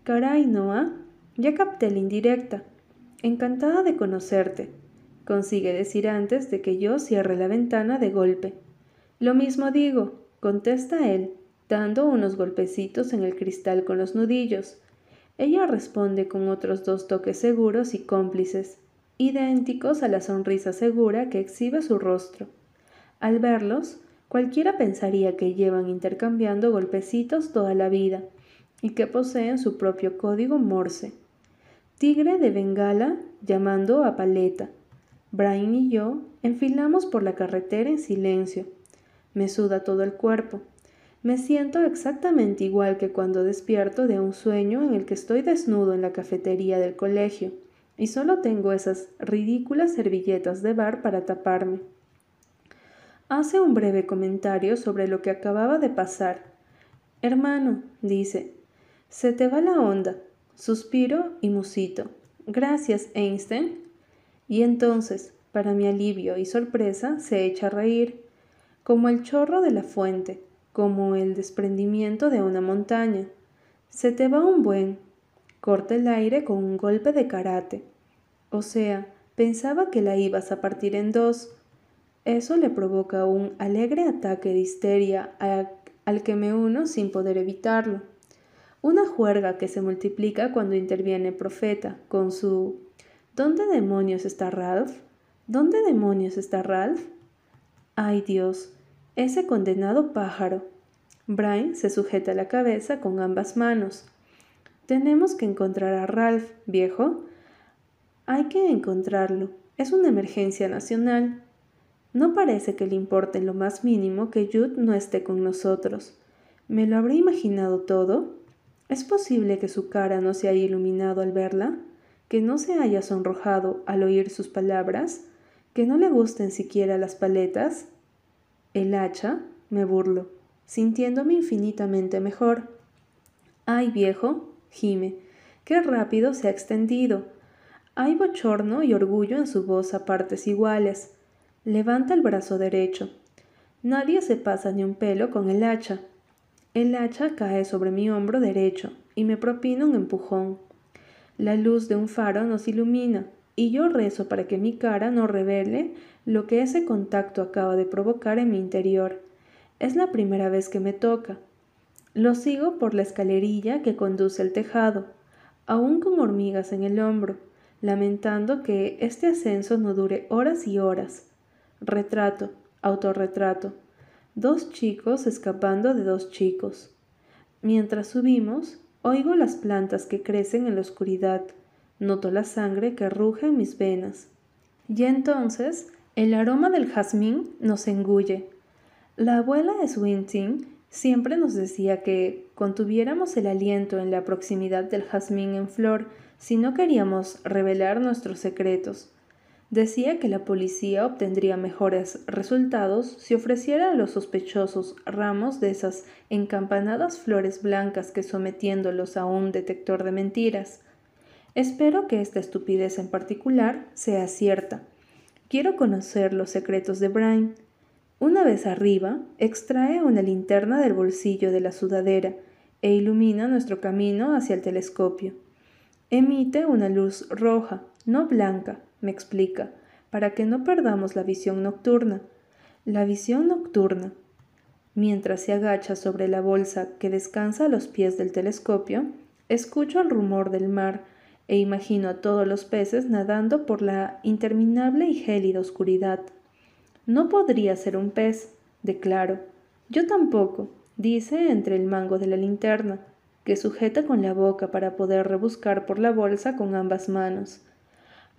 Caray, Noah, ya capté la indirecta. Encantada de conocerte. Consigue decir antes de que yo cierre la ventana de golpe. Lo mismo digo, contesta él, dando unos golpecitos en el cristal con los nudillos. Ella responde con otros dos toques seguros y cómplices, idénticos a la sonrisa segura que exhibe su rostro. Al verlos, cualquiera pensaría que llevan intercambiando golpecitos toda la vida y que poseen su propio código Morse. Tigre de Bengala llamando a Paleta. Brian y yo enfilamos por la carretera en silencio. Me suda todo el cuerpo. Me siento exactamente igual que cuando despierto de un sueño en el que estoy desnudo en la cafetería del colegio y solo tengo esas ridículas servilletas de bar para taparme. Hace un breve comentario sobre lo que acababa de pasar. Hermano, dice, se te va la onda. Suspiro y musito. Gracias, Einstein. Y entonces, para mi alivio y sorpresa, se echa a reír, como el chorro de la fuente, como el desprendimiento de una montaña. Se te va un buen. Corta el aire con un golpe de karate. O sea, pensaba que la ibas a partir en dos. Eso le provoca un alegre ataque de histeria al que me uno sin poder evitarlo. Una juerga que se multiplica cuando interviene el profeta con su ¿Dónde demonios está Ralph? ¿Dónde demonios está Ralph? Ay Dios, ese condenado pájaro. Brian se sujeta la cabeza con ambas manos. Tenemos que encontrar a Ralph, viejo. Hay que encontrarlo. Es una emergencia nacional. No parece que le importe en lo más mínimo que Jude no esté con nosotros. ¿Me lo habré imaginado todo? ¿Es posible que su cara no se haya iluminado al verla? ¿Que no se haya sonrojado al oír sus palabras? ¿Que no le gusten siquiera las paletas? El hacha, me burlo, sintiéndome infinitamente mejor. Ay, viejo, gime, qué rápido se ha extendido. Hay bochorno y orgullo en su voz a partes iguales. Levanta el brazo derecho. Nadie se pasa ni un pelo con el hacha. El hacha cae sobre mi hombro derecho y me propina un empujón. La luz de un faro nos ilumina y yo rezo para que mi cara no revele lo que ese contacto acaba de provocar en mi interior. Es la primera vez que me toca. Lo sigo por la escalerilla que conduce al tejado, aún con hormigas en el hombro, lamentando que este ascenso no dure horas y horas. Retrato, autorretrato. Dos chicos escapando de dos chicos. Mientras subimos, oigo las plantas que crecen en la oscuridad, noto la sangre que ruge en mis venas. Y entonces el aroma del jazmín nos engulle. La abuela Swinton siempre nos decía que contuviéramos el aliento en la proximidad del jazmín en flor si no queríamos revelar nuestros secretos. Decía que la policía obtendría mejores resultados si ofreciera a los sospechosos ramos de esas encampanadas flores blancas que sometiéndolos a un detector de mentiras. Espero que esta estupidez en particular sea cierta. Quiero conocer los secretos de Brian. Una vez arriba, extrae una linterna del bolsillo de la sudadera e ilumina nuestro camino hacia el telescopio. Emite una luz roja, no blanca, me explica, para que no perdamos la visión nocturna. La visión nocturna. Mientras se agacha sobre la bolsa que descansa a los pies del telescopio, escucho el rumor del mar e imagino a todos los peces nadando por la interminable y gélida oscuridad. No podría ser un pez, declaro. Yo tampoco, dice entre el mango de la linterna, que sujeta con la boca para poder rebuscar por la bolsa con ambas manos.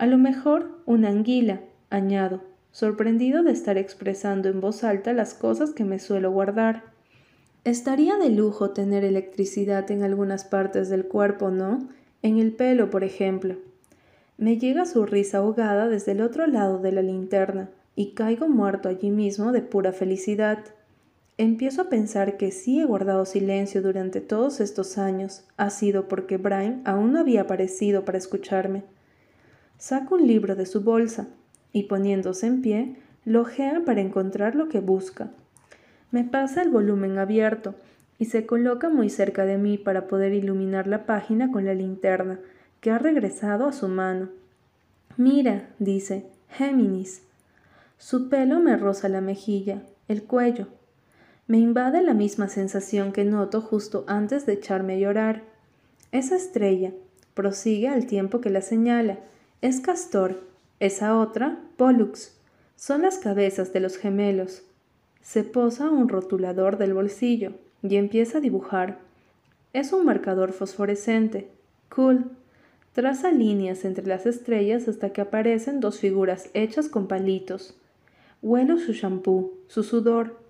A lo mejor una anguila, añado, sorprendido de estar expresando en voz alta las cosas que me suelo guardar. Estaría de lujo tener electricidad en algunas partes del cuerpo, ¿no? En el pelo, por ejemplo. Me llega su risa ahogada desde el otro lado de la linterna y caigo muerto allí mismo de pura felicidad. Empiezo a pensar que si he guardado silencio durante todos estos años ha sido porque Brian aún no había aparecido para escucharme. Saca un libro de su bolsa y poniéndose en pie, lo ojea para encontrar lo que busca. Me pasa el volumen abierto y se coloca muy cerca de mí para poder iluminar la página con la linterna, que ha regresado a su mano. Mira, dice, Géminis. Su pelo me roza la mejilla, el cuello. Me invade la misma sensación que noto justo antes de echarme a llorar. Esa estrella prosigue al tiempo que la señala, es Castor, esa otra, Pollux. Son las cabezas de los gemelos. Se posa un rotulador del bolsillo y empieza a dibujar. Es un marcador fosforescente. Cool. Traza líneas entre las estrellas hasta que aparecen dos figuras hechas con palitos. Huelo su champú, su sudor.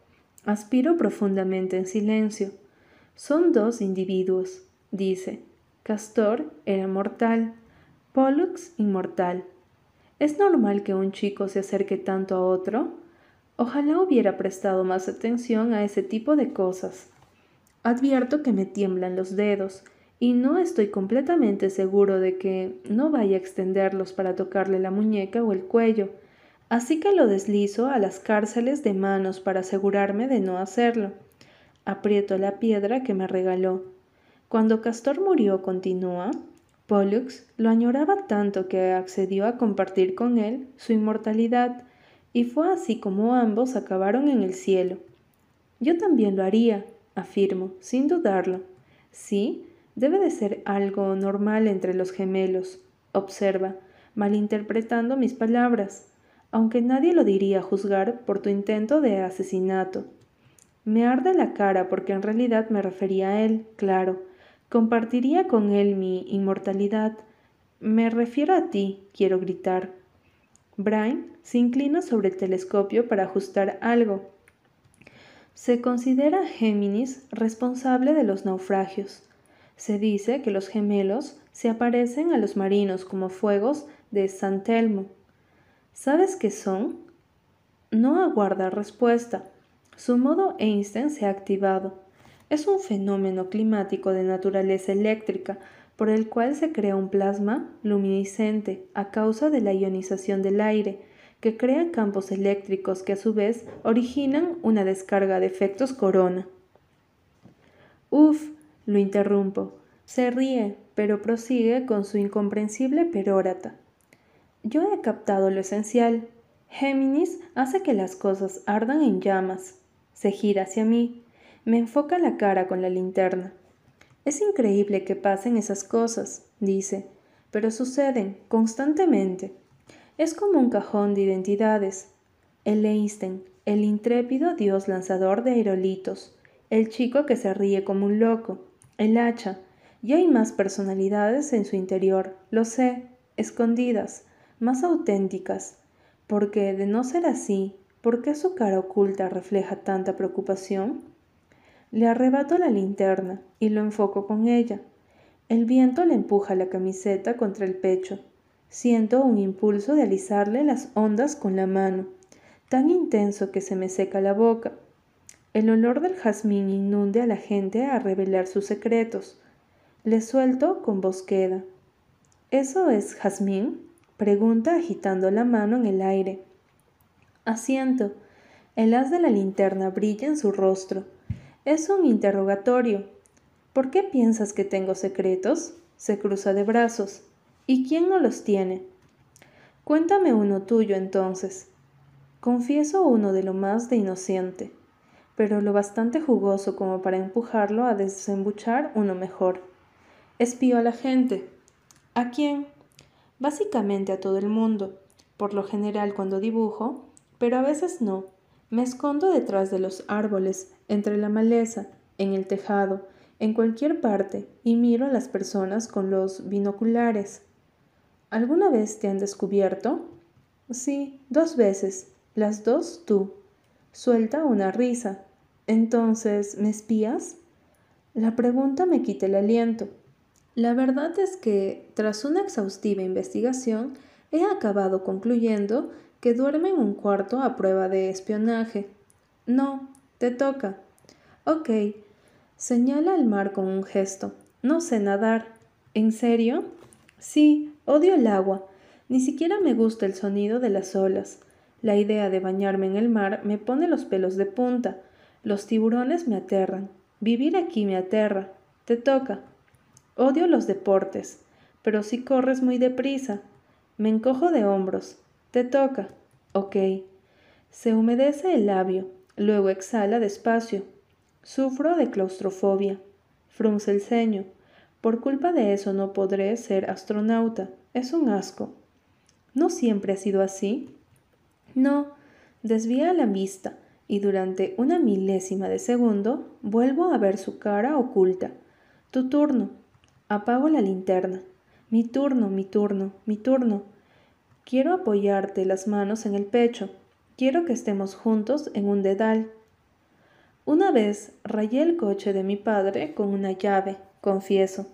Aspiro profundamente en silencio. Son dos individuos, dice. Castor era mortal. Pollux inmortal. ¿Es normal que un chico se acerque tanto a otro? Ojalá hubiera prestado más atención a ese tipo de cosas. Advierto que me tiemblan los dedos y no estoy completamente seguro de que no vaya a extenderlos para tocarle la muñeca o el cuello, así que lo deslizo a las cárceles de manos para asegurarme de no hacerlo. Aprieto la piedra que me regaló. Cuando Castor murió, continúa, Pollux lo añoraba tanto que accedió a compartir con él su inmortalidad, y fue así como ambos acabaron en el cielo. Yo también lo haría, afirmo, sin dudarlo. Sí, debe de ser algo normal entre los gemelos, observa, malinterpretando mis palabras, aunque nadie lo diría a juzgar por tu intento de asesinato. Me arde la cara porque en realidad me refería a él, claro, Compartiría con él mi inmortalidad. Me refiero a ti, quiero gritar. Brian se inclina sobre el telescopio para ajustar algo. Se considera Géminis responsable de los naufragios. Se dice que los gemelos se aparecen a los marinos como fuegos de San Telmo. ¿Sabes qué son? No aguarda respuesta. Su modo Einstein se ha activado es un fenómeno climático de naturaleza eléctrica por el cual se crea un plasma luminiscente a causa de la ionización del aire, que crea campos eléctricos que a su vez originan una descarga de efectos corona. Uf, lo interrumpo. Se ríe, pero prosigue con su incomprensible perórata. Yo he captado lo esencial. Géminis hace que las cosas ardan en llamas. Se gira hacia mí. Me enfoca la cara con la linterna. Es increíble que pasen esas cosas, dice, pero suceden constantemente. Es como un cajón de identidades. El Einstein, el intrépido dios lanzador de aerolitos, el chico que se ríe como un loco, el hacha, y hay más personalidades en su interior, lo sé, escondidas, más auténticas, porque de no ser así, ¿por qué su cara oculta refleja tanta preocupación? Le arrebato la linterna y lo enfoco con ella. El viento le empuja la camiseta contra el pecho. Siento un impulso de alisarle las ondas con la mano, tan intenso que se me seca la boca. El olor del jazmín inunde a la gente a revelar sus secretos, le suelto con voz queda. ¿Eso es jazmín? pregunta agitando la mano en el aire. Asiento. El haz de la linterna brilla en su rostro. Es un interrogatorio. ¿Por qué piensas que tengo secretos? Se cruza de brazos. ¿Y quién no los tiene? Cuéntame uno tuyo entonces. Confieso uno de lo más de inocente, pero lo bastante jugoso como para empujarlo a desembuchar uno mejor. Espío a la gente. ¿A quién? Básicamente a todo el mundo, por lo general cuando dibujo, pero a veces no. Me escondo detrás de los árboles, entre la maleza, en el tejado, en cualquier parte, y miro a las personas con los binoculares. ¿Alguna vez te han descubierto? Sí, dos veces. Las dos tú. Suelta una risa. Entonces, ¿me espías? La pregunta me quita el aliento. La verdad es que, tras una exhaustiva investigación, he acabado concluyendo que duerme en un cuarto a prueba de espionaje. No, te toca. Ok. Señala al mar con un gesto. No sé nadar. ¿En serio? Sí, odio el agua. Ni siquiera me gusta el sonido de las olas. La idea de bañarme en el mar me pone los pelos de punta. Los tiburones me aterran. Vivir aquí me aterra. Te toca. Odio los deportes, pero si corres muy deprisa. Me encojo de hombros. Te toca. Ok. Se humedece el labio, luego exhala despacio. Sufro de claustrofobia. Frunce el ceño. Por culpa de eso no podré ser astronauta. Es un asco. ¿No siempre ha sido así? No. Desvía la vista y durante una milésima de segundo vuelvo a ver su cara oculta. Tu turno. Apago la linterna. Mi turno, mi turno, mi turno. Quiero apoyarte las manos en el pecho. Quiero que estemos juntos en un dedal. Una vez rayé el coche de mi padre con una llave, confieso.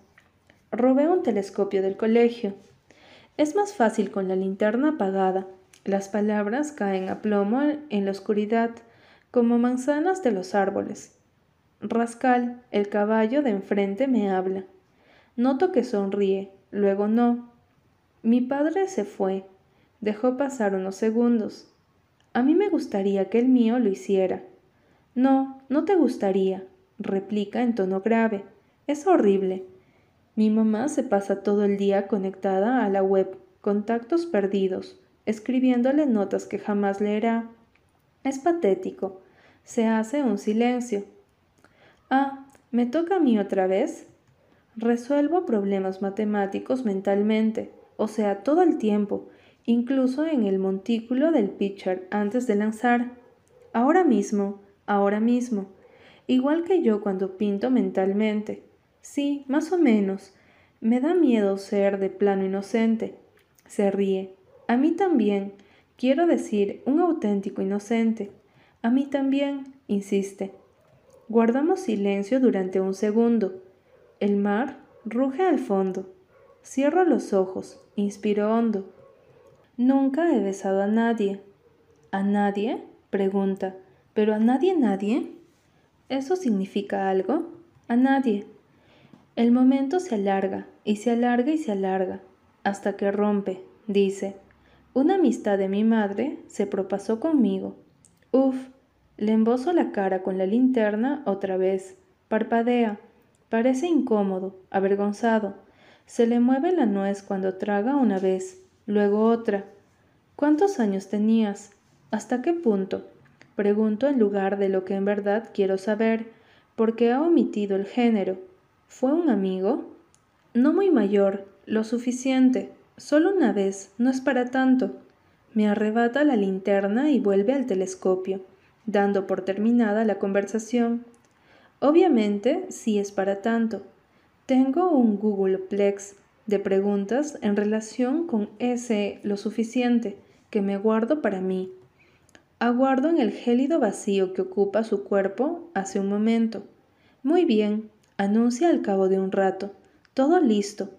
Robé un telescopio del colegio. Es más fácil con la linterna apagada. Las palabras caen a plomo en la oscuridad, como manzanas de los árboles. Rascal, el caballo de enfrente, me habla. Noto que sonríe, luego no. Mi padre se fue. Dejó pasar unos segundos. A mí me gustaría que el mío lo hiciera. No, no te gustaría, replica en tono grave. Es horrible. Mi mamá se pasa todo el día conectada a la web, contactos perdidos, escribiéndole notas que jamás leerá. Es patético. Se hace un silencio. Ah, ¿me toca a mí otra vez? Resuelvo problemas matemáticos mentalmente, o sea, todo el tiempo, incluso en el montículo del pitcher antes de lanzar. Ahora mismo, ahora mismo. Igual que yo cuando pinto mentalmente. Sí, más o menos. Me da miedo ser de plano inocente. Se ríe. A mí también. Quiero decir, un auténtico inocente. A mí también, insiste. Guardamos silencio durante un segundo. El mar ruge al fondo. Cierro los ojos, inspiro hondo. Nunca he besado a nadie. ¿A nadie? pregunta. ¿Pero a nadie nadie? ¿Eso significa algo? A nadie. El momento se alarga, y se alarga y se alarga, hasta que rompe, dice. Una amistad de mi madre se propasó conmigo. Uf, le embozo la cara con la linterna otra vez. Parpadea. Parece incómodo, avergonzado. Se le mueve la nuez cuando traga una vez, luego otra. ¿Cuántos años tenías? ¿Hasta qué punto? Pregunto en lugar de lo que en verdad quiero saber, porque ha omitido el género. ¿Fue un amigo? No muy mayor, lo suficiente. Solo una vez, no es para tanto. Me arrebata la linterna y vuelve al telescopio, dando por terminada la conversación. Obviamente, sí es para tanto. Tengo un Googleplex de preguntas en relación con ese lo suficiente que me guardo para mí. Aguardo en el gélido vacío que ocupa su cuerpo hace un momento. Muy bien, anuncia al cabo de un rato. Todo listo.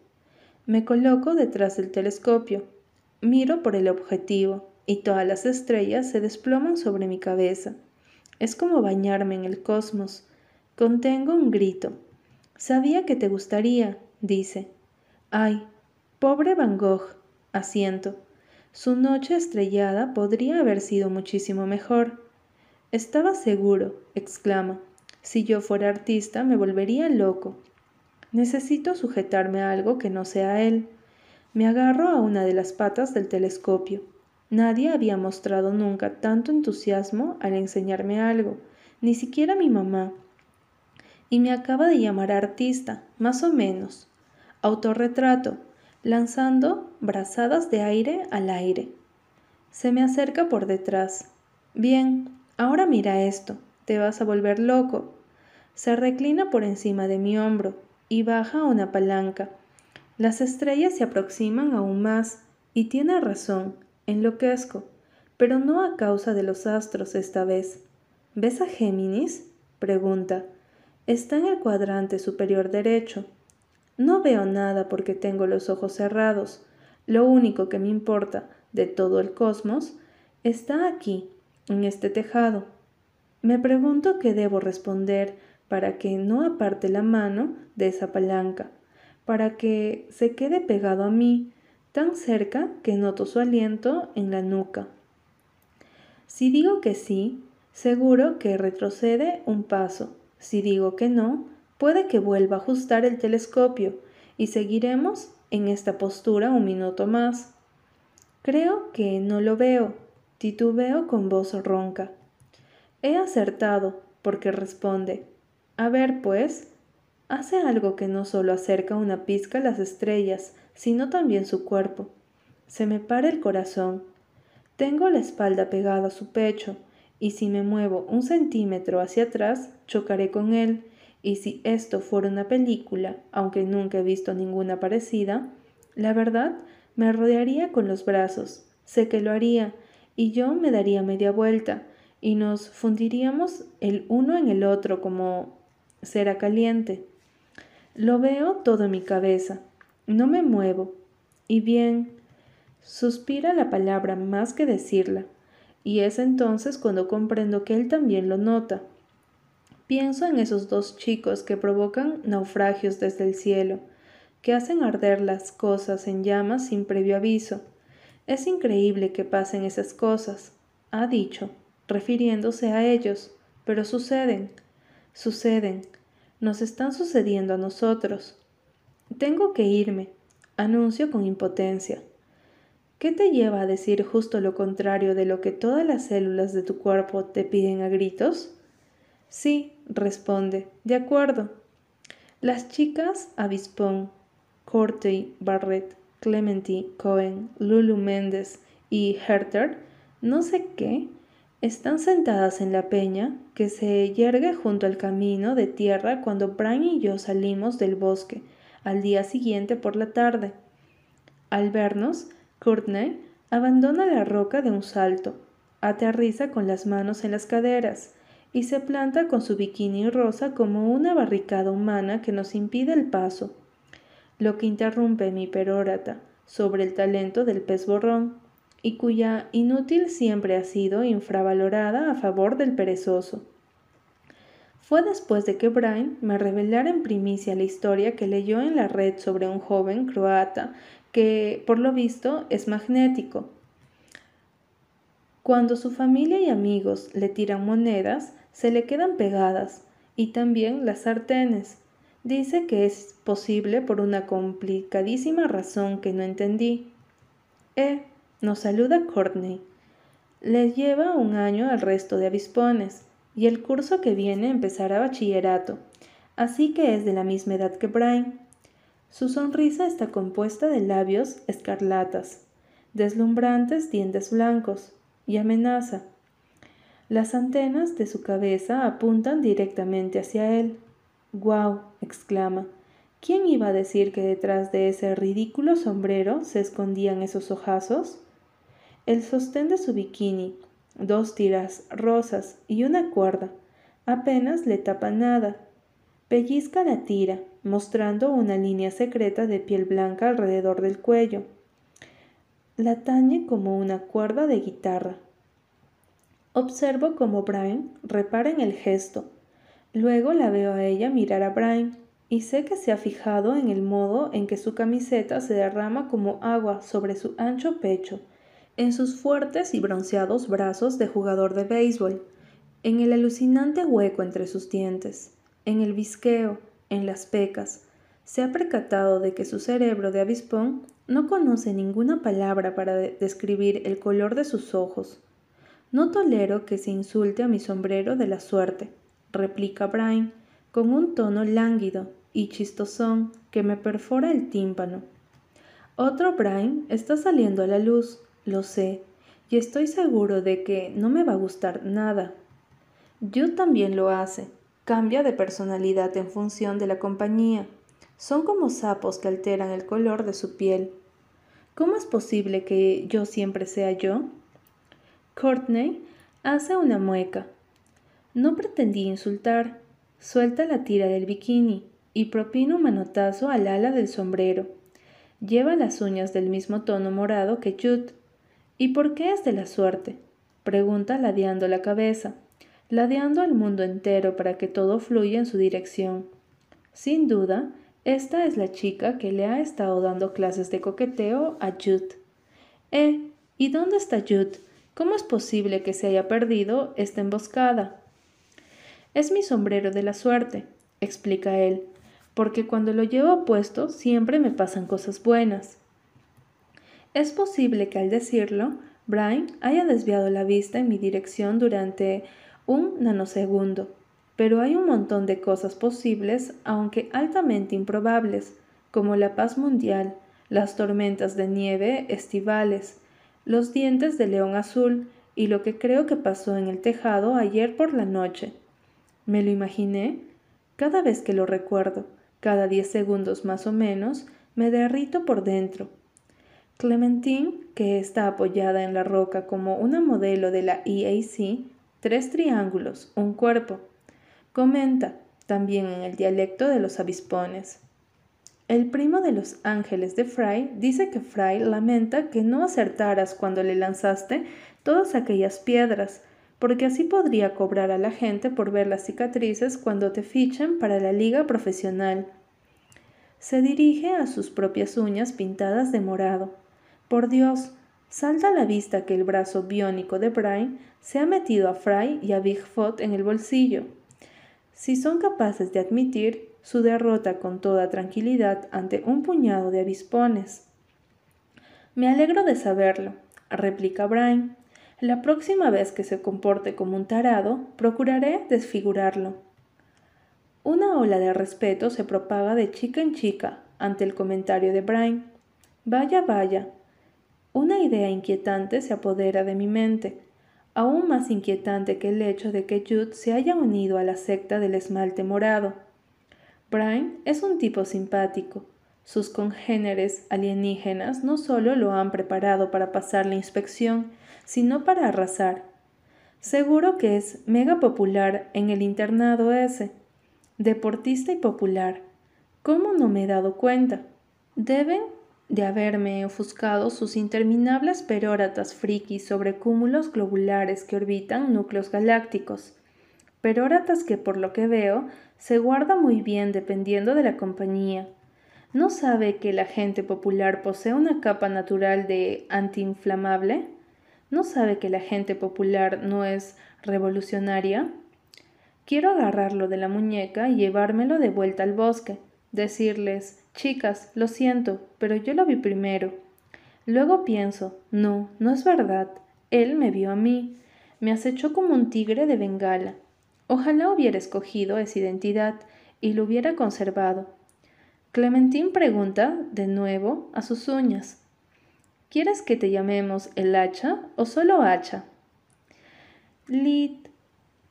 Me coloco detrás del telescopio. Miro por el objetivo y todas las estrellas se desploman sobre mi cabeza. Es como bañarme en el cosmos. Contengo un grito. Sabía que te gustaría, dice. Ay, pobre Van Gogh. Asiento. Su noche estrellada podría haber sido muchísimo mejor. Estaba seguro, exclama. Si yo fuera artista me volvería loco. Necesito sujetarme a algo que no sea él. Me agarro a una de las patas del telescopio. Nadie había mostrado nunca tanto entusiasmo al enseñarme algo, ni siquiera mi mamá. Y me acaba de llamar artista, más o menos. Autorretrato, lanzando brazadas de aire al aire. Se me acerca por detrás. Bien, ahora mira esto, te vas a volver loco. Se reclina por encima de mi hombro y baja una palanca. Las estrellas se aproximan aún más, y tiene razón, enloquezco, pero no a causa de los astros esta vez. ¿Ves a Géminis? pregunta. Está en el cuadrante superior derecho. No veo nada porque tengo los ojos cerrados. Lo único que me importa de todo el cosmos está aquí, en este tejado. Me pregunto qué debo responder para que no aparte la mano de esa palanca, para que se quede pegado a mí, tan cerca que noto su aliento en la nuca. Si digo que sí, seguro que retrocede un paso. Si digo que no, Puede que vuelva a ajustar el telescopio y seguiremos en esta postura un minuto más. Creo que no lo veo, titubeo con voz ronca. He acertado, porque responde. A ver, pues, hace algo que no solo acerca una pizca a las estrellas, sino también su cuerpo. Se me para el corazón. Tengo la espalda pegada a su pecho, y si me muevo un centímetro hacia atrás, chocaré con él, y si esto fuera una película, aunque nunca he visto ninguna parecida, la verdad me rodearía con los brazos, sé que lo haría, y yo me daría media vuelta, y nos fundiríamos el uno en el otro como cera caliente. Lo veo todo en mi cabeza, no me muevo, y bien, suspira la palabra más que decirla, y es entonces cuando comprendo que él también lo nota, Pienso en esos dos chicos que provocan naufragios desde el cielo, que hacen arder las cosas en llamas sin previo aviso. Es increíble que pasen esas cosas, ha dicho, refiriéndose a ellos, pero suceden, suceden, nos están sucediendo a nosotros. Tengo que irme, anuncio con impotencia. ¿Qué te lleva a decir justo lo contrario de lo que todas las células de tu cuerpo te piden a gritos? Sí, responde, de acuerdo. Las chicas Avispón, Cortey, Barrett, Clementy, Cohen, Lulu Méndez y Herter, no sé qué, están sentadas en la peña que se yergue junto al camino de tierra cuando Brian y yo salimos del bosque al día siguiente por la tarde. Al vernos, Courtney abandona la roca de un salto, aterriza con las manos en las caderas, y se planta con su bikini rosa como una barricada humana que nos impide el paso, lo que interrumpe mi perórata sobre el talento del pez borrón, y cuya inútil siempre ha sido infravalorada a favor del perezoso. Fue después de que Brian me revelara en primicia la historia que leyó en la red sobre un joven croata que, por lo visto, es magnético. Cuando su familia y amigos le tiran monedas, se le quedan pegadas, y también las sartenes. Dice que es posible por una complicadísima razón que no entendí. Eh, nos saluda Courtney. Le lleva un año al resto de avispones, y el curso que viene empezará bachillerato, así que es de la misma edad que Brian. Su sonrisa está compuesta de labios escarlatas, deslumbrantes dientes blancos, y amenaza. Las antenas de su cabeza apuntan directamente hacia él. ¡Guau! exclama. ¿Quién iba a decir que detrás de ese ridículo sombrero se escondían esos ojazos? El sostén de su bikini, dos tiras rosas y una cuerda, apenas le tapa nada. Pellizca la tira, mostrando una línea secreta de piel blanca alrededor del cuello. La tañe como una cuerda de guitarra. Observo cómo Brian repara en el gesto. Luego la veo a ella mirar a Brian y sé que se ha fijado en el modo en que su camiseta se derrama como agua sobre su ancho pecho, en sus fuertes y bronceados brazos de jugador de béisbol, en el alucinante hueco entre sus dientes, en el visqueo, en las pecas. Se ha percatado de que su cerebro de avispón no conoce ninguna palabra para describir el color de sus ojos. No tolero que se insulte a mi sombrero de la suerte, replica Brian, con un tono lánguido y chistosón que me perfora el tímpano. Otro Brian está saliendo a la luz, lo sé, y estoy seguro de que no me va a gustar nada. Jude también lo hace, cambia de personalidad en función de la compañía. Son como sapos que alteran el color de su piel. ¿Cómo es posible que yo siempre sea yo? Courtney hace una mueca. No pretendí insultar. Suelta la tira del bikini y propina un manotazo al ala del sombrero. Lleva las uñas del mismo tono morado que Jude. ¿Y por qué es de la suerte? pregunta ladeando la cabeza, ladeando al mundo entero para que todo fluya en su dirección. Sin duda, esta es la chica que le ha estado dando clases de coqueteo a Jude. Eh, ¿y dónde está Jude? ¿Cómo es posible que se haya perdido esta emboscada? Es mi sombrero de la suerte, explica él, porque cuando lo llevo puesto siempre me pasan cosas buenas. Es posible que al decirlo, Brian haya desviado la vista en mi dirección durante un nanosegundo, pero hay un montón de cosas posibles, aunque altamente improbables, como la paz mundial, las tormentas de nieve estivales, los dientes de león azul y lo que creo que pasó en el tejado ayer por la noche. Me lo imaginé cada vez que lo recuerdo cada diez segundos más o menos, me derrito por dentro. Clementine, que está apoyada en la roca como una modelo de la EAC, tres triángulos, un cuerpo. Comenta, también en el dialecto de los avispones. El primo de los ángeles de Fry dice que Fry lamenta que no acertaras cuando le lanzaste todas aquellas piedras, porque así podría cobrar a la gente por ver las cicatrices cuando te fichen para la liga profesional. Se dirige a sus propias uñas pintadas de morado. Por Dios, salta a la vista que el brazo biónico de Brian se ha metido a Fry y a Bigfoot en el bolsillo. Si son capaces de admitir su derrota con toda tranquilidad ante un puñado de avispones. Me alegro de saberlo, replica Brian. La próxima vez que se comporte como un tarado, procuraré desfigurarlo. Una ola de respeto se propaga de chica en chica ante el comentario de Brian. Vaya, vaya. Una idea inquietante se apodera de mi mente, aún más inquietante que el hecho de que Jude se haya unido a la secta del esmalte morado. Brian es un tipo simpático. Sus congéneres alienígenas no solo lo han preparado para pasar la inspección, sino para arrasar. Seguro que es mega popular en el internado ese. Deportista y popular. ¿Cómo no me he dado cuenta? Deben de haberme ofuscado sus interminables peróratas frikis sobre cúmulos globulares que orbitan núcleos galácticos. Peróratas que por lo que veo se guarda muy bien dependiendo de la compañía. ¿No sabe que la gente popular posee una capa natural de antiinflamable? ¿No sabe que la gente popular no es revolucionaria? Quiero agarrarlo de la muñeca y llevármelo de vuelta al bosque, decirles, chicas, lo siento, pero yo lo vi primero. Luego pienso, no, no es verdad, él me vio a mí, me acechó como un tigre de Bengala. Ojalá hubiera escogido esa identidad y lo hubiera conservado. Clementine pregunta, de nuevo, a sus uñas. ¿Quieres que te llamemos el hacha o solo hacha? Lit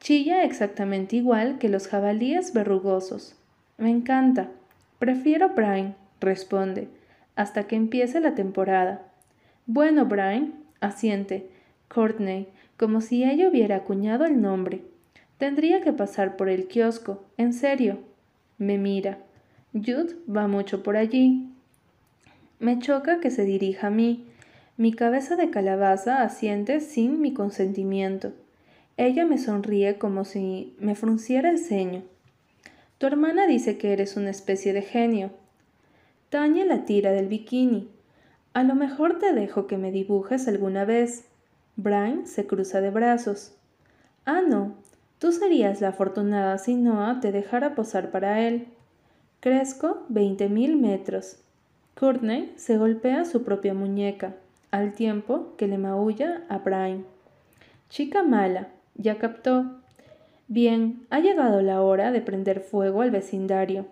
chilla exactamente igual que los jabalíes verrugosos. Me encanta. Prefiero Brian, responde, hasta que empiece la temporada. Bueno, Brian, asiente. Courtney, como si ella hubiera acuñado el nombre. Tendría que pasar por el kiosco, en serio. Me mira. Jude va mucho por allí. Me choca que se dirija a mí. Mi cabeza de calabaza asiente sin mi consentimiento. Ella me sonríe como si me frunciera el ceño. Tu hermana dice que eres una especie de genio. Tañe la tira del bikini. A lo mejor te dejo que me dibujes alguna vez. Brian se cruza de brazos. Ah, no. Tú serías la afortunada si Noah te dejara posar para él. Crezco veinte mil metros. Courtney se golpea su propia muñeca, al tiempo que le maulla a Brian. Chica mala, ya captó. Bien, ha llegado la hora de prender fuego al vecindario.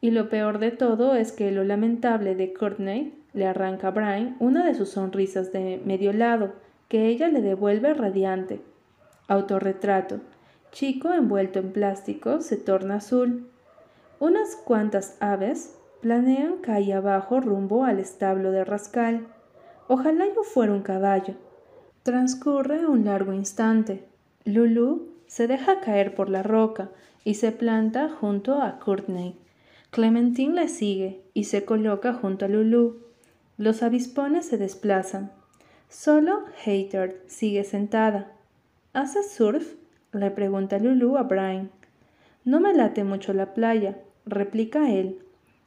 Y lo peor de todo es que lo lamentable de Courtney le arranca a Brian una de sus sonrisas de medio lado, que ella le devuelve radiante. Autorretrato. Chico envuelto en plástico se torna azul. Unas cuantas aves planean calle abajo rumbo al establo de Rascal. Ojalá yo fuera un caballo. Transcurre un largo instante. Lulu se deja caer por la roca y se planta junto a Courtney. Clementine le sigue y se coloca junto a Lulu. Los avispones se desplazan. Solo Hater sigue sentada. ¿Haces surf? le pregunta Lulu a Brian. No me late mucho la playa, replica él.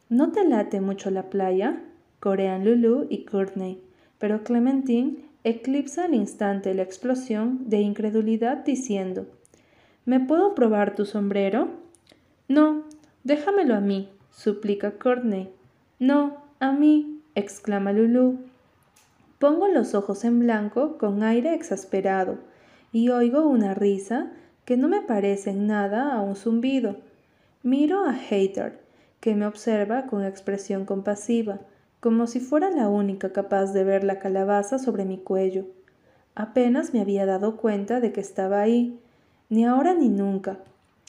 ¿No te late mucho la playa? corean Lulu y Courtney, pero Clementine eclipsa al instante la explosión de incredulidad diciendo ¿Me puedo probar tu sombrero? No, déjamelo a mí, suplica Courtney. No, a mí, exclama Lulu. Pongo los ojos en blanco con aire exasperado y oigo una risa que no me parece en nada a un zumbido. Miro a Hater, que me observa con expresión compasiva, como si fuera la única capaz de ver la calabaza sobre mi cuello. Apenas me había dado cuenta de que estaba ahí, ni ahora ni nunca,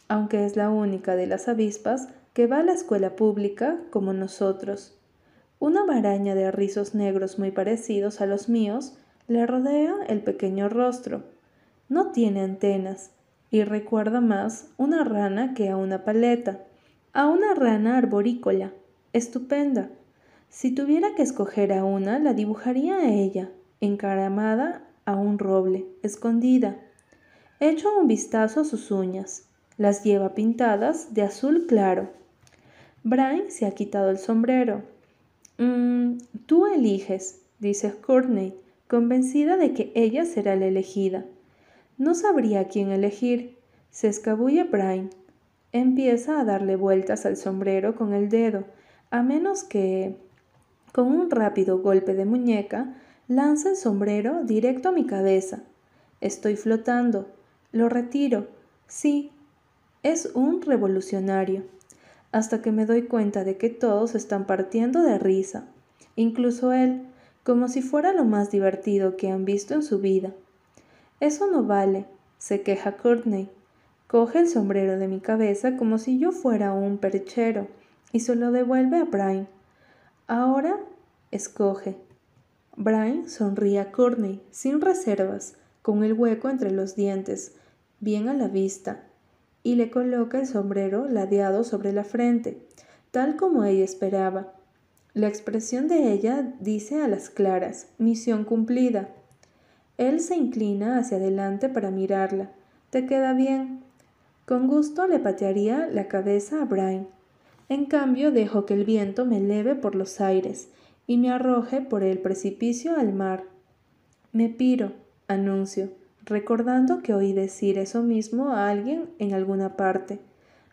aunque es la única de las avispas que va a la escuela pública como nosotros. Una maraña de rizos negros muy parecidos a los míos le rodea el pequeño rostro. No tiene antenas y recuerda más una rana que a una paleta, a una rana arborícola, estupenda, si tuviera que escoger a una, la dibujaría a ella, encaramada a un roble, escondida. Echo un vistazo a sus uñas. Las lleva pintadas de azul claro. Brian se ha quitado el sombrero. Mm, tú eliges, dice Courtney, convencida de que ella será la elegida. No sabría quién elegir. Se escabulle Brian. Empieza a darle vueltas al sombrero con el dedo, a menos que con un rápido golpe de muñeca, lanza el sombrero directo a mi cabeza. Estoy flotando. Lo retiro. Sí, es un revolucionario. Hasta que me doy cuenta de que todos están partiendo de risa, incluso él, como si fuera lo más divertido que han visto en su vida. Eso no vale, se queja Courtney. Coge el sombrero de mi cabeza como si yo fuera un perchero y se lo devuelve a Brian. Ahora escoge. Brian sonríe a Courtney sin reservas, con el hueco entre los dientes, bien a la vista, y le coloca el sombrero ladeado sobre la frente, tal como ella esperaba. La expresión de ella dice a las claras, misión cumplida. Él se inclina hacia adelante para mirarla. ¿Te queda bien? Con gusto le patearía la cabeza a Brian, en cambio dejo que el viento me eleve por los aires y me arroje por el precipicio al mar. Me piro, anuncio, recordando que oí decir eso mismo a alguien en alguna parte.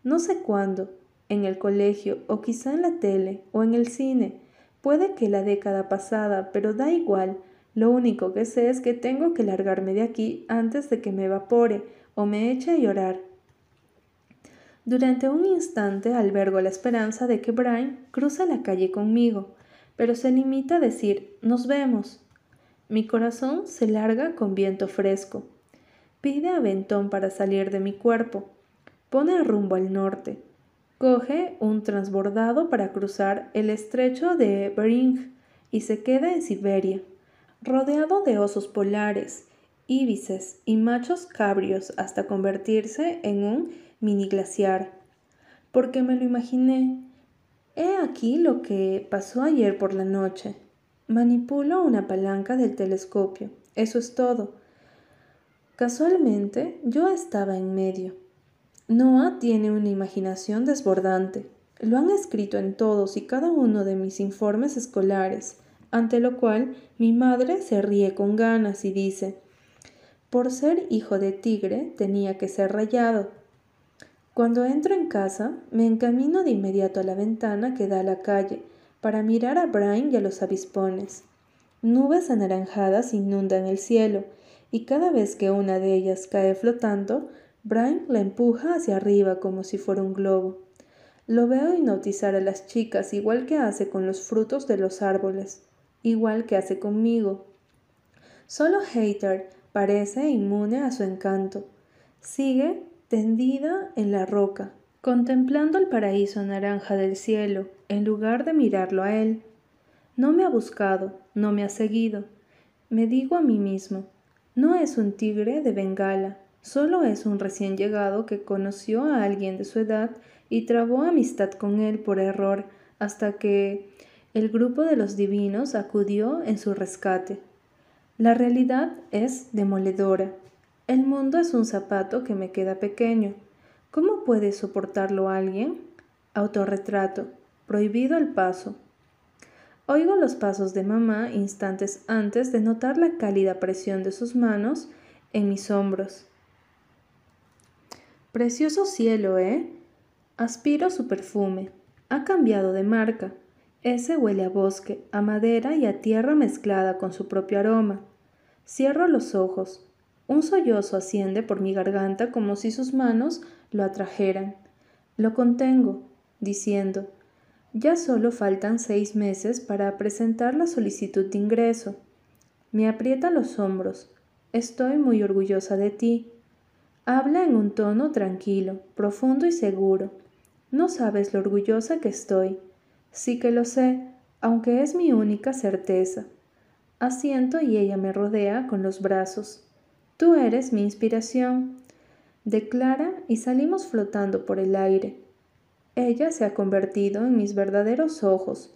No sé cuándo, en el colegio o quizá en la tele o en el cine. Puede que la década pasada, pero da igual. Lo único que sé es que tengo que largarme de aquí antes de que me evapore o me eche a llorar. Durante un instante albergo la esperanza de que Brian cruce la calle conmigo, pero se limita a decir nos vemos. Mi corazón se larga con viento fresco. Pide aventón para salir de mi cuerpo. Pone rumbo al norte. Coge un transbordado para cruzar el estrecho de Bering y se queda en Siberia, rodeado de osos polares, íbices y machos cabrios hasta convertirse en un mini glaciar. Porque me lo imaginé. He aquí lo que pasó ayer por la noche. Manipulo una palanca del telescopio. Eso es todo. Casualmente, yo estaba en medio. Noah tiene una imaginación desbordante. Lo han escrito en todos y cada uno de mis informes escolares, ante lo cual mi madre se ríe con ganas y dice, por ser hijo de tigre tenía que ser rayado. Cuando entro en casa, me encamino de inmediato a la ventana que da a la calle, para mirar a Brian y a los avispones. Nubes anaranjadas inundan el cielo, y cada vez que una de ellas cae flotando, Brian la empuja hacia arriba como si fuera un globo. Lo veo hipnotizar a las chicas igual que hace con los frutos de los árboles, igual que hace conmigo. Solo Hater parece inmune a su encanto. Sigue tendida en la roca, contemplando el paraíso naranja del cielo, en lugar de mirarlo a él. No me ha buscado, no me ha seguido. Me digo a mí mismo, no es un tigre de Bengala, solo es un recién llegado que conoció a alguien de su edad y trabó amistad con él por error hasta que el grupo de los divinos acudió en su rescate. La realidad es demoledora. El mundo es un zapato que me queda pequeño. ¿Cómo puede soportarlo alguien? Autorretrato. Prohibido el paso. Oigo los pasos de mamá instantes antes de notar la cálida presión de sus manos en mis hombros. Precioso cielo, ¿eh? Aspiro su perfume. Ha cambiado de marca. Ese huele a bosque, a madera y a tierra mezclada con su propio aroma. Cierro los ojos. Un sollozo asciende por mi garganta como si sus manos lo atrajeran. Lo contengo, diciendo, ya solo faltan seis meses para presentar la solicitud de ingreso. Me aprieta los hombros. Estoy muy orgullosa de ti. Habla en un tono tranquilo, profundo y seguro. No sabes lo orgullosa que estoy. Sí que lo sé, aunque es mi única certeza. Asiento y ella me rodea con los brazos. Tú eres mi inspiración. Declara y salimos flotando por el aire. Ella se ha convertido en mis verdaderos ojos.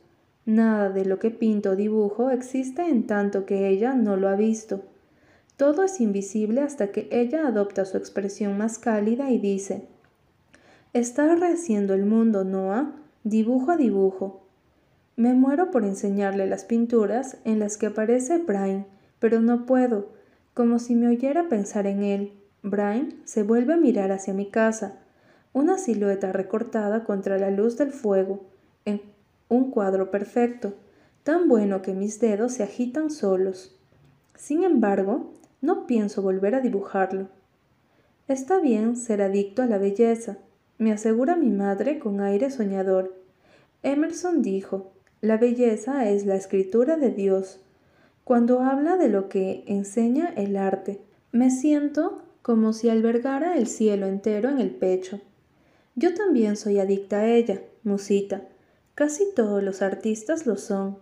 Nada de lo que pinto o dibujo existe en tanto que ella no lo ha visto. Todo es invisible hasta que ella adopta su expresión más cálida y dice, Está rehaciendo el mundo, Noah, dibujo a dibujo. Me muero por enseñarle las pinturas en las que aparece Brian, pero no puedo, como si me oyera pensar en él. Brian se vuelve a mirar hacia mi casa, una silueta recortada contra la luz del fuego, en un cuadro perfecto, tan bueno que mis dedos se agitan solos. Sin embargo, no pienso volver a dibujarlo. Está bien ser adicto a la belleza, me asegura mi madre con aire soñador. Emerson dijo, la belleza es la escritura de Dios. Cuando habla de lo que enseña el arte, me siento como si albergara el cielo entero en el pecho. Yo también soy adicta a ella, musita. Casi todos los artistas lo son.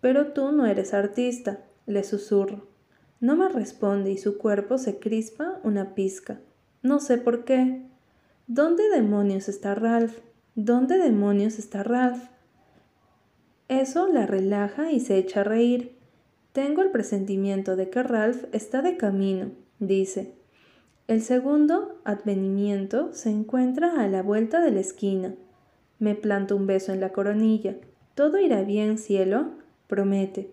Pero tú no eres artista, le susurro. No me responde y su cuerpo se crispa una pizca. No sé por qué. ¿Dónde demonios está Ralph? ¿Dónde demonios está Ralph? Eso la relaja y se echa a reír. Tengo el presentimiento de que Ralph está de camino, dice. El segundo advenimiento se encuentra a la vuelta de la esquina. Me planto un beso en la coronilla. Todo irá bien, cielo, promete,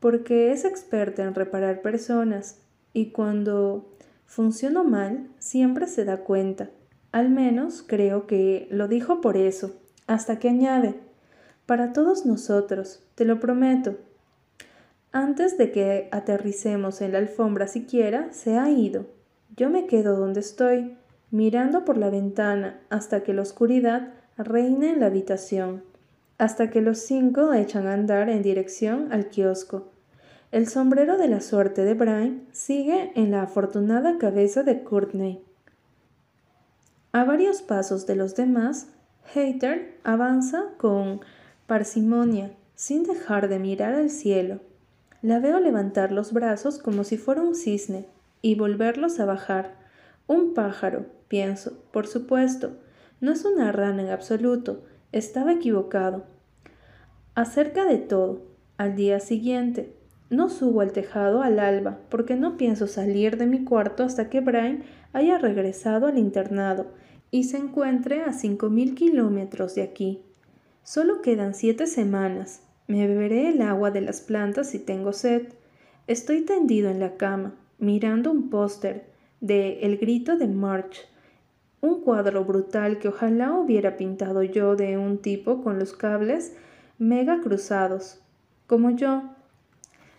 porque es experta en reparar personas y cuando funciono mal, siempre se da cuenta. Al menos creo que lo dijo por eso, hasta que añade, para todos nosotros, te lo prometo. Antes de que aterricemos en la alfombra siquiera, se ha ido. Yo me quedo donde estoy, mirando por la ventana hasta que la oscuridad reine en la habitación, hasta que los cinco echan a andar en dirección al kiosco. El sombrero de la suerte de Brian sigue en la afortunada cabeza de Courtney. A varios pasos de los demás, Hater avanza con parsimonia, sin dejar de mirar al cielo. La veo levantar los brazos como si fuera un cisne y volverlos a bajar. Un pájaro, pienso, por supuesto. No es una rana en absoluto. Estaba equivocado. Acerca de todo, al día siguiente, no subo al tejado al alba porque no pienso salir de mi cuarto hasta que Brian haya regresado al internado y se encuentre a cinco mil kilómetros de aquí. Solo quedan siete semanas. Me beberé el agua de las plantas si tengo sed. Estoy tendido en la cama, mirando un póster de El grito de March, un cuadro brutal que ojalá hubiera pintado yo de un tipo con los cables mega cruzados, como yo.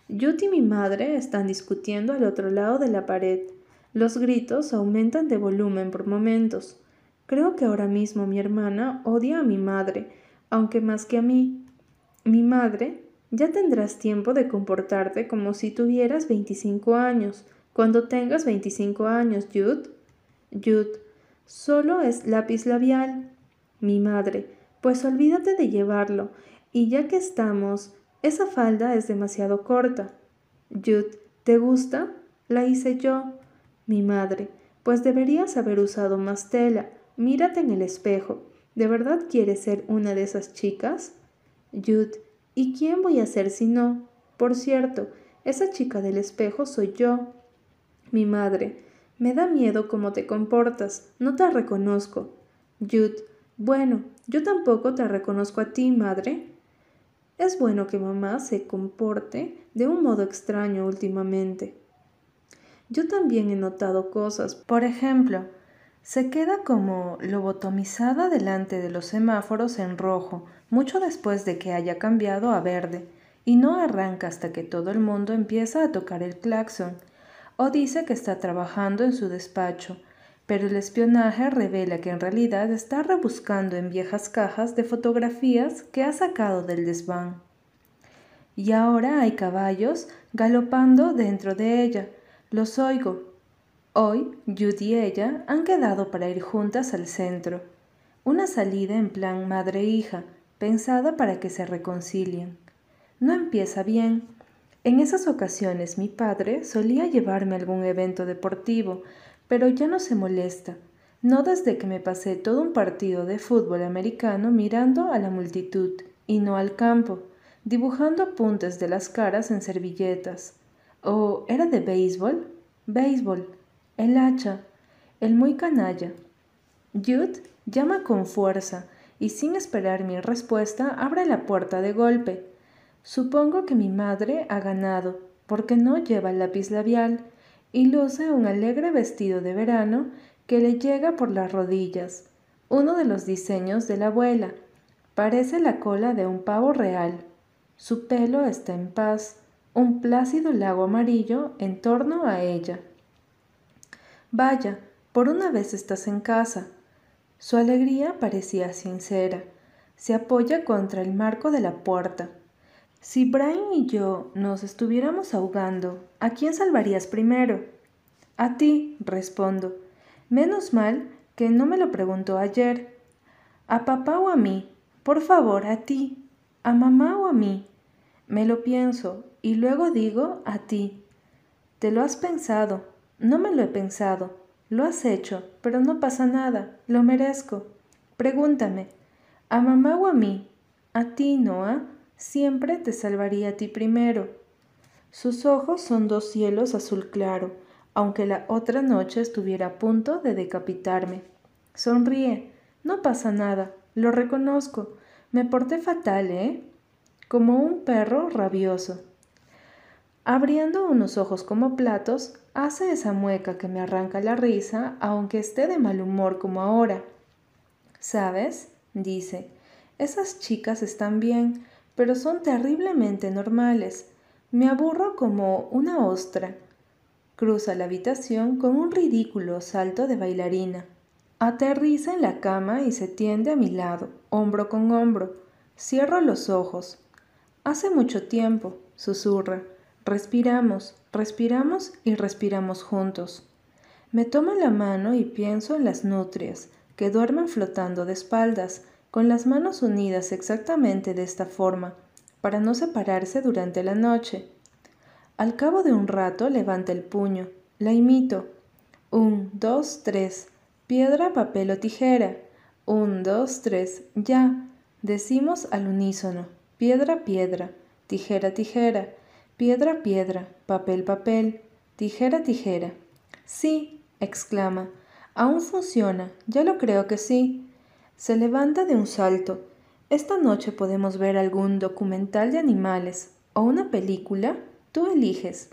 Judy y mi madre están discutiendo al otro lado de la pared. Los gritos aumentan de volumen por momentos. Creo que ahora mismo mi hermana odia a mi madre, aunque más que a mí. Mi madre, ya tendrás tiempo de comportarte como si tuvieras veinticinco años. Cuando tengas veinticinco años, Jude. Jude, solo es lápiz labial. Mi madre, pues olvídate de llevarlo. Y ya que estamos, esa falda es demasiado corta. Jude, ¿te gusta? La hice yo. Mi madre, pues deberías haber usado más tela. Mírate en el espejo. ¿De verdad quieres ser una de esas chicas? Jude, ¿y quién voy a ser si no? Por cierto, esa chica del espejo soy yo. Mi madre, me da miedo cómo te comportas, no te reconozco. Jude, bueno, yo tampoco te reconozco a ti, madre. Es bueno que mamá se comporte de un modo extraño últimamente. Yo también he notado cosas. Por ejemplo, se queda como lobotomizada delante de los semáforos en rojo, mucho después de que haya cambiado a verde, y no arranca hasta que todo el mundo empieza a tocar el claxon, o dice que está trabajando en su despacho, pero el espionaje revela que en realidad está rebuscando en viejas cajas de fotografías que ha sacado del desván. Y ahora hay caballos galopando dentro de ella. Los oigo, Hoy, Judy y ella han quedado para ir juntas al centro. Una salida en plan madre-hija, pensada para que se reconcilien. No empieza bien. En esas ocasiones mi padre solía llevarme a algún evento deportivo, pero ya no se molesta, no desde que me pasé todo un partido de fútbol americano mirando a la multitud y no al campo, dibujando apuntes de las caras en servilletas. ¿O era de béisbol? Béisbol el hacha, el muy canalla. Jude llama con fuerza y sin esperar mi respuesta abre la puerta de golpe. Supongo que mi madre ha ganado, porque no lleva lápiz labial y luce un alegre vestido de verano que le llega por las rodillas, uno de los diseños de la abuela. Parece la cola de un pavo real. Su pelo está en paz, un plácido lago amarillo en torno a ella. Vaya, por una vez estás en casa. Su alegría parecía sincera. Se apoya contra el marco de la puerta. Si Brian y yo nos estuviéramos ahogando, ¿a quién salvarías primero? A ti, respondo. Menos mal que no me lo preguntó ayer. ¿A papá o a mí? Por favor, a ti. ¿A mamá o a mí? Me lo pienso y luego digo a ti. Te lo has pensado, no me lo he pensado. Lo has hecho, pero no pasa nada. Lo merezco. Pregúntame. ¿A mamá o a mí? A ti, Noah. Siempre te salvaría a ti primero. Sus ojos son dos cielos azul claro, aunque la otra noche estuviera a punto de decapitarme. Sonríe. No pasa nada. Lo reconozco. Me porté fatal, ¿eh? Como un perro rabioso. Abriendo unos ojos como platos, hace esa mueca que me arranca la risa, aunque esté de mal humor como ahora. ¿Sabes? dice, esas chicas están bien, pero son terriblemente normales. Me aburro como una ostra. Cruza la habitación con un ridículo salto de bailarina. Aterriza en la cama y se tiende a mi lado, hombro con hombro. Cierro los ojos. Hace mucho tiempo, susurra. Respiramos, respiramos y respiramos juntos. Me toma la mano y pienso en las nutrias, que duermen flotando de espaldas, con las manos unidas exactamente de esta forma, para no separarse durante la noche. Al cabo de un rato levanta el puño, la imito. Un, dos, tres, piedra, papel o tijera. Un, dos, tres, ya. Decimos al unísono, piedra, piedra, tijera, tijera. Piedra, piedra, papel, papel, tijera, tijera. Sí, exclama. Aún funciona, ya lo creo que sí. Se levanta de un salto. Esta noche podemos ver algún documental de animales o una película. Tú eliges.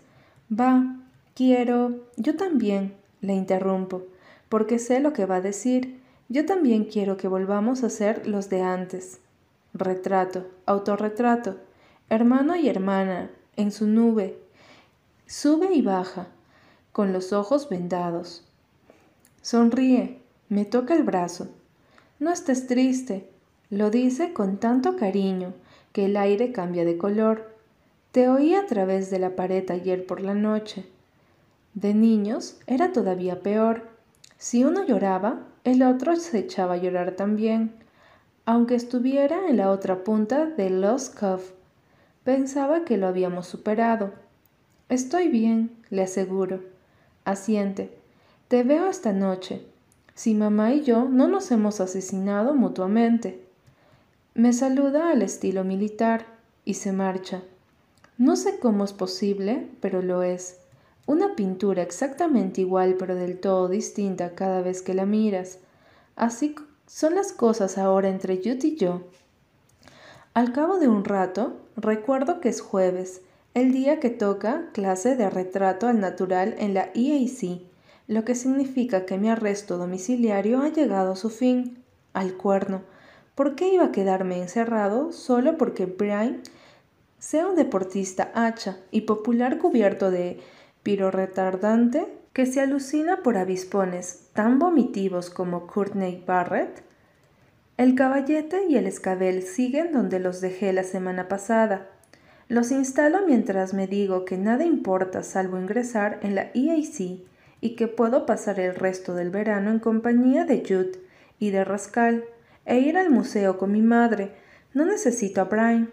Va, quiero. Yo también, le interrumpo, porque sé lo que va a decir. Yo también quiero que volvamos a ser los de antes. Retrato, autorretrato, hermano y hermana, en su nube, sube y baja, con los ojos vendados. Sonríe, me toca el brazo. No estés triste, lo dice con tanto cariño que el aire cambia de color. Te oí a través de la pared ayer por la noche. De niños era todavía peor. Si uno lloraba, el otro se echaba a llorar también, aunque estuviera en la otra punta de Lost Cove Pensaba que lo habíamos superado. Estoy bien, le aseguro. Asiente. Te veo esta noche. Si mamá y yo no nos hemos asesinado mutuamente. Me saluda al estilo militar y se marcha. No sé cómo es posible, pero lo es. Una pintura exactamente igual pero del todo distinta cada vez que la miras. Así son las cosas ahora entre Jude y yo. Al cabo de un rato, recuerdo que es jueves, el día que toca clase de retrato al natural en la EAC, lo que significa que mi arresto domiciliario ha llegado a su fin, al cuerno. ¿Por qué iba a quedarme encerrado solo porque Brian sea un deportista hacha y popular cubierto de retardante que se alucina por avispones tan vomitivos como Courtney Barrett? El caballete y el escabel siguen donde los dejé la semana pasada. Los instalo mientras me digo que nada importa salvo ingresar en la EAC y que puedo pasar el resto del verano en compañía de Jude y de Rascal e ir al museo con mi madre. No necesito a Brian.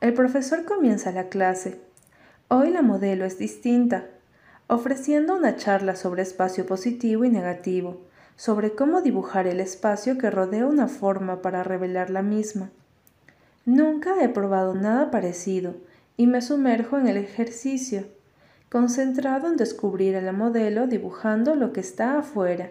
El profesor comienza la clase. Hoy la modelo es distinta, ofreciendo una charla sobre espacio positivo y negativo sobre cómo dibujar el espacio que rodea una forma para revelar la misma. Nunca he probado nada parecido y me sumerjo en el ejercicio, concentrado en descubrir la modelo dibujando lo que está afuera.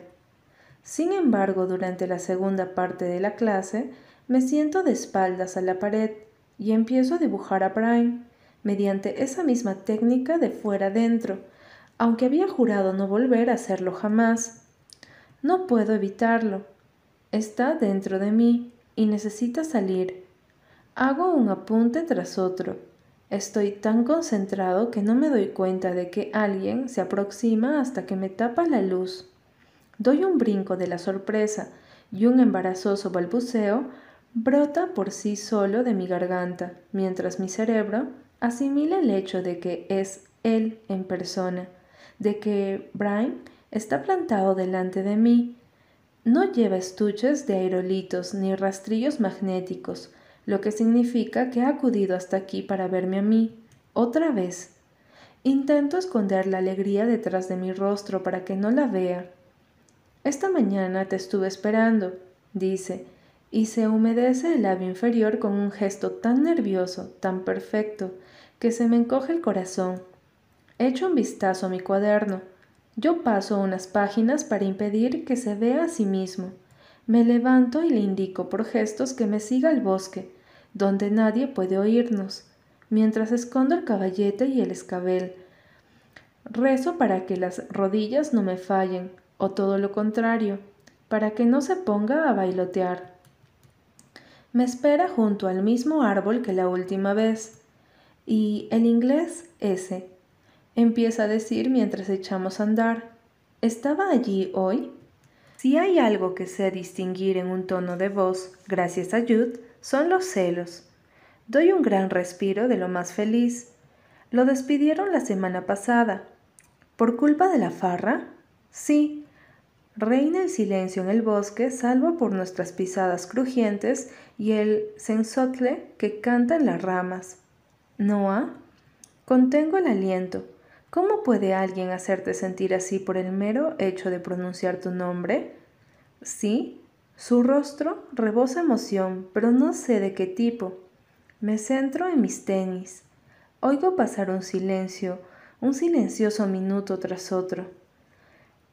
Sin embargo, durante la segunda parte de la clase, me siento de espaldas a la pared y empiezo a dibujar a Brian mediante esa misma técnica de fuera adentro, aunque había jurado no volver a hacerlo jamás. No puedo evitarlo. Está dentro de mí y necesita salir. Hago un apunte tras otro. Estoy tan concentrado que no me doy cuenta de que alguien se aproxima hasta que me tapa la luz. Doy un brinco de la sorpresa y un embarazoso balbuceo brota por sí solo de mi garganta, mientras mi cerebro asimila el hecho de que es él en persona, de que Brian está plantado delante de mí. No lleva estuches de aerolitos ni rastrillos magnéticos, lo que significa que ha acudido hasta aquí para verme a mí, otra vez. Intento esconder la alegría detrás de mi rostro para que no la vea. Esta mañana te estuve esperando, dice, y se humedece el labio inferior con un gesto tan nervioso, tan perfecto, que se me encoge el corazón. Echo un vistazo a mi cuaderno. Yo paso unas páginas para impedir que se vea a sí mismo. Me levanto y le indico por gestos que me siga al bosque, donde nadie puede oírnos. mientras escondo el caballete y el escabel. Rezo para que las rodillas no me fallen, o todo lo contrario, para que no se ponga a bailotear. Me espera junto al mismo árbol que la última vez. Y el inglés ese. Empieza a decir mientras echamos a andar. ¿Estaba allí hoy? Si hay algo que sé distinguir en un tono de voz, gracias a Jude, son los celos. Doy un gran respiro de lo más feliz. Lo despidieron la semana pasada. ¿Por culpa de la farra? Sí. Reina el silencio en el bosque, salvo por nuestras pisadas crujientes y el sensotle que canta en las ramas. Noah, contengo el aliento. ¿Cómo puede alguien hacerte sentir así por el mero hecho de pronunciar tu nombre? Sí, su rostro rebosa emoción, pero no sé de qué tipo. Me centro en mis tenis. Oigo pasar un silencio, un silencioso minuto tras otro.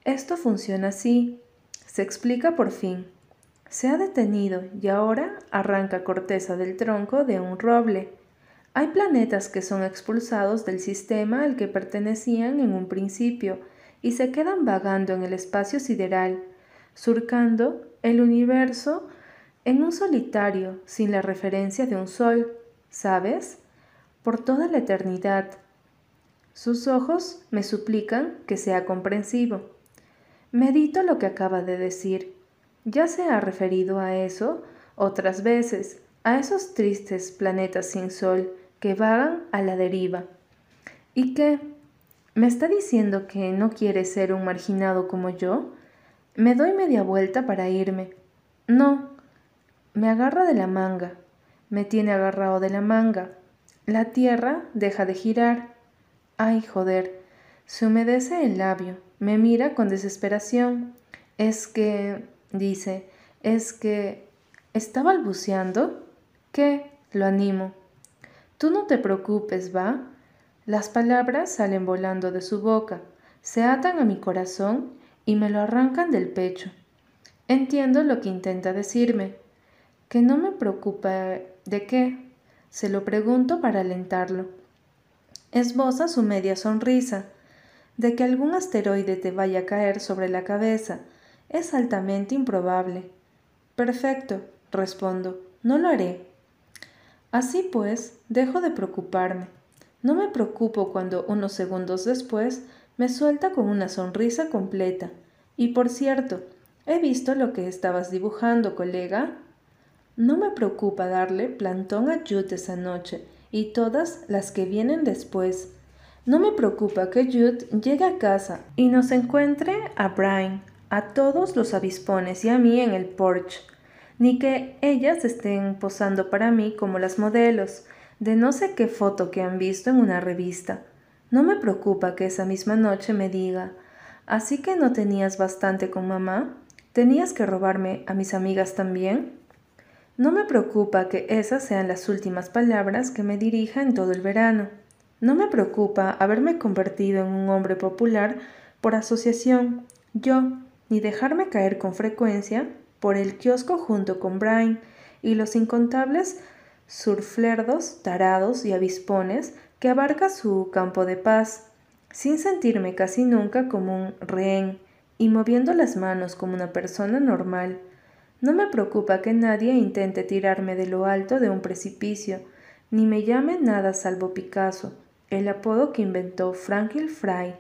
Esto funciona así. Se explica por fin. Se ha detenido y ahora arranca corteza del tronco de un roble. Hay planetas que son expulsados del sistema al que pertenecían en un principio y se quedan vagando en el espacio sideral, surcando el universo en un solitario sin la referencia de un sol, ¿sabes? Por toda la eternidad. Sus ojos me suplican que sea comprensivo. Medito lo que acaba de decir. Ya se ha referido a eso otras veces, a esos tristes planetas sin sol que vagan a la deriva. ¿Y qué? ¿Me está diciendo que no quiere ser un marginado como yo? Me doy media vuelta para irme. No. Me agarra de la manga. Me tiene agarrado de la manga. La tierra deja de girar. Ay, joder. Se humedece el labio. Me mira con desesperación. Es que, dice, es que... ¿Está balbuceando? ¿Qué? Lo animo. Tú no te preocupes, ¿va? Las palabras salen volando de su boca, se atan a mi corazón y me lo arrancan del pecho. Entiendo lo que intenta decirme. ¿Que no me preocupa de qué? Se lo pregunto para alentarlo. Esboza su media sonrisa de que algún asteroide te vaya a caer sobre la cabeza es altamente improbable. Perfecto, respondo, no lo haré. Así pues, dejo de preocuparme. No me preocupo cuando unos segundos después me suelta con una sonrisa completa. Y por cierto, he visto lo que estabas dibujando, colega. No me preocupa darle plantón a Jude esa noche y todas las que vienen después. No me preocupa que Jude llegue a casa y nos encuentre a Brian, a todos los avispones y a mí en el porche, ni que ellas estén posando para mí como las modelos de no sé qué foto que han visto en una revista. No me preocupa que esa misma noche me diga, así que no tenías bastante con mamá, tenías que robarme a mis amigas también. No me preocupa que esas sean las últimas palabras que me dirija en todo el verano. No me preocupa haberme convertido en un hombre popular por asociación, yo, ni dejarme caer con frecuencia por el kiosco junto con Brian y los incontables surflerdos, tarados y avispones que abarca su campo de paz, sin sentirme casi nunca como un rehén y moviendo las manos como una persona normal. No me preocupa que nadie intente tirarme de lo alto de un precipicio, ni me llame nada salvo Picasso, el apodo que inventó Franklin Fry,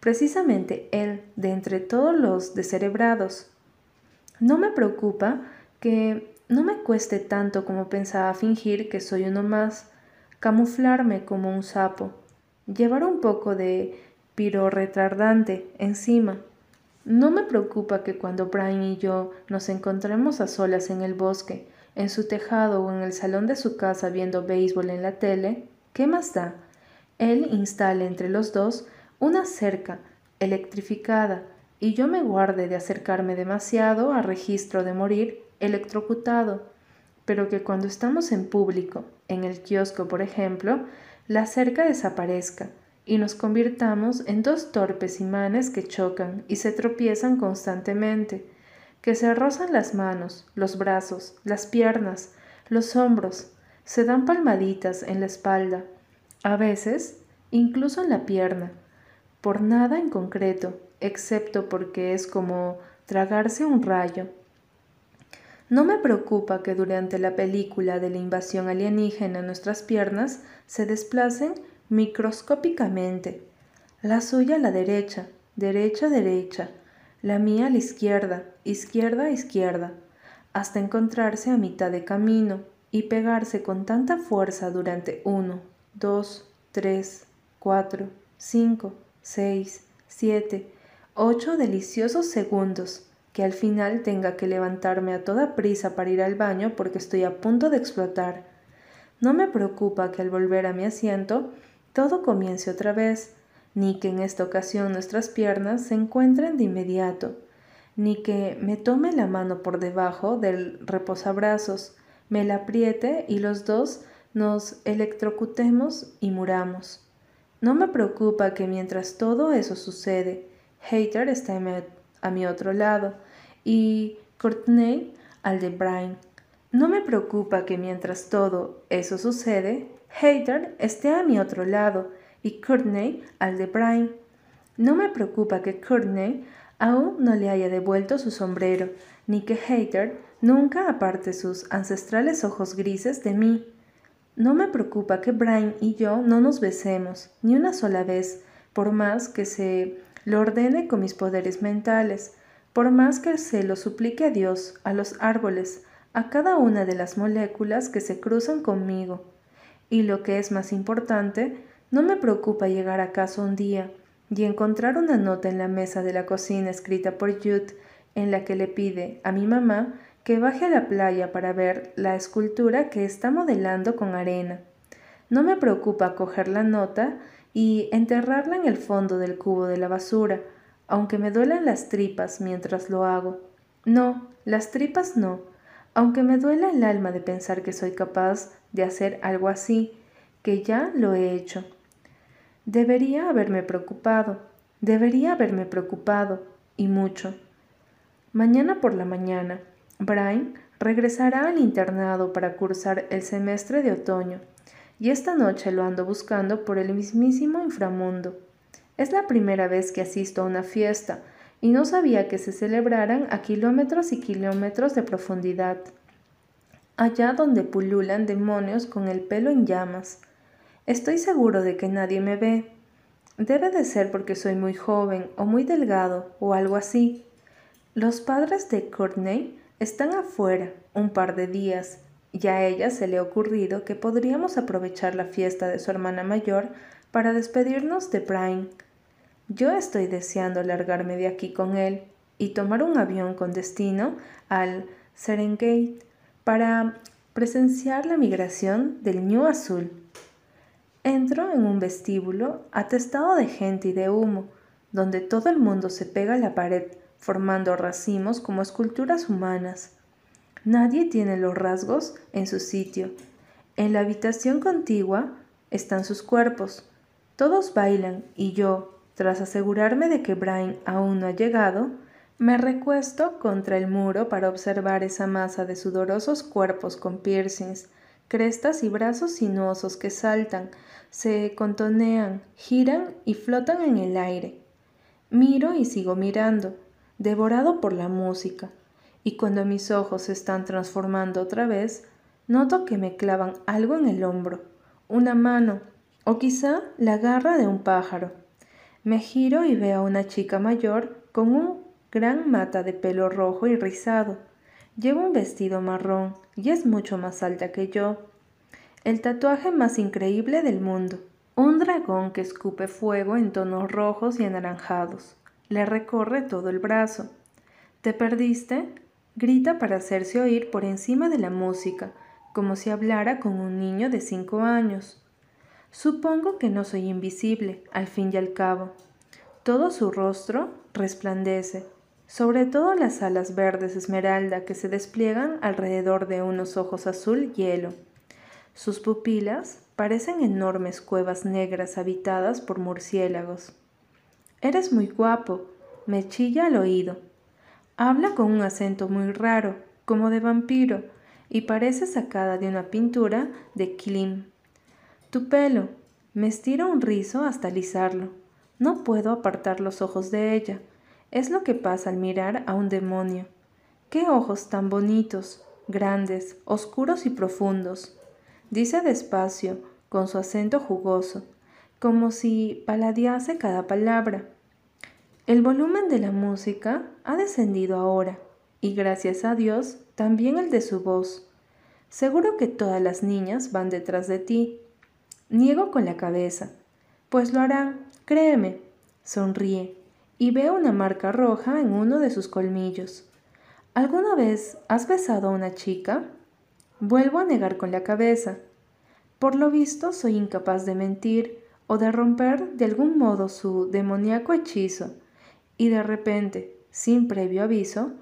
precisamente él de entre todos los descerebrados. No me preocupa que no me cueste tanto como pensaba fingir que soy uno más, camuflarme como un sapo, llevar un poco de piro retardante encima. No me preocupa que cuando Brian y yo nos encontremos a solas en el bosque, en su tejado o en el salón de su casa viendo béisbol en la tele, ¿qué más da? Él instale entre los dos una cerca electrificada y yo me guarde de acercarme demasiado a registro de morir electrocutado, pero que cuando estamos en público, en el kiosco por ejemplo, la cerca desaparezca y nos convirtamos en dos torpes imanes que chocan y se tropiezan constantemente, que se rozan las manos, los brazos, las piernas, los hombros, se dan palmaditas en la espalda, A veces, incluso en la pierna, por nada en concreto, excepto porque es como tragarse un rayo. No me preocupa que durante la película de la invasión alienígena nuestras piernas se desplacen microscópicamente. La suya a la derecha, derecha, derecha, la mía a la izquierda, izquierda, izquierda, hasta encontrarse a mitad de camino y pegarse con tanta fuerza durante uno, dos, tres, cuatro, cinco, seis, siete, ocho deliciosos segundos, que al final tenga que levantarme a toda prisa para ir al baño porque estoy a punto de explotar. No me preocupa que al volver a mi asiento todo comience otra vez, ni que en esta ocasión nuestras piernas se encuentren de inmediato, ni que me tome la mano por debajo del reposabrazos, me la apriete y los dos nos electrocutemos y muramos. No me preocupa que mientras todo eso sucede, Hater está a mi otro lado y Courtney al de Brian. No me preocupa que mientras todo eso sucede, Hater esté a mi otro lado y Courtney al de Brian. No me preocupa que Courtney aún no le haya devuelto su sombrero, ni que Hater nunca aparte sus ancestrales ojos grises de mí. No me preocupa que Brian y yo no nos besemos, ni una sola vez, por más que se lo ordene con mis poderes mentales, por más que se lo suplique a Dios, a los árboles, a cada una de las moléculas que se cruzan conmigo. Y lo que es más importante, no me preocupa llegar a casa un día y encontrar una nota en la mesa de la cocina escrita por Jude en la que le pide a mi mamá que baje a la playa para ver la escultura que está modelando con arena. No me preocupa coger la nota y enterrarla en el fondo del cubo de la basura, aunque me duelan las tripas mientras lo hago. No, las tripas no, aunque me duela el alma de pensar que soy capaz de hacer algo así, que ya lo he hecho. Debería haberme preocupado, debería haberme preocupado, y mucho. Mañana por la mañana, Brian regresará al internado para cursar el semestre de otoño, y esta noche lo ando buscando por el mismísimo inframundo. Es la primera vez que asisto a una fiesta, y no sabía que se celebraran a kilómetros y kilómetros de profundidad, allá donde pululan demonios con el pelo en llamas, Estoy seguro de que nadie me ve. Debe de ser porque soy muy joven o muy delgado o algo así. Los padres de Courtney están afuera un par de días y a ella se le ha ocurrido que podríamos aprovechar la fiesta de su hermana mayor para despedirnos de Brian. Yo estoy deseando largarme de aquí con él y tomar un avión con destino al Serengate para presenciar la migración del New Azul. Entro en un vestíbulo atestado de gente y de humo, donde todo el mundo se pega a la pared, formando racimos como esculturas humanas. Nadie tiene los rasgos en su sitio. En la habitación contigua están sus cuerpos. Todos bailan y yo, tras asegurarme de que Brian aún no ha llegado, me recuesto contra el muro para observar esa masa de sudorosos cuerpos con piercings, crestas y brazos sinuosos que saltan, se contonean, giran y flotan en el aire. Miro y sigo mirando, devorado por la música, y cuando mis ojos se están transformando otra vez, noto que me clavan algo en el hombro, una mano, o quizá la garra de un pájaro. Me giro y veo a una chica mayor con un gran mata de pelo rojo y rizado. Lleva un vestido marrón y es mucho más alta que yo. El tatuaje más increíble del mundo. Un dragón que escupe fuego en tonos rojos y anaranjados. Le recorre todo el brazo. ¿Te perdiste? Grita para hacerse oír por encima de la música, como si hablara con un niño de cinco años. Supongo que no soy invisible, al fin y al cabo. Todo su rostro resplandece, sobre todo las alas verdes esmeralda que se despliegan alrededor de unos ojos azul hielo. Sus pupilas parecen enormes cuevas negras habitadas por murciélagos. Eres muy guapo, me chilla al oído. Habla con un acento muy raro, como de vampiro, y parece sacada de una pintura de Klim. Tu pelo, Me estiro un rizo hasta alisarlo. No puedo apartar los ojos de ella. Es lo que pasa al mirar a un demonio. ¡Qué ojos tan bonitos, grandes, oscuros y profundos! Dice despacio, con su acento jugoso, como si paladease cada palabra. El volumen de la música ha descendido ahora, y gracias a Dios también el de su voz. Seguro que todas las niñas van detrás de ti. Niego con la cabeza. Pues lo harán, créeme. Sonríe, y veo una marca roja en uno de sus colmillos. ¿Alguna vez has besado a una chica? Vuelvo a negar con la cabeza. Por lo visto soy incapaz de mentir o de romper de algún modo su demoníaco hechizo, y de repente, sin previo aviso,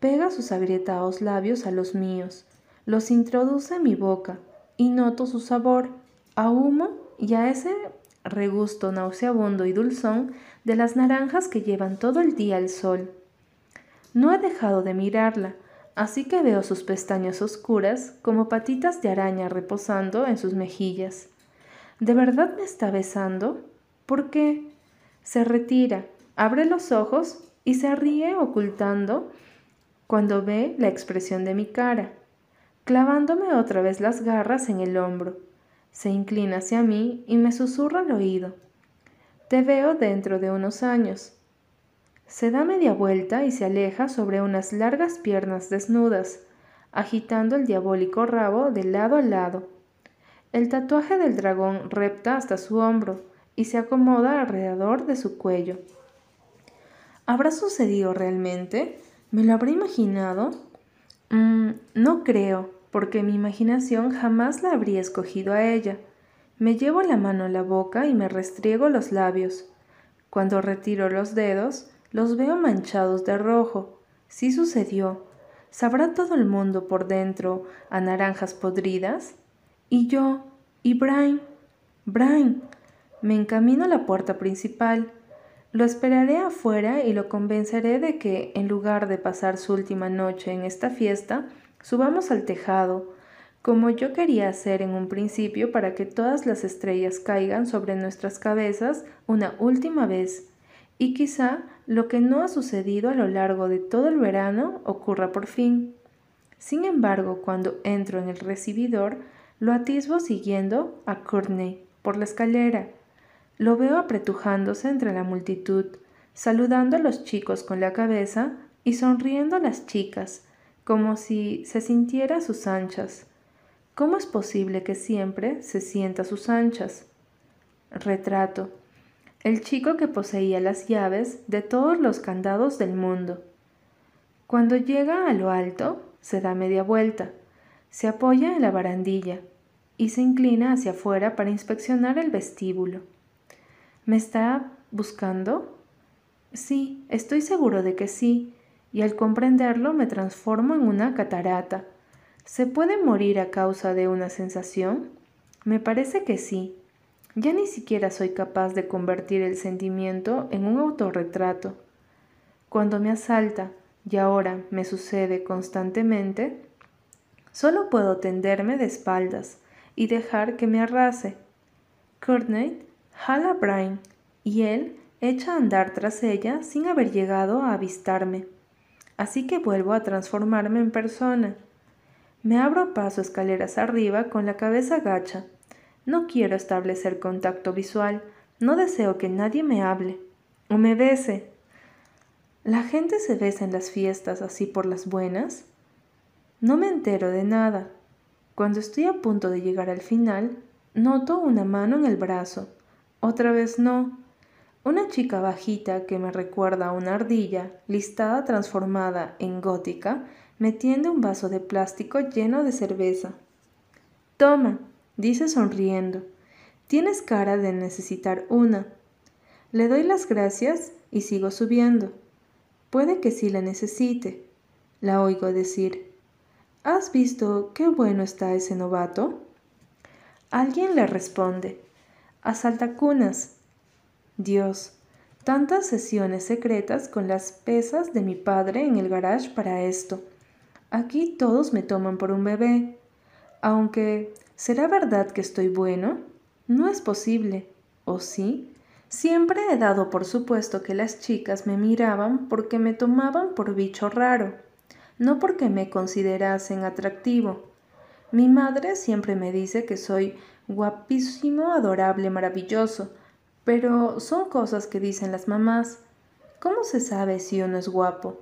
pega sus agrietados labios a los míos, los introduce en mi boca y noto su sabor a humo y a ese regusto nauseabundo y dulzón de las naranjas que llevan todo el día el sol. No he dejado de mirarla, así que veo sus pestañas oscuras como patitas de araña reposando en sus mejillas. ¿De verdad me está besando? ¿Por qué? Se retira, abre los ojos y se ríe ocultando cuando ve la expresión de mi cara, clavándome otra vez las garras en el hombro. Se inclina hacia mí y me susurra al oído. Te veo dentro de unos años. Se da media vuelta y se aleja sobre unas largas piernas desnudas, agitando el diabólico rabo de lado a lado. El tatuaje del dragón repta hasta su hombro y se acomoda alrededor de su cuello. ¿Habrá sucedido realmente? ¿Me lo habré imaginado? Mm, no creo, porque mi imaginación jamás la habría escogido a ella. Me llevo la mano a la boca y me restriego los labios. Cuando retiro los dedos, los veo manchados de rojo. Sí sucedió. ¿Sabrá todo el mundo por dentro a naranjas podridas? Y yo, y Brian, Brian, me encamino a la puerta principal. Lo esperaré afuera y lo convenceré de que, en lugar de pasar su última noche en esta fiesta, subamos al tejado, como yo quería hacer en un principio para que todas las estrellas caigan sobre nuestras cabezas una última vez y quizá lo que no ha sucedido a lo largo de todo el verano ocurra por fin. Sin embargo, cuando entro en el recibidor, lo atisbo siguiendo a Courtney por la escalera. Lo veo apretujándose entre la multitud, saludando a los chicos con la cabeza y sonriendo a las chicas, como si se sintiera a sus anchas. ¿Cómo es posible que siempre se sienta a sus anchas? Retrato el chico que poseía las llaves de todos los candados del mundo. Cuando llega a lo alto, se da media vuelta, se apoya en la barandilla y se inclina hacia afuera para inspeccionar el vestíbulo. ¿Me está buscando? Sí, estoy seguro de que sí, y al comprenderlo me transformo en una catarata. ¿Se puede morir a causa de una sensación? Me parece que sí. Ya ni siquiera soy capaz de convertir el sentimiento en un autorretrato. Cuando me asalta, y ahora me sucede constantemente, solo puedo tenderme de espaldas y dejar que me arrase. Courtney jala Brian y él echa a andar tras ella sin haber llegado a avistarme. Así que vuelvo a transformarme en persona. Me abro paso escaleras arriba con la cabeza gacha no quiero establecer contacto visual, no deseo que nadie me hable o me bese. ¿La gente se besa en las fiestas así por las buenas? No me entero de nada. Cuando estoy a punto de llegar al final, noto una mano en el brazo. Otra vez no. Una chica bajita que me recuerda a una ardilla, listada transformada en gótica, me tiende un vaso de plástico lleno de cerveza. Toma, dice sonriendo. Tienes cara de necesitar una. Le doy las gracias y sigo subiendo. Puede que sí la necesite. La oigo decir. ¿Has visto qué bueno está ese novato? Alguien le responde. Asaltacunas. Dios, tantas sesiones secretas con las pesas de mi padre en el garage para esto. Aquí todos me toman por un bebé. Aunque ¿Será verdad que estoy bueno? No es posible, ¿o sí? Siempre he dado por supuesto que las chicas me miraban porque me tomaban por bicho raro, no porque me considerasen atractivo. Mi madre siempre me dice que soy guapísimo, adorable, maravilloso, pero son cosas que dicen las mamás. ¿Cómo se sabe si uno es guapo?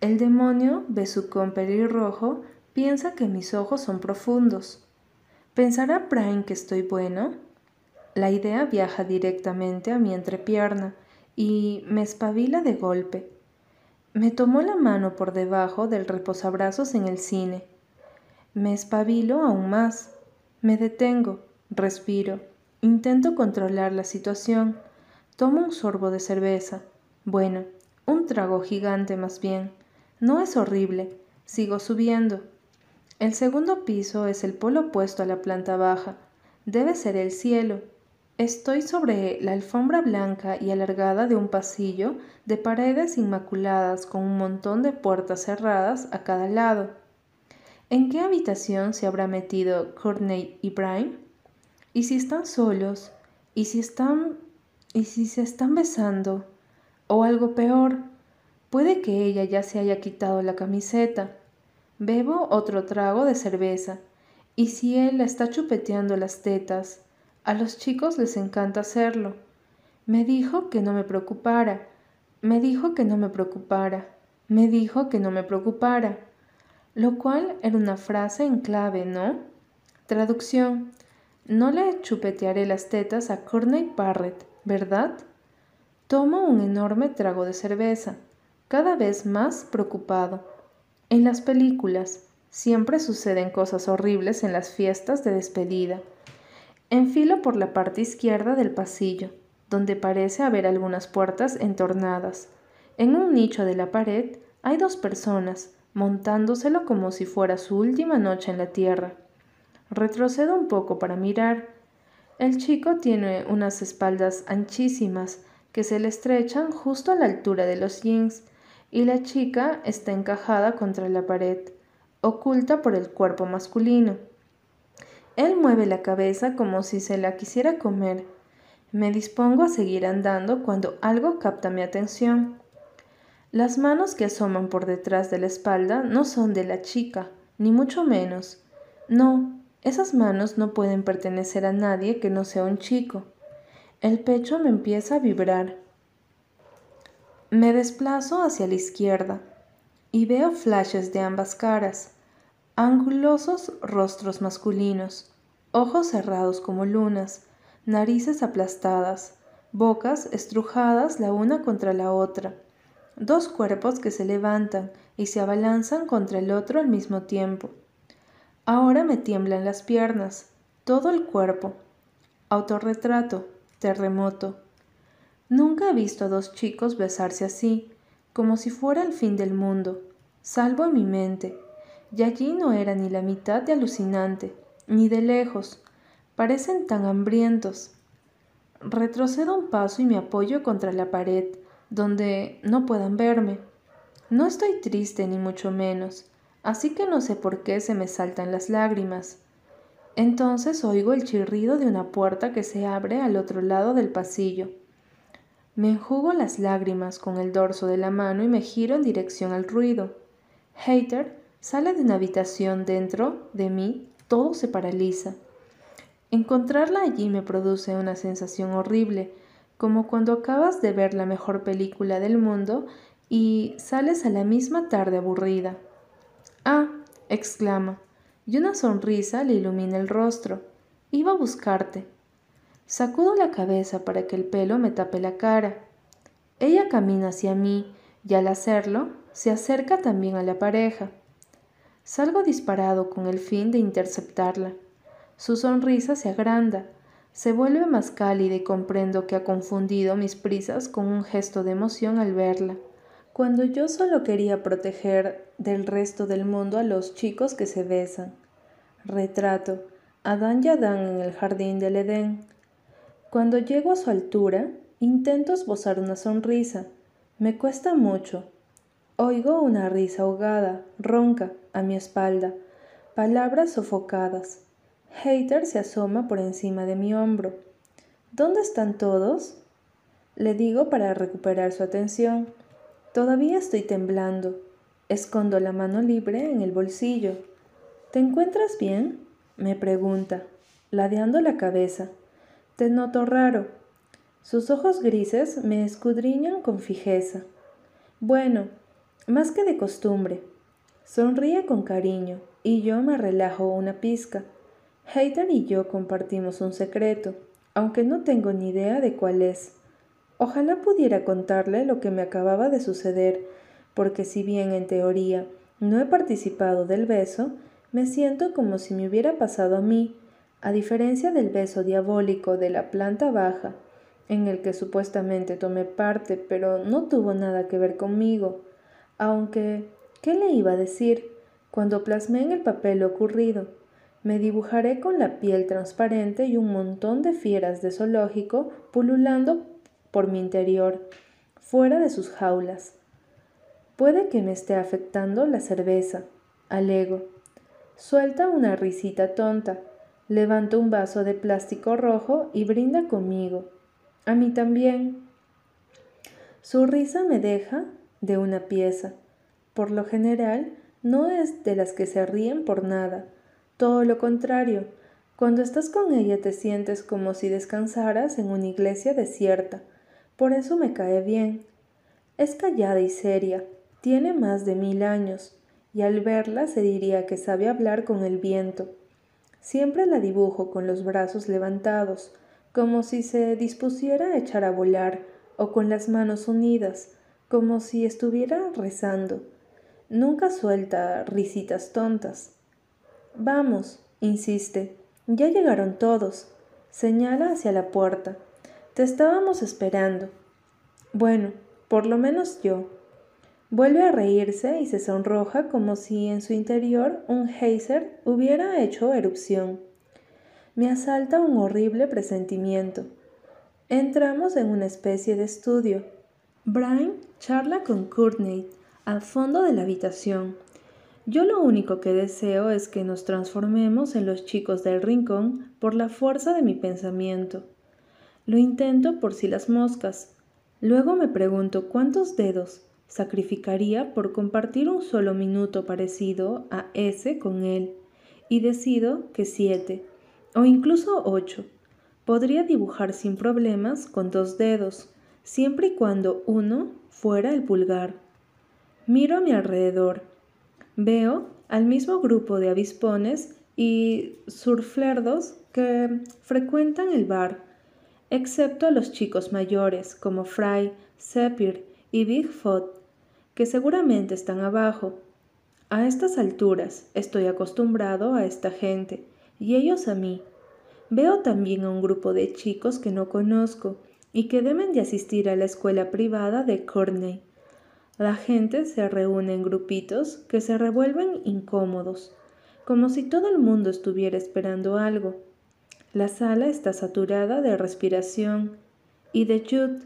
El demonio, besucón pelirrojo, piensa que mis ojos son profundos. ¿Pensará Brian que estoy bueno? La idea viaja directamente a mi entrepierna y me espabila de golpe. Me tomó la mano por debajo del reposabrazos en el cine. Me espabilo aún más. Me detengo, respiro, intento controlar la situación. Tomo un sorbo de cerveza. Bueno, un trago gigante más bien. No es horrible. Sigo subiendo. El segundo piso es el polo opuesto a la planta baja. Debe ser el cielo. Estoy sobre la alfombra blanca y alargada de un pasillo de paredes inmaculadas con un montón de puertas cerradas a cada lado. ¿En qué habitación se habrá metido Courtney y Brian? ¿Y si están solos? ¿Y si están... ¿Y si se están besando? O algo peor, Puede que ella ya se haya quitado la camiseta. Bebo otro trago de cerveza. Y si él la está chupeteando las tetas, a los chicos les encanta hacerlo. Me dijo que no me preocupara. Me dijo que no me preocupara. Me dijo que no me preocupara. Lo cual era una frase en clave, ¿no? Traducción. No le chupetearé las tetas a Courtney Barrett, ¿verdad? Tomo un enorme trago de cerveza cada vez más preocupado. En las películas siempre suceden cosas horribles en las fiestas de despedida. Enfilo por la parte izquierda del pasillo, donde parece haber algunas puertas entornadas. En un nicho de la pared hay dos personas, montándoselo como si fuera su última noche en la tierra. Retrocedo un poco para mirar. El chico tiene unas espaldas anchísimas que se le estrechan justo a la altura de los jeans y la chica está encajada contra la pared, oculta por el cuerpo masculino. Él mueve la cabeza como si se la quisiera comer. Me dispongo a seguir andando cuando algo capta mi atención. Las manos que asoman por detrás de la espalda no son de la chica, ni mucho menos. No, esas manos no pueden pertenecer a nadie que no sea un chico. El pecho me empieza a vibrar. Me desplazo hacia la izquierda y veo flashes de ambas caras, angulosos rostros masculinos, ojos cerrados como lunas, narices aplastadas, bocas estrujadas la una contra la otra, dos cuerpos que se levantan y se abalanzan contra el otro al mismo tiempo. Ahora me tiemblan las piernas, todo el cuerpo. Autorretrato, terremoto. Nunca he visto a dos chicos besarse así, como si fuera el fin del mundo, salvo en mi mente, y allí no era ni la mitad de alucinante, ni de lejos, parecen tan hambrientos. Retrocedo un paso y me apoyo contra la pared, donde no puedan verme. No estoy triste ni mucho menos, así que no sé por qué se me saltan las lágrimas. Entonces oigo el chirrido de una puerta que se abre al otro lado del pasillo. Me enjugo las lágrimas con el dorso de la mano y me giro en dirección al ruido. Hater sale de una habitación dentro de mí, todo se paraliza. Encontrarla allí me produce una sensación horrible, como cuando acabas de ver la mejor película del mundo y sales a la misma tarde aburrida. Ah, exclama, y una sonrisa le ilumina el rostro. Iba a buscarte. Sacudo la cabeza para que el pelo me tape la cara. Ella camina hacia mí y al hacerlo se acerca también a la pareja. Salgo disparado con el fin de interceptarla. Su sonrisa se agranda, se vuelve más cálida y comprendo que ha confundido mis prisas con un gesto de emoción al verla. Cuando yo solo quería proteger del resto del mundo a los chicos que se besan. Retrato. Adán y Adán en el jardín del Edén. Cuando llego a su altura, intento esbozar una sonrisa. Me cuesta mucho. Oigo una risa ahogada, ronca, a mi espalda, palabras sofocadas. Hater se asoma por encima de mi hombro. ¿Dónde están todos? Le digo para recuperar su atención. Todavía estoy temblando. Escondo la mano libre en el bolsillo. ¿Te encuentras bien? me pregunta, ladeando la cabeza. Te noto raro. Sus ojos grises me escudriñan con fijeza. Bueno, más que de costumbre. Sonríe con cariño y yo me relajo una pizca. Hater y yo compartimos un secreto, aunque no tengo ni idea de cuál es. Ojalá pudiera contarle lo que me acababa de suceder, porque si bien en teoría no he participado del beso, me siento como si me hubiera pasado a mí, a diferencia del beso diabólico de la planta baja, en el que supuestamente tomé parte, pero no tuvo nada que ver conmigo, aunque, ¿qué le iba a decir? Cuando plasmé en el papel lo ocurrido, me dibujaré con la piel transparente y un montón de fieras de zoológico pululando por mi interior, fuera de sus jaulas. Puede que me esté afectando la cerveza, alego. Suelta una risita tonta, levanta un vaso de plástico rojo y brinda conmigo. A mí también. Su risa me deja de una pieza. Por lo general, no es de las que se ríen por nada. Todo lo contrario, cuando estás con ella te sientes como si descansaras en una iglesia desierta, por eso me cae bien. Es callada y seria, tiene más de mil años, y al verla se diría que sabe hablar con el viento. Siempre la dibujo con los brazos levantados, como si se dispusiera a echar a volar, o con las manos unidas, como si estuviera rezando. Nunca suelta risitas tontas. Vamos, insiste, ya llegaron todos. Señala hacia la puerta. Te estábamos esperando. Bueno, por lo menos yo. Vuelve a reírse y se sonroja como si en su interior un geyser hubiera hecho erupción. Me asalta un horrible presentimiento. Entramos en una especie de estudio. Brian charla con Courtney al fondo de la habitación. Yo lo único que deseo es que nos transformemos en los chicos del rincón por la fuerza de mi pensamiento. Lo intento por si las moscas. Luego me pregunto cuántos dedos sacrificaría por compartir un solo minuto parecido a ese con él, y decido que siete, o incluso ocho. Podría dibujar sin problemas con dos dedos, siempre y cuando uno fuera el pulgar. Miro a mi alrededor. Veo al mismo grupo de avispones y surflerdos que frecuentan el bar excepto a los chicos mayores como Fry, Sepir y Bigfoot, que seguramente están abajo. A estas alturas estoy acostumbrado a esta gente y ellos a mí. Veo también a un grupo de chicos que no conozco y que deben de asistir a la escuela privada de Courtney. La gente se reúne en grupitos que se revuelven incómodos, como si todo el mundo estuviera esperando algo. La sala está saturada de respiración y de Jude,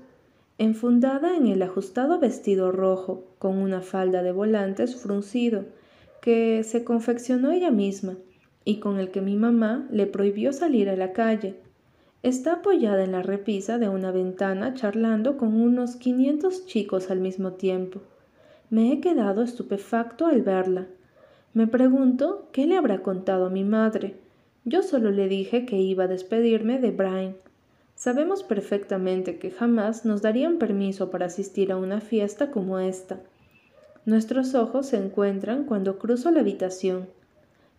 enfundada en el ajustado vestido rojo con una falda de volantes fruncido que se confeccionó ella misma y con el que mi mamá le prohibió salir a la calle. Está apoyada en la repisa de una ventana charlando con unos quinientos chicos al mismo tiempo. Me he quedado estupefacto al verla. Me pregunto qué le habrá contado a mi madre yo solo le dije que iba a despedirme de Brian. Sabemos perfectamente que jamás nos darían permiso para asistir a una fiesta como esta. Nuestros ojos se encuentran cuando cruzo la habitación.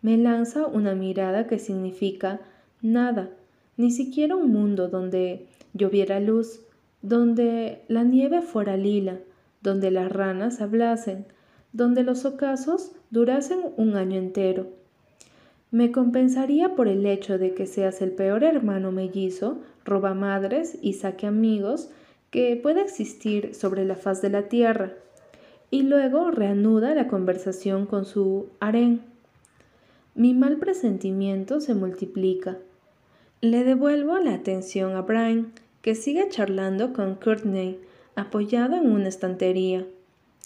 Me lanza una mirada que significa nada, ni siquiera un mundo donde lloviera luz, donde la nieve fuera lila, donde las ranas hablasen, donde los ocasos durasen un año entero me compensaría por el hecho de que seas el peor hermano mellizo, roba madres y saque amigos que pueda existir sobre la faz de la tierra. Y luego reanuda la conversación con su harén. Mi mal presentimiento se multiplica. Le devuelvo la atención a Brian, que sigue charlando con Courtney, apoyado en una estantería.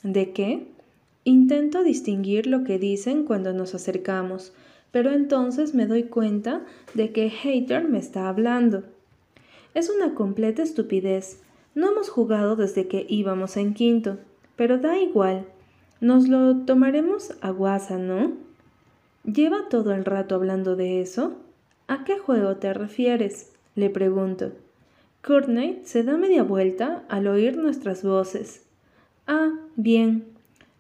¿De qué? Intento distinguir lo que dicen cuando nos acercamos, pero entonces me doy cuenta de que Hater me está hablando. Es una completa estupidez. No hemos jugado desde que íbamos en quinto, pero da igual. Nos lo tomaremos a guasa, ¿no? ¿Lleva todo el rato hablando de eso? ¿A qué juego te refieres? le pregunto. Courtney se da media vuelta al oír nuestras voces. Ah, bien.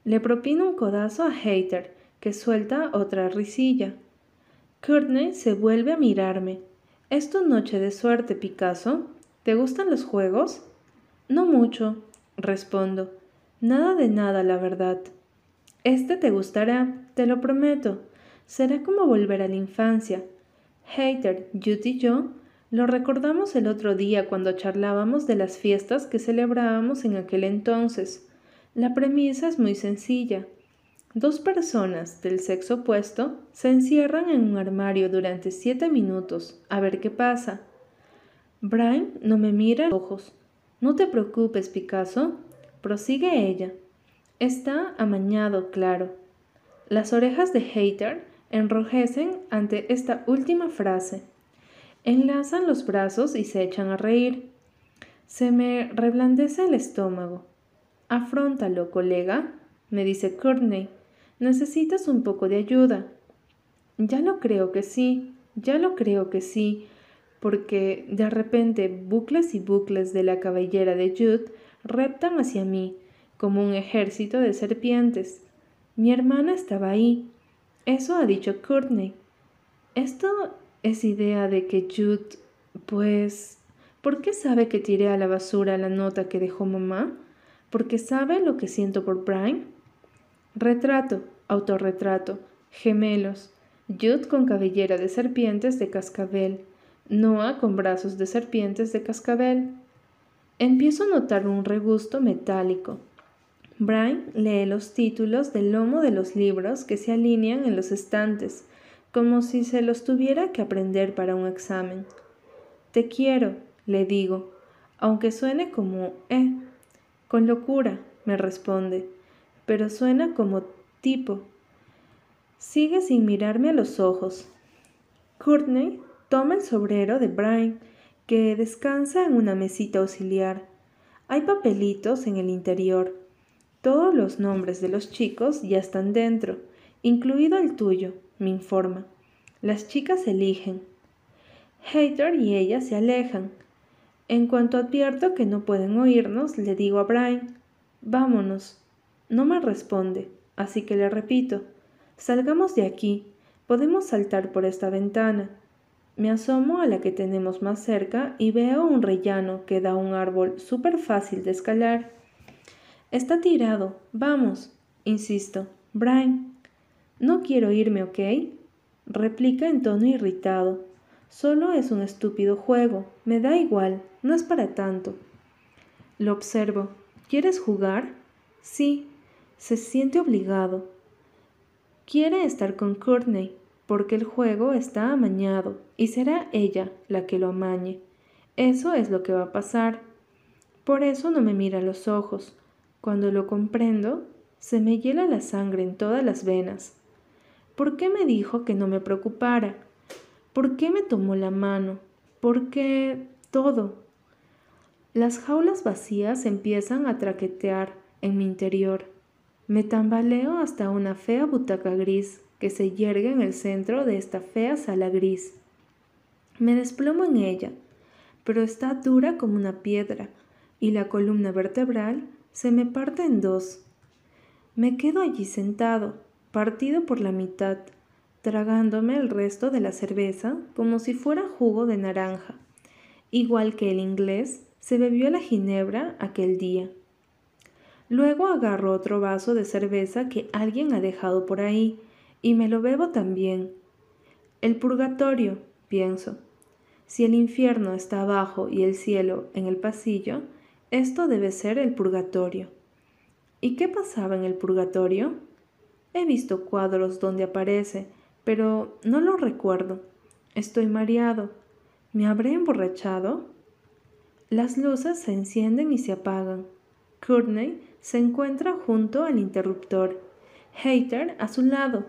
Le propino un codazo a Hater, que suelta otra risilla. Courtney se vuelve a mirarme. ¿Es tu noche de suerte, Picasso? ¿Te gustan los juegos? No mucho, respondo. Nada de nada, la verdad. Este te gustará, te lo prometo. Será como volver a la infancia. Hater, Judy y yo lo recordamos el otro día cuando charlábamos de las fiestas que celebrábamos en aquel entonces. La premisa es muy sencilla. Dos personas del sexo opuesto se encierran en un armario durante siete minutos a ver qué pasa. Brian no me mira los ojos. No te preocupes, Picasso, prosigue ella. Está amañado, claro. Las orejas de Hater enrojecen ante esta última frase. Enlazan los brazos y se echan a reír. Se me reblandece el estómago. Afróntalo, colega, me dice Courtney. Necesitas un poco de ayuda. Ya lo creo que sí, ya lo creo que sí, porque de repente bucles y bucles de la cabellera de Jude reptan hacia mí, como un ejército de serpientes. Mi hermana estaba ahí. Eso ha dicho Courtney. Esto es idea de que Jude, pues, ¿por qué sabe que tiré a la basura la nota que dejó mamá? ¿Porque sabe lo que siento por Brian? Retrato, autorretrato, gemelos, Jude con cabellera de serpientes de cascabel, Noah con brazos de serpientes de cascabel. Empiezo a notar un regusto metálico. Brian lee los títulos del lomo de los libros que se alinean en los estantes, como si se los tuviera que aprender para un examen. Te quiero, le digo, aunque suene como eh. Con locura, me responde pero suena como tipo. Sigue sin mirarme a los ojos. Courtney toma el sobrero de Brian, que descansa en una mesita auxiliar. Hay papelitos en el interior. Todos los nombres de los chicos ya están dentro, incluido el tuyo, me informa. Las chicas eligen. Hater y ella se alejan. En cuanto advierto que no pueden oírnos, le digo a Brian, vámonos. No me responde, así que le repito, salgamos de aquí, podemos saltar por esta ventana. Me asomo a la que tenemos más cerca y veo un rellano que da un árbol súper fácil de escalar. Está tirado, vamos, insisto. Brian. No quiero irme, ¿ok? Replica en tono irritado. Solo es un estúpido juego, me da igual, no es para tanto. Lo observo. ¿Quieres jugar? Sí, se siente obligado. Quiere estar con Courtney porque el juego está amañado y será ella la que lo amañe. Eso es lo que va a pasar. Por eso no me mira a los ojos. Cuando lo comprendo, se me hiela la sangre en todas las venas. ¿Por qué me dijo que no me preocupara? ¿Por qué me tomó la mano? ¿Por qué todo? Las jaulas vacías empiezan a traquetear en mi interior me tambaleo hasta una fea butaca gris que se yergue en el centro de esta fea sala gris. Me desplomo en ella, pero está dura como una piedra y la columna vertebral se me parte en dos. Me quedo allí sentado, partido por la mitad, tragándome el resto de la cerveza como si fuera jugo de naranja, igual que el inglés se bebió la ginebra aquel día. Luego agarro otro vaso de cerveza que alguien ha dejado por ahí y me lo bebo también. El purgatorio, pienso. Si el infierno está abajo y el cielo en el pasillo, esto debe ser el purgatorio. ¿Y qué pasaba en el purgatorio? He visto cuadros donde aparece, pero no lo recuerdo. Estoy mareado. ¿Me habré emborrachado? Las luces se encienden y se apagan. Courtney se encuentra junto al interruptor, Hater a su lado.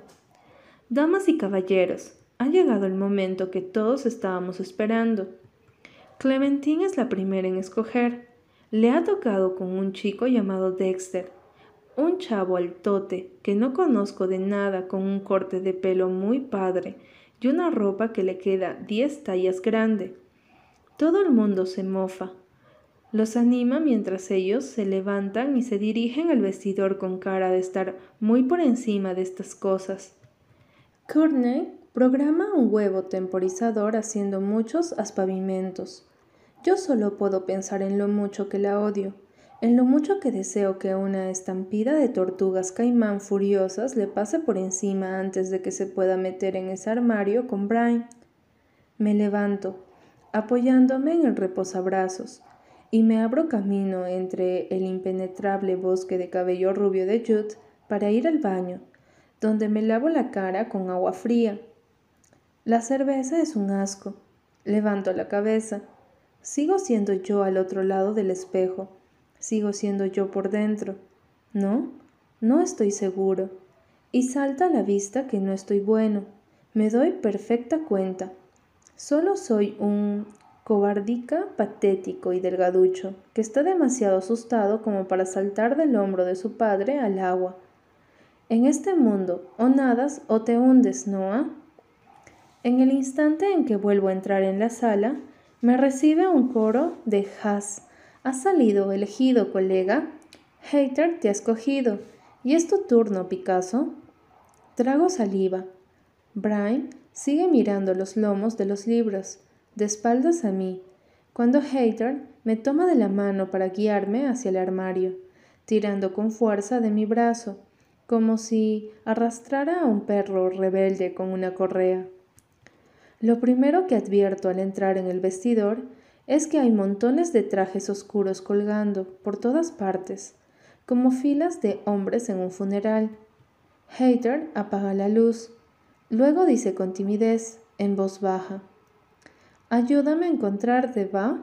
Damas y caballeros, ha llegado el momento que todos estábamos esperando. Clementine es la primera en escoger. Le ha tocado con un chico llamado Dexter, un chavo altote que no conozco de nada con un corte de pelo muy padre y una ropa que le queda diez tallas grande. Todo el mundo se mofa. Los anima mientras ellos se levantan y se dirigen al vestidor con cara de estar muy por encima de estas cosas. Courtney programa un huevo temporizador haciendo muchos aspavimentos. Yo solo puedo pensar en lo mucho que la odio, en lo mucho que deseo que una estampida de tortugas caimán furiosas le pase por encima antes de que se pueda meter en ese armario con Brian. Me levanto, apoyándome en el reposabrazos, y me abro camino entre el impenetrable bosque de cabello rubio de Jude para ir al baño donde me lavo la cara con agua fría. La cerveza es un asco. Levanto la cabeza. Sigo siendo yo al otro lado del espejo. Sigo siendo yo por dentro. ¿No? No estoy seguro. Y salta a la vista que no estoy bueno. Me doy perfecta cuenta. Solo soy un cobardica patético y delgaducho, que está demasiado asustado como para saltar del hombro de su padre al agua en este mundo, o nadas o te hundes, Noah. En el instante en que vuelvo a entrar en la sala, me recibe un coro de Has. Has salido elegido, colega. Hater te ha escogido. ¿Y es tu turno, Picasso? Trago saliva. Brian sigue mirando los lomos de los libros, de espaldas a mí, cuando Hater me toma de la mano para guiarme hacia el armario, tirando con fuerza de mi brazo como si arrastrara a un perro rebelde con una correa. Lo primero que advierto al entrar en el vestidor es que hay montones de trajes oscuros colgando por todas partes, como filas de hombres en un funeral. Hater apaga la luz. Luego dice con timidez, en voz baja, Ayúdame a encontrarte, ¿va?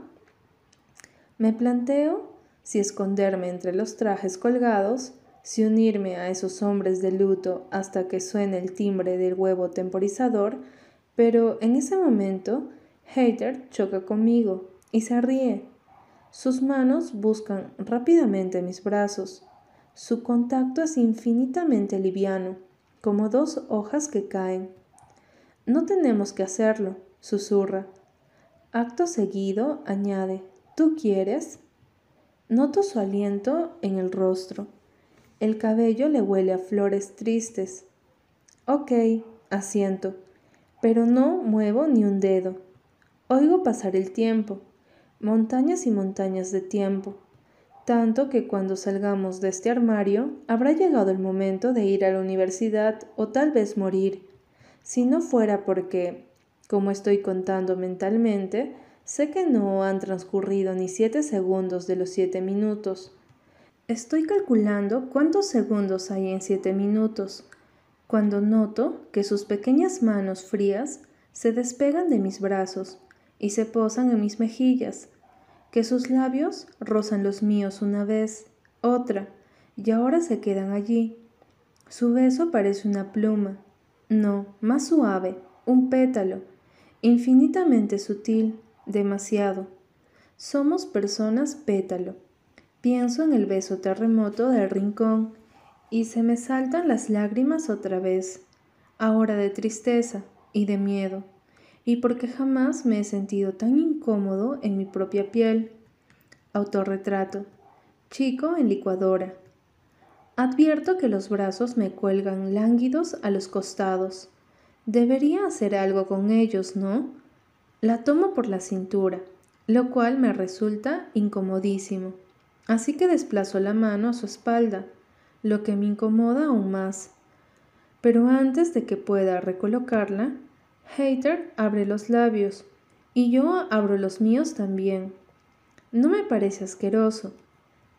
Me planteo si esconderme entre los trajes colgados si unirme a esos hombres de luto hasta que suene el timbre del huevo temporizador, pero en ese momento Hater choca conmigo y se ríe. Sus manos buscan rápidamente mis brazos. Su contacto es infinitamente liviano, como dos hojas que caen. No tenemos que hacerlo, susurra. Acto seguido añade, ¿tú quieres? Noto su aliento en el rostro. El cabello le huele a flores tristes. Ok, asiento, pero no muevo ni un dedo. Oigo pasar el tiempo, montañas y montañas de tiempo, tanto que cuando salgamos de este armario habrá llegado el momento de ir a la universidad o tal vez morir, si no fuera porque, como estoy contando mentalmente, sé que no han transcurrido ni siete segundos de los siete minutos. Estoy calculando cuántos segundos hay en siete minutos, cuando noto que sus pequeñas manos frías se despegan de mis brazos y se posan en mis mejillas, que sus labios rozan los míos una vez, otra, y ahora se quedan allí. Su beso parece una pluma, no, más suave, un pétalo, infinitamente sutil, demasiado. Somos personas pétalo Pienso en el beso terremoto del rincón y se me saltan las lágrimas otra vez, ahora de tristeza y de miedo, y porque jamás me he sentido tan incómodo en mi propia piel. Autorretrato. Chico en licuadora. Advierto que los brazos me cuelgan lánguidos a los costados. Debería hacer algo con ellos, ¿no? La tomo por la cintura, lo cual me resulta incomodísimo. Así que desplazo la mano a su espalda, lo que me incomoda aún más. Pero antes de que pueda recolocarla, Hater abre los labios y yo abro los míos también. No me parece asqueroso.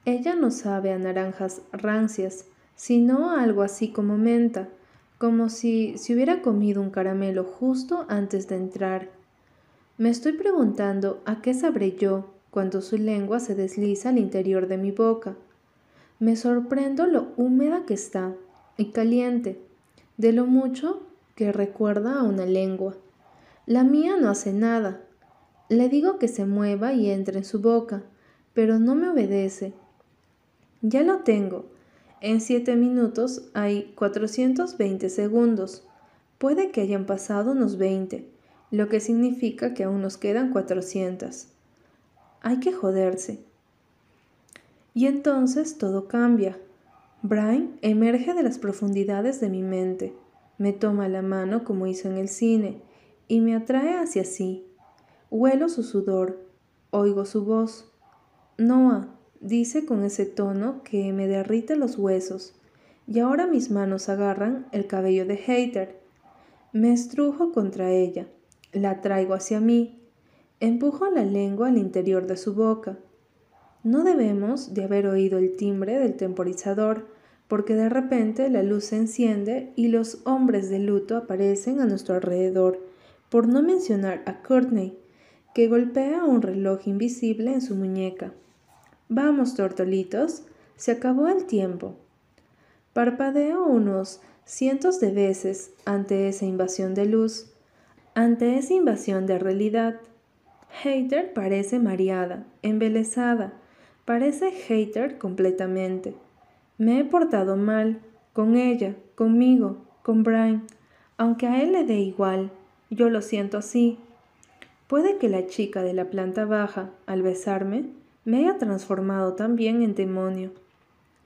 Ella no sabe a naranjas rancias, sino a algo así como menta, como si se hubiera comido un caramelo justo antes de entrar. Me estoy preguntando a qué sabré yo cuando su lengua se desliza al interior de mi boca. Me sorprendo lo húmeda que está y caliente, de lo mucho que recuerda a una lengua. La mía no hace nada. Le digo que se mueva y entre en su boca, pero no me obedece. Ya lo tengo. En siete minutos hay 420 segundos. Puede que hayan pasado unos 20, lo que significa que aún nos quedan 400. Hay que joderse. Y entonces todo cambia. Brian emerge de las profundidades de mi mente, me toma la mano como hizo en el cine y me atrae hacia sí. Huelo su sudor, oigo su voz. Noah, dice con ese tono que me derrite los huesos, y ahora mis manos agarran el cabello de Hater. Me estrujo contra ella, la traigo hacia mí, empujo la lengua al interior de su boca. No debemos de haber oído el timbre del temporizador, porque de repente la luz se enciende y los hombres de luto aparecen a nuestro alrededor, por no mencionar a Courtney, que golpea un reloj invisible en su muñeca. Vamos, tortolitos, se acabó el tiempo. Parpadeo unos cientos de veces ante esa invasión de luz, ante esa invasión de realidad. Hater parece mareada, embelesada, parece hater completamente. Me he portado mal, con ella, conmigo, con Brian, aunque a él le dé igual, yo lo siento así. Puede que la chica de la planta baja, al besarme, me haya transformado también en demonio.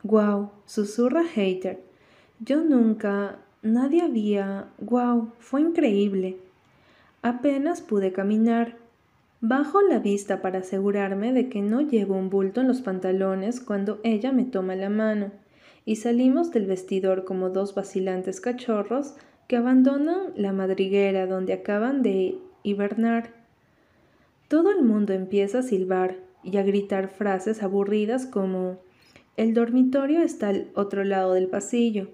Guau, susurra Hater. Yo nunca, nadie había. Guau, fue increíble. Apenas pude caminar. Bajo la vista para asegurarme de que no llevo un bulto en los pantalones cuando ella me toma la mano, y salimos del vestidor como dos vacilantes cachorros que abandonan la madriguera donde acaban de hibernar. Todo el mundo empieza a silbar y a gritar frases aburridas como el dormitorio está al otro lado del pasillo.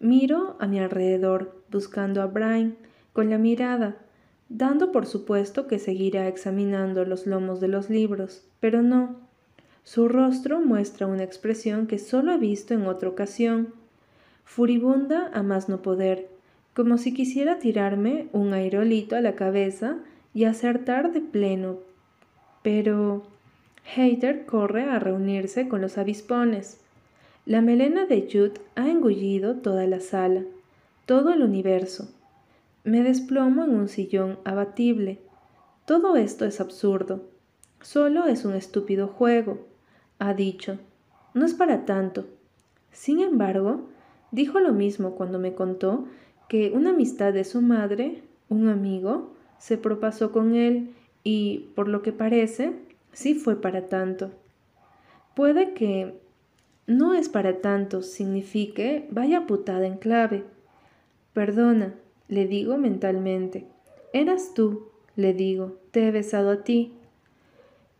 Miro a mi alrededor, buscando a Brian con la mirada, dando por supuesto que seguirá examinando los lomos de los libros, pero no. Su rostro muestra una expresión que solo he visto en otra ocasión, furibunda a más no poder, como si quisiera tirarme un aerolito a la cabeza y acertar de pleno. Pero Hater corre a reunirse con los avispones. La melena de Jude ha engullido toda la sala, todo el universo. Me desplomo en un sillón abatible. Todo esto es absurdo. Solo es un estúpido juego, ha dicho. No es para tanto. Sin embargo, dijo lo mismo cuando me contó que una amistad de su madre, un amigo, se propasó con él y, por lo que parece, sí fue para tanto. Puede que no es para tanto signifique vaya putada en clave. Perdona, le digo mentalmente. Eras tú, le digo, te he besado a ti.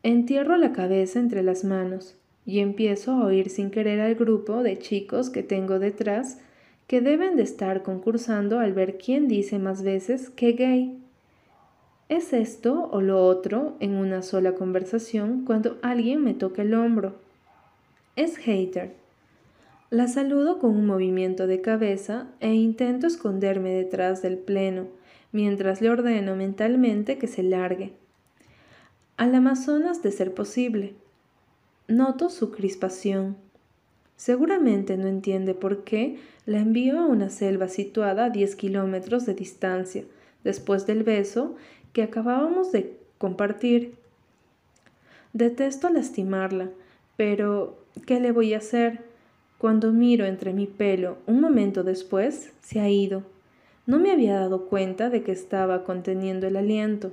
Entierro la cabeza entre las manos y empiezo a oír sin querer al grupo de chicos que tengo detrás que deben de estar concursando al ver quién dice más veces que gay. Es esto o lo otro en una sola conversación cuando alguien me toca el hombro. Es hater. La saludo con un movimiento de cabeza e intento esconderme detrás del pleno, mientras le ordeno mentalmente que se largue. Al Amazonas de ser posible. Noto su crispación. Seguramente no entiende por qué la envío a una selva situada a 10 kilómetros de distancia, después del beso que acabábamos de compartir. Detesto lastimarla, pero ¿qué le voy a hacer? Cuando miro entre mi pelo un momento después, se ha ido. No me había dado cuenta de que estaba conteniendo el aliento.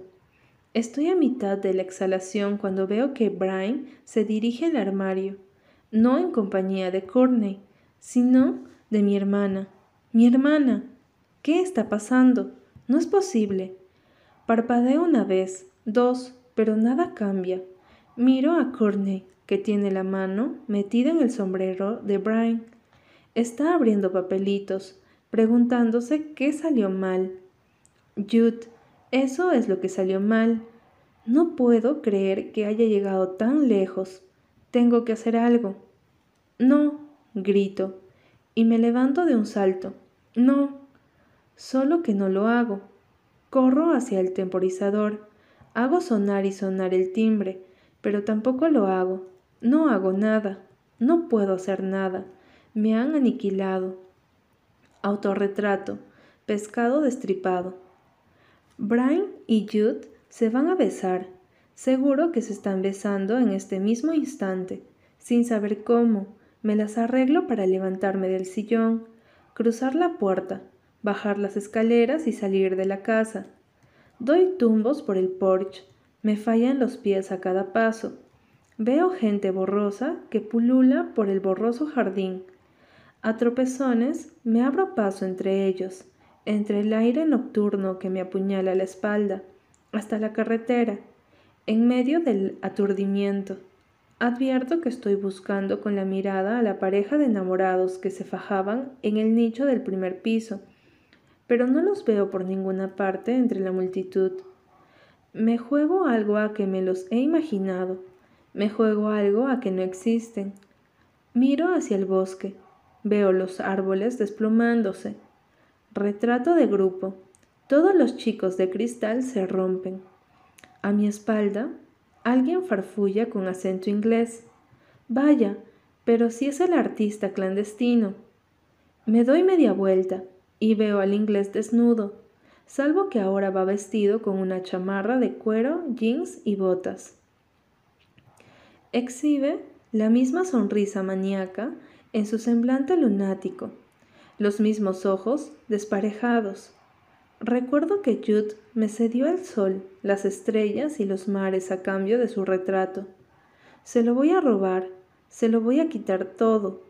Estoy a mitad de la exhalación cuando veo que Brian se dirige al armario, no en compañía de Courtney, sino de mi hermana. Mi hermana. ¿Qué está pasando? No es posible. Parpadeo una vez, dos, pero nada cambia. Miro a Courtney que tiene la mano metida en el sombrero de Brian. Está abriendo papelitos, preguntándose qué salió mal. Jude, eso es lo que salió mal. No puedo creer que haya llegado tan lejos. Tengo que hacer algo. No, grito, y me levanto de un salto. No. solo que no lo hago. Corro hacia el temporizador, hago sonar y sonar el timbre, pero tampoco lo hago. No hago nada, no puedo hacer nada. Me han aniquilado. Autorretrato, pescado destripado. Brian y Jude se van a besar. Seguro que se están besando en este mismo instante, sin saber cómo. Me las arreglo para levantarme del sillón, cruzar la puerta, bajar las escaleras y salir de la casa. Doy tumbos por el porche, me fallan los pies a cada paso. Veo gente borrosa que pulula por el borroso jardín. A tropezones me abro paso entre ellos, entre el aire nocturno que me apuñala la espalda, hasta la carretera, en medio del aturdimiento. Advierto que estoy buscando con la mirada a la pareja de enamorados que se fajaban en el nicho del primer piso, pero no los veo por ninguna parte entre la multitud. Me juego algo a que me los he imaginado, me juego algo a que no existen. Miro hacia el bosque, veo los árboles desplomándose. Retrato de grupo. Todos los chicos de cristal se rompen. A mi espalda Alguien farfulla con acento inglés. Vaya, pero si es el artista clandestino. Me doy media vuelta y veo al inglés desnudo, salvo que ahora va vestido con una chamarra de cuero, jeans y botas. Exhibe la misma sonrisa maníaca en su semblante lunático, los mismos ojos desparejados, Recuerdo que Jude me cedió el sol, las estrellas y los mares a cambio de su retrato. Se lo voy a robar, se lo voy a quitar todo.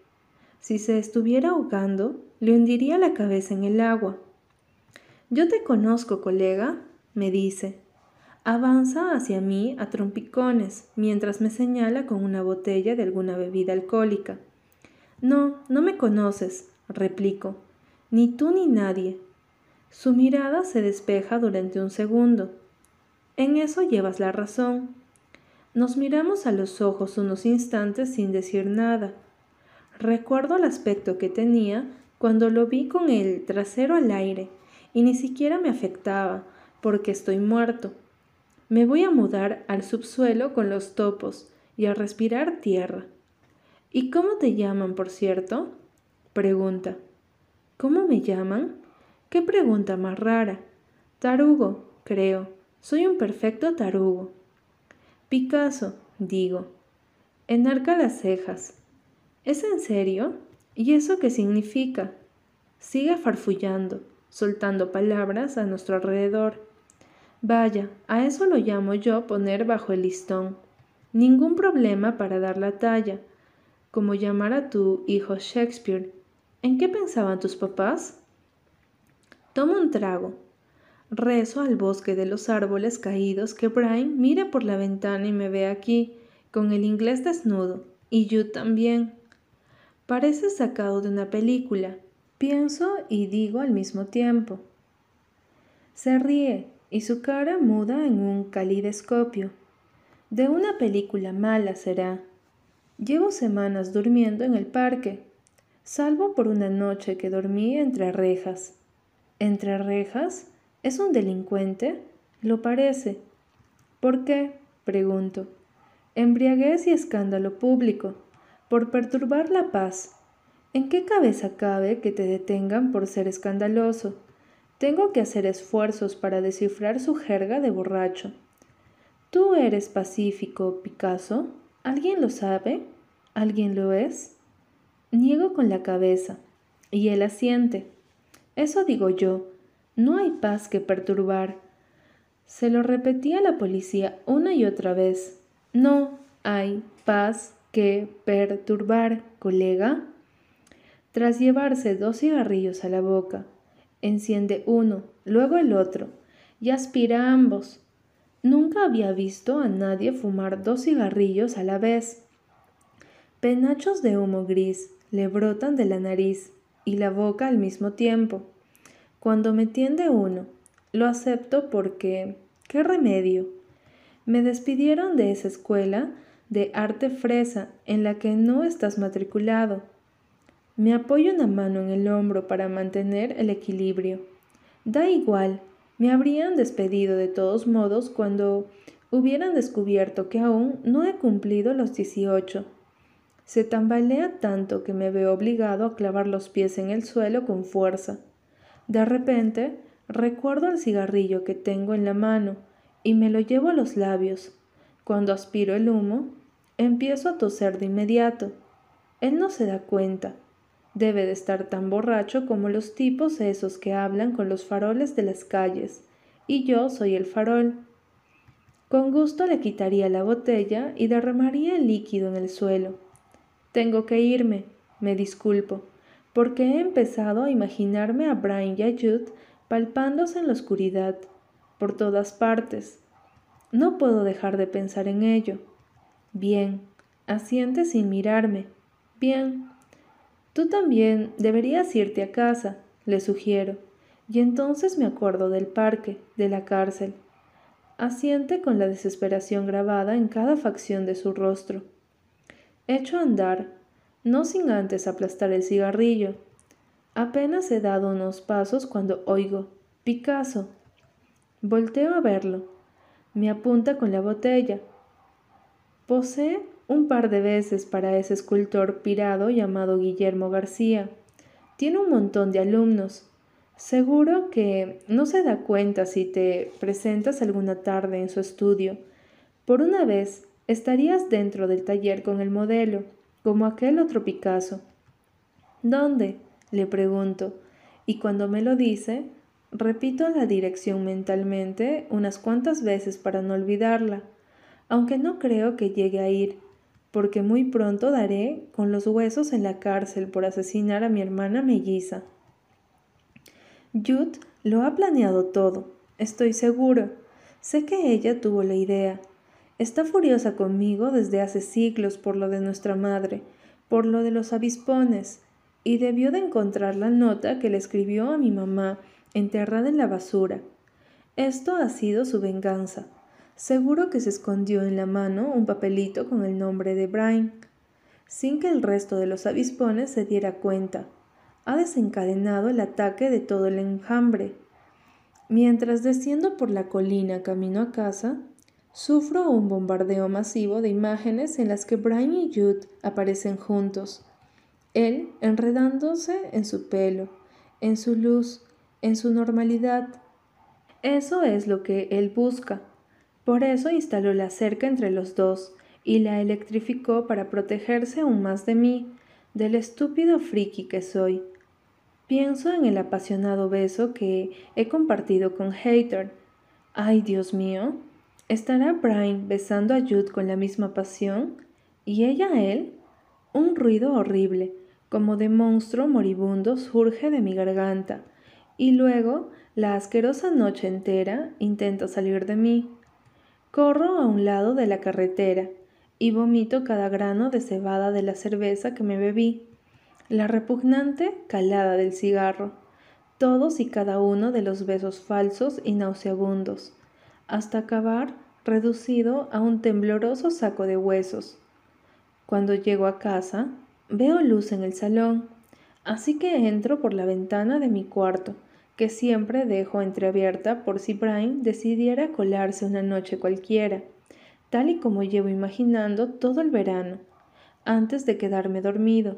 Si se estuviera ahogando, le hundiría la cabeza en el agua. Yo te conozco, colega, me dice. Avanza hacia mí a trompicones mientras me señala con una botella de alguna bebida alcohólica. No, no me conoces, replico. Ni tú ni nadie. Su mirada se despeja durante un segundo. En eso llevas la razón. Nos miramos a los ojos unos instantes sin decir nada. Recuerdo el aspecto que tenía cuando lo vi con el trasero al aire y ni siquiera me afectaba porque estoy muerto. Me voy a mudar al subsuelo con los topos y a respirar tierra. ¿Y cómo te llaman, por cierto? pregunta. ¿Cómo me llaman? ¿Qué pregunta más rara? Tarugo, creo. Soy un perfecto tarugo. Picasso, digo. Enarca las cejas. ¿Es en serio? ¿Y eso qué significa? Sigue farfullando, soltando palabras a nuestro alrededor. Vaya, a eso lo llamo yo poner bajo el listón. Ningún problema para dar la talla, como llamar a tu hijo Shakespeare. ¿En qué pensaban tus papás? Tomo un trago. Rezo al bosque de los árboles caídos que Brian mira por la ventana y me ve aquí, con el inglés desnudo, y yo también. Parece sacado de una película, pienso y digo al mismo tiempo. Se ríe y su cara muda en un calidescopio. De una película mala será. Llevo semanas durmiendo en el parque, salvo por una noche que dormí entre rejas. ¿Entre rejas? ¿Es un delincuente? Lo parece. ¿Por qué? pregunto. Embriaguez y escándalo público, por perturbar la paz. ¿En qué cabeza cabe que te detengan por ser escandaloso? Tengo que hacer esfuerzos para descifrar su jerga de borracho. ¿Tú eres pacífico, Picasso? ¿Alguien lo sabe? ¿Alguien lo es? Niego con la cabeza, y él asiente. Eso digo yo, no hay paz que perturbar. Se lo repetía la policía una y otra vez. No hay paz que perturbar, colega. Tras llevarse dos cigarrillos a la boca, enciende uno, luego el otro, y aspira ambos. Nunca había visto a nadie fumar dos cigarrillos a la vez. Penachos de humo gris le brotan de la nariz y la boca al mismo tiempo. Cuando me tiende uno, lo acepto porque, ¿qué remedio? Me despidieron de esa escuela de arte fresa en la que no estás matriculado. Me apoyo una mano en el hombro para mantener el equilibrio. Da igual, me habrían despedido de todos modos cuando hubieran descubierto que aún no he cumplido los dieciocho. Se tambalea tanto que me veo obligado a clavar los pies en el suelo con fuerza. De repente, recuerdo el cigarrillo que tengo en la mano y me lo llevo a los labios. Cuando aspiro el humo, empiezo a toser de inmediato. Él no se da cuenta. Debe de estar tan borracho como los tipos esos que hablan con los faroles de las calles, y yo soy el farol. Con gusto le quitaría la botella y derramaría el líquido en el suelo. Tengo que irme, me disculpo, porque he empezado a imaginarme a Brian y a Jude palpándose en la oscuridad, por todas partes. No puedo dejar de pensar en ello. Bien, asiente sin mirarme. Bien. Tú también deberías irte a casa, le sugiero, y entonces me acuerdo del parque, de la cárcel. Asiente con la desesperación grabada en cada facción de su rostro. Echo a andar, no sin antes aplastar el cigarrillo. Apenas he dado unos pasos cuando oigo Picasso. Volteo a verlo. Me apunta con la botella. Posee un par de veces para ese escultor pirado llamado Guillermo García. Tiene un montón de alumnos. Seguro que no se da cuenta si te presentas alguna tarde en su estudio. Por una vez estarías dentro del taller con el modelo, como aquel otro Picasso. ¿Dónde? le pregunto, y cuando me lo dice, repito la dirección mentalmente unas cuantas veces para no olvidarla, aunque no creo que llegue a ir, porque muy pronto daré con los huesos en la cárcel por asesinar a mi hermana melliza. Jude lo ha planeado todo, estoy seguro. Sé que ella tuvo la idea, Está furiosa conmigo desde hace siglos por lo de nuestra madre, por lo de los avispones, y debió de encontrar la nota que le escribió a mi mamá enterrada en la basura. Esto ha sido su venganza. Seguro que se escondió en la mano un papelito con el nombre de Brian, sin que el resto de los avispones se diera cuenta. Ha desencadenado el ataque de todo el enjambre. Mientras desciendo por la colina camino a casa, Sufro un bombardeo masivo de imágenes en las que Brian y Jude aparecen juntos. Él enredándose en su pelo, en su luz, en su normalidad. Eso es lo que él busca. Por eso instaló la cerca entre los dos y la electrificó para protegerse aún más de mí, del estúpido friki que soy. Pienso en el apasionado beso que he compartido con Hater. Ay, Dios mío, ¿Estará Brian besando a Jude con la misma pasión? ¿Y ella a él? Un ruido horrible, como de monstruo moribundo, surge de mi garganta, y luego la asquerosa noche entera intenta salir de mí. Corro a un lado de la carretera y vomito cada grano de cebada de la cerveza que me bebí, la repugnante calada del cigarro, todos y cada uno de los besos falsos y nauseabundos. Hasta acabar reducido a un tembloroso saco de huesos. Cuando llego a casa, veo luz en el salón, así que entro por la ventana de mi cuarto, que siempre dejo entreabierta por si Brian decidiera colarse una noche cualquiera, tal y como llevo imaginando todo el verano, antes de quedarme dormido.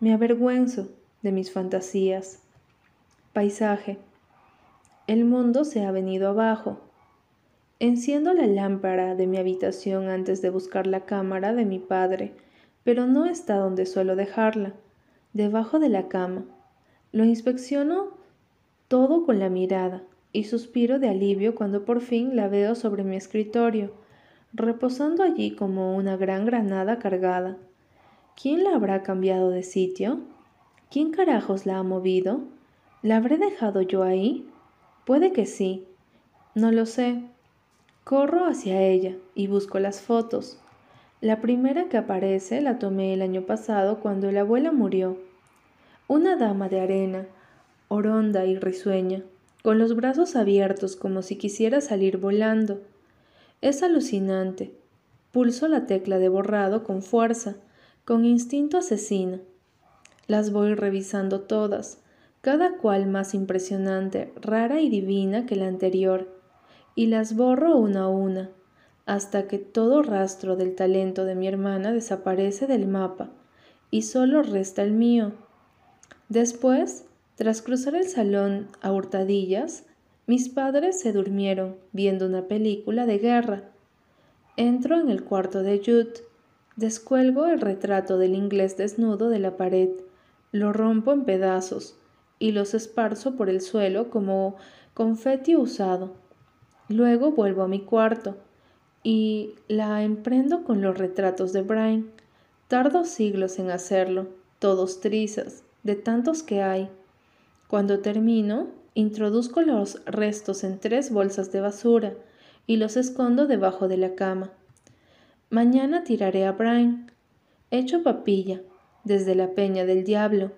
Me avergüenzo de mis fantasías. Paisaje. El mundo se ha venido abajo, Enciendo la lámpara de mi habitación antes de buscar la cámara de mi padre, pero no está donde suelo dejarla, debajo de la cama. Lo inspecciono todo con la mirada y suspiro de alivio cuando por fin la veo sobre mi escritorio, reposando allí como una gran granada cargada. ¿Quién la habrá cambiado de sitio? ¿Quién carajos la ha movido? ¿La habré dejado yo ahí? Puede que sí. No lo sé. Corro hacia ella y busco las fotos. La primera que aparece la tomé el año pasado cuando la abuela murió. Una dama de arena, oronda y risueña, con los brazos abiertos como si quisiera salir volando. Es alucinante. Pulso la tecla de borrado con fuerza, con instinto asesino. Las voy revisando todas, cada cual más impresionante, rara y divina que la anterior, y las borro una a una, hasta que todo rastro del talento de mi hermana desaparece del mapa, y solo resta el mío. Después, tras cruzar el salón a hurtadillas, mis padres se durmieron viendo una película de guerra. Entro en el cuarto de Jude, descuelgo el retrato del inglés desnudo de la pared, lo rompo en pedazos y los esparzo por el suelo como confeti usado. Luego vuelvo a mi cuarto y la emprendo con los retratos de Brian. Tardo siglos en hacerlo, todos trizas, de tantos que hay. Cuando termino, Introduzco los restos en tres bolsas de basura y los escondo debajo de la cama. Mañana tiraré a Brian, hecho papilla, desde la peña del diablo,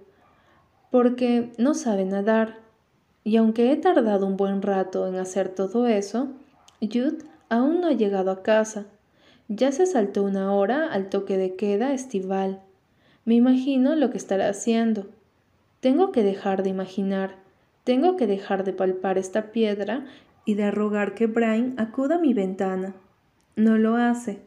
porque no sabe nadar. Y aunque he tardado un buen rato en hacer todo eso, Jude aún no ha llegado a casa. Ya se saltó una hora al toque de queda estival. Me imagino lo que estará haciendo. Tengo que dejar de imaginar tengo que dejar de palpar esta piedra y de rogar que Brian acuda a mi ventana. No lo hace.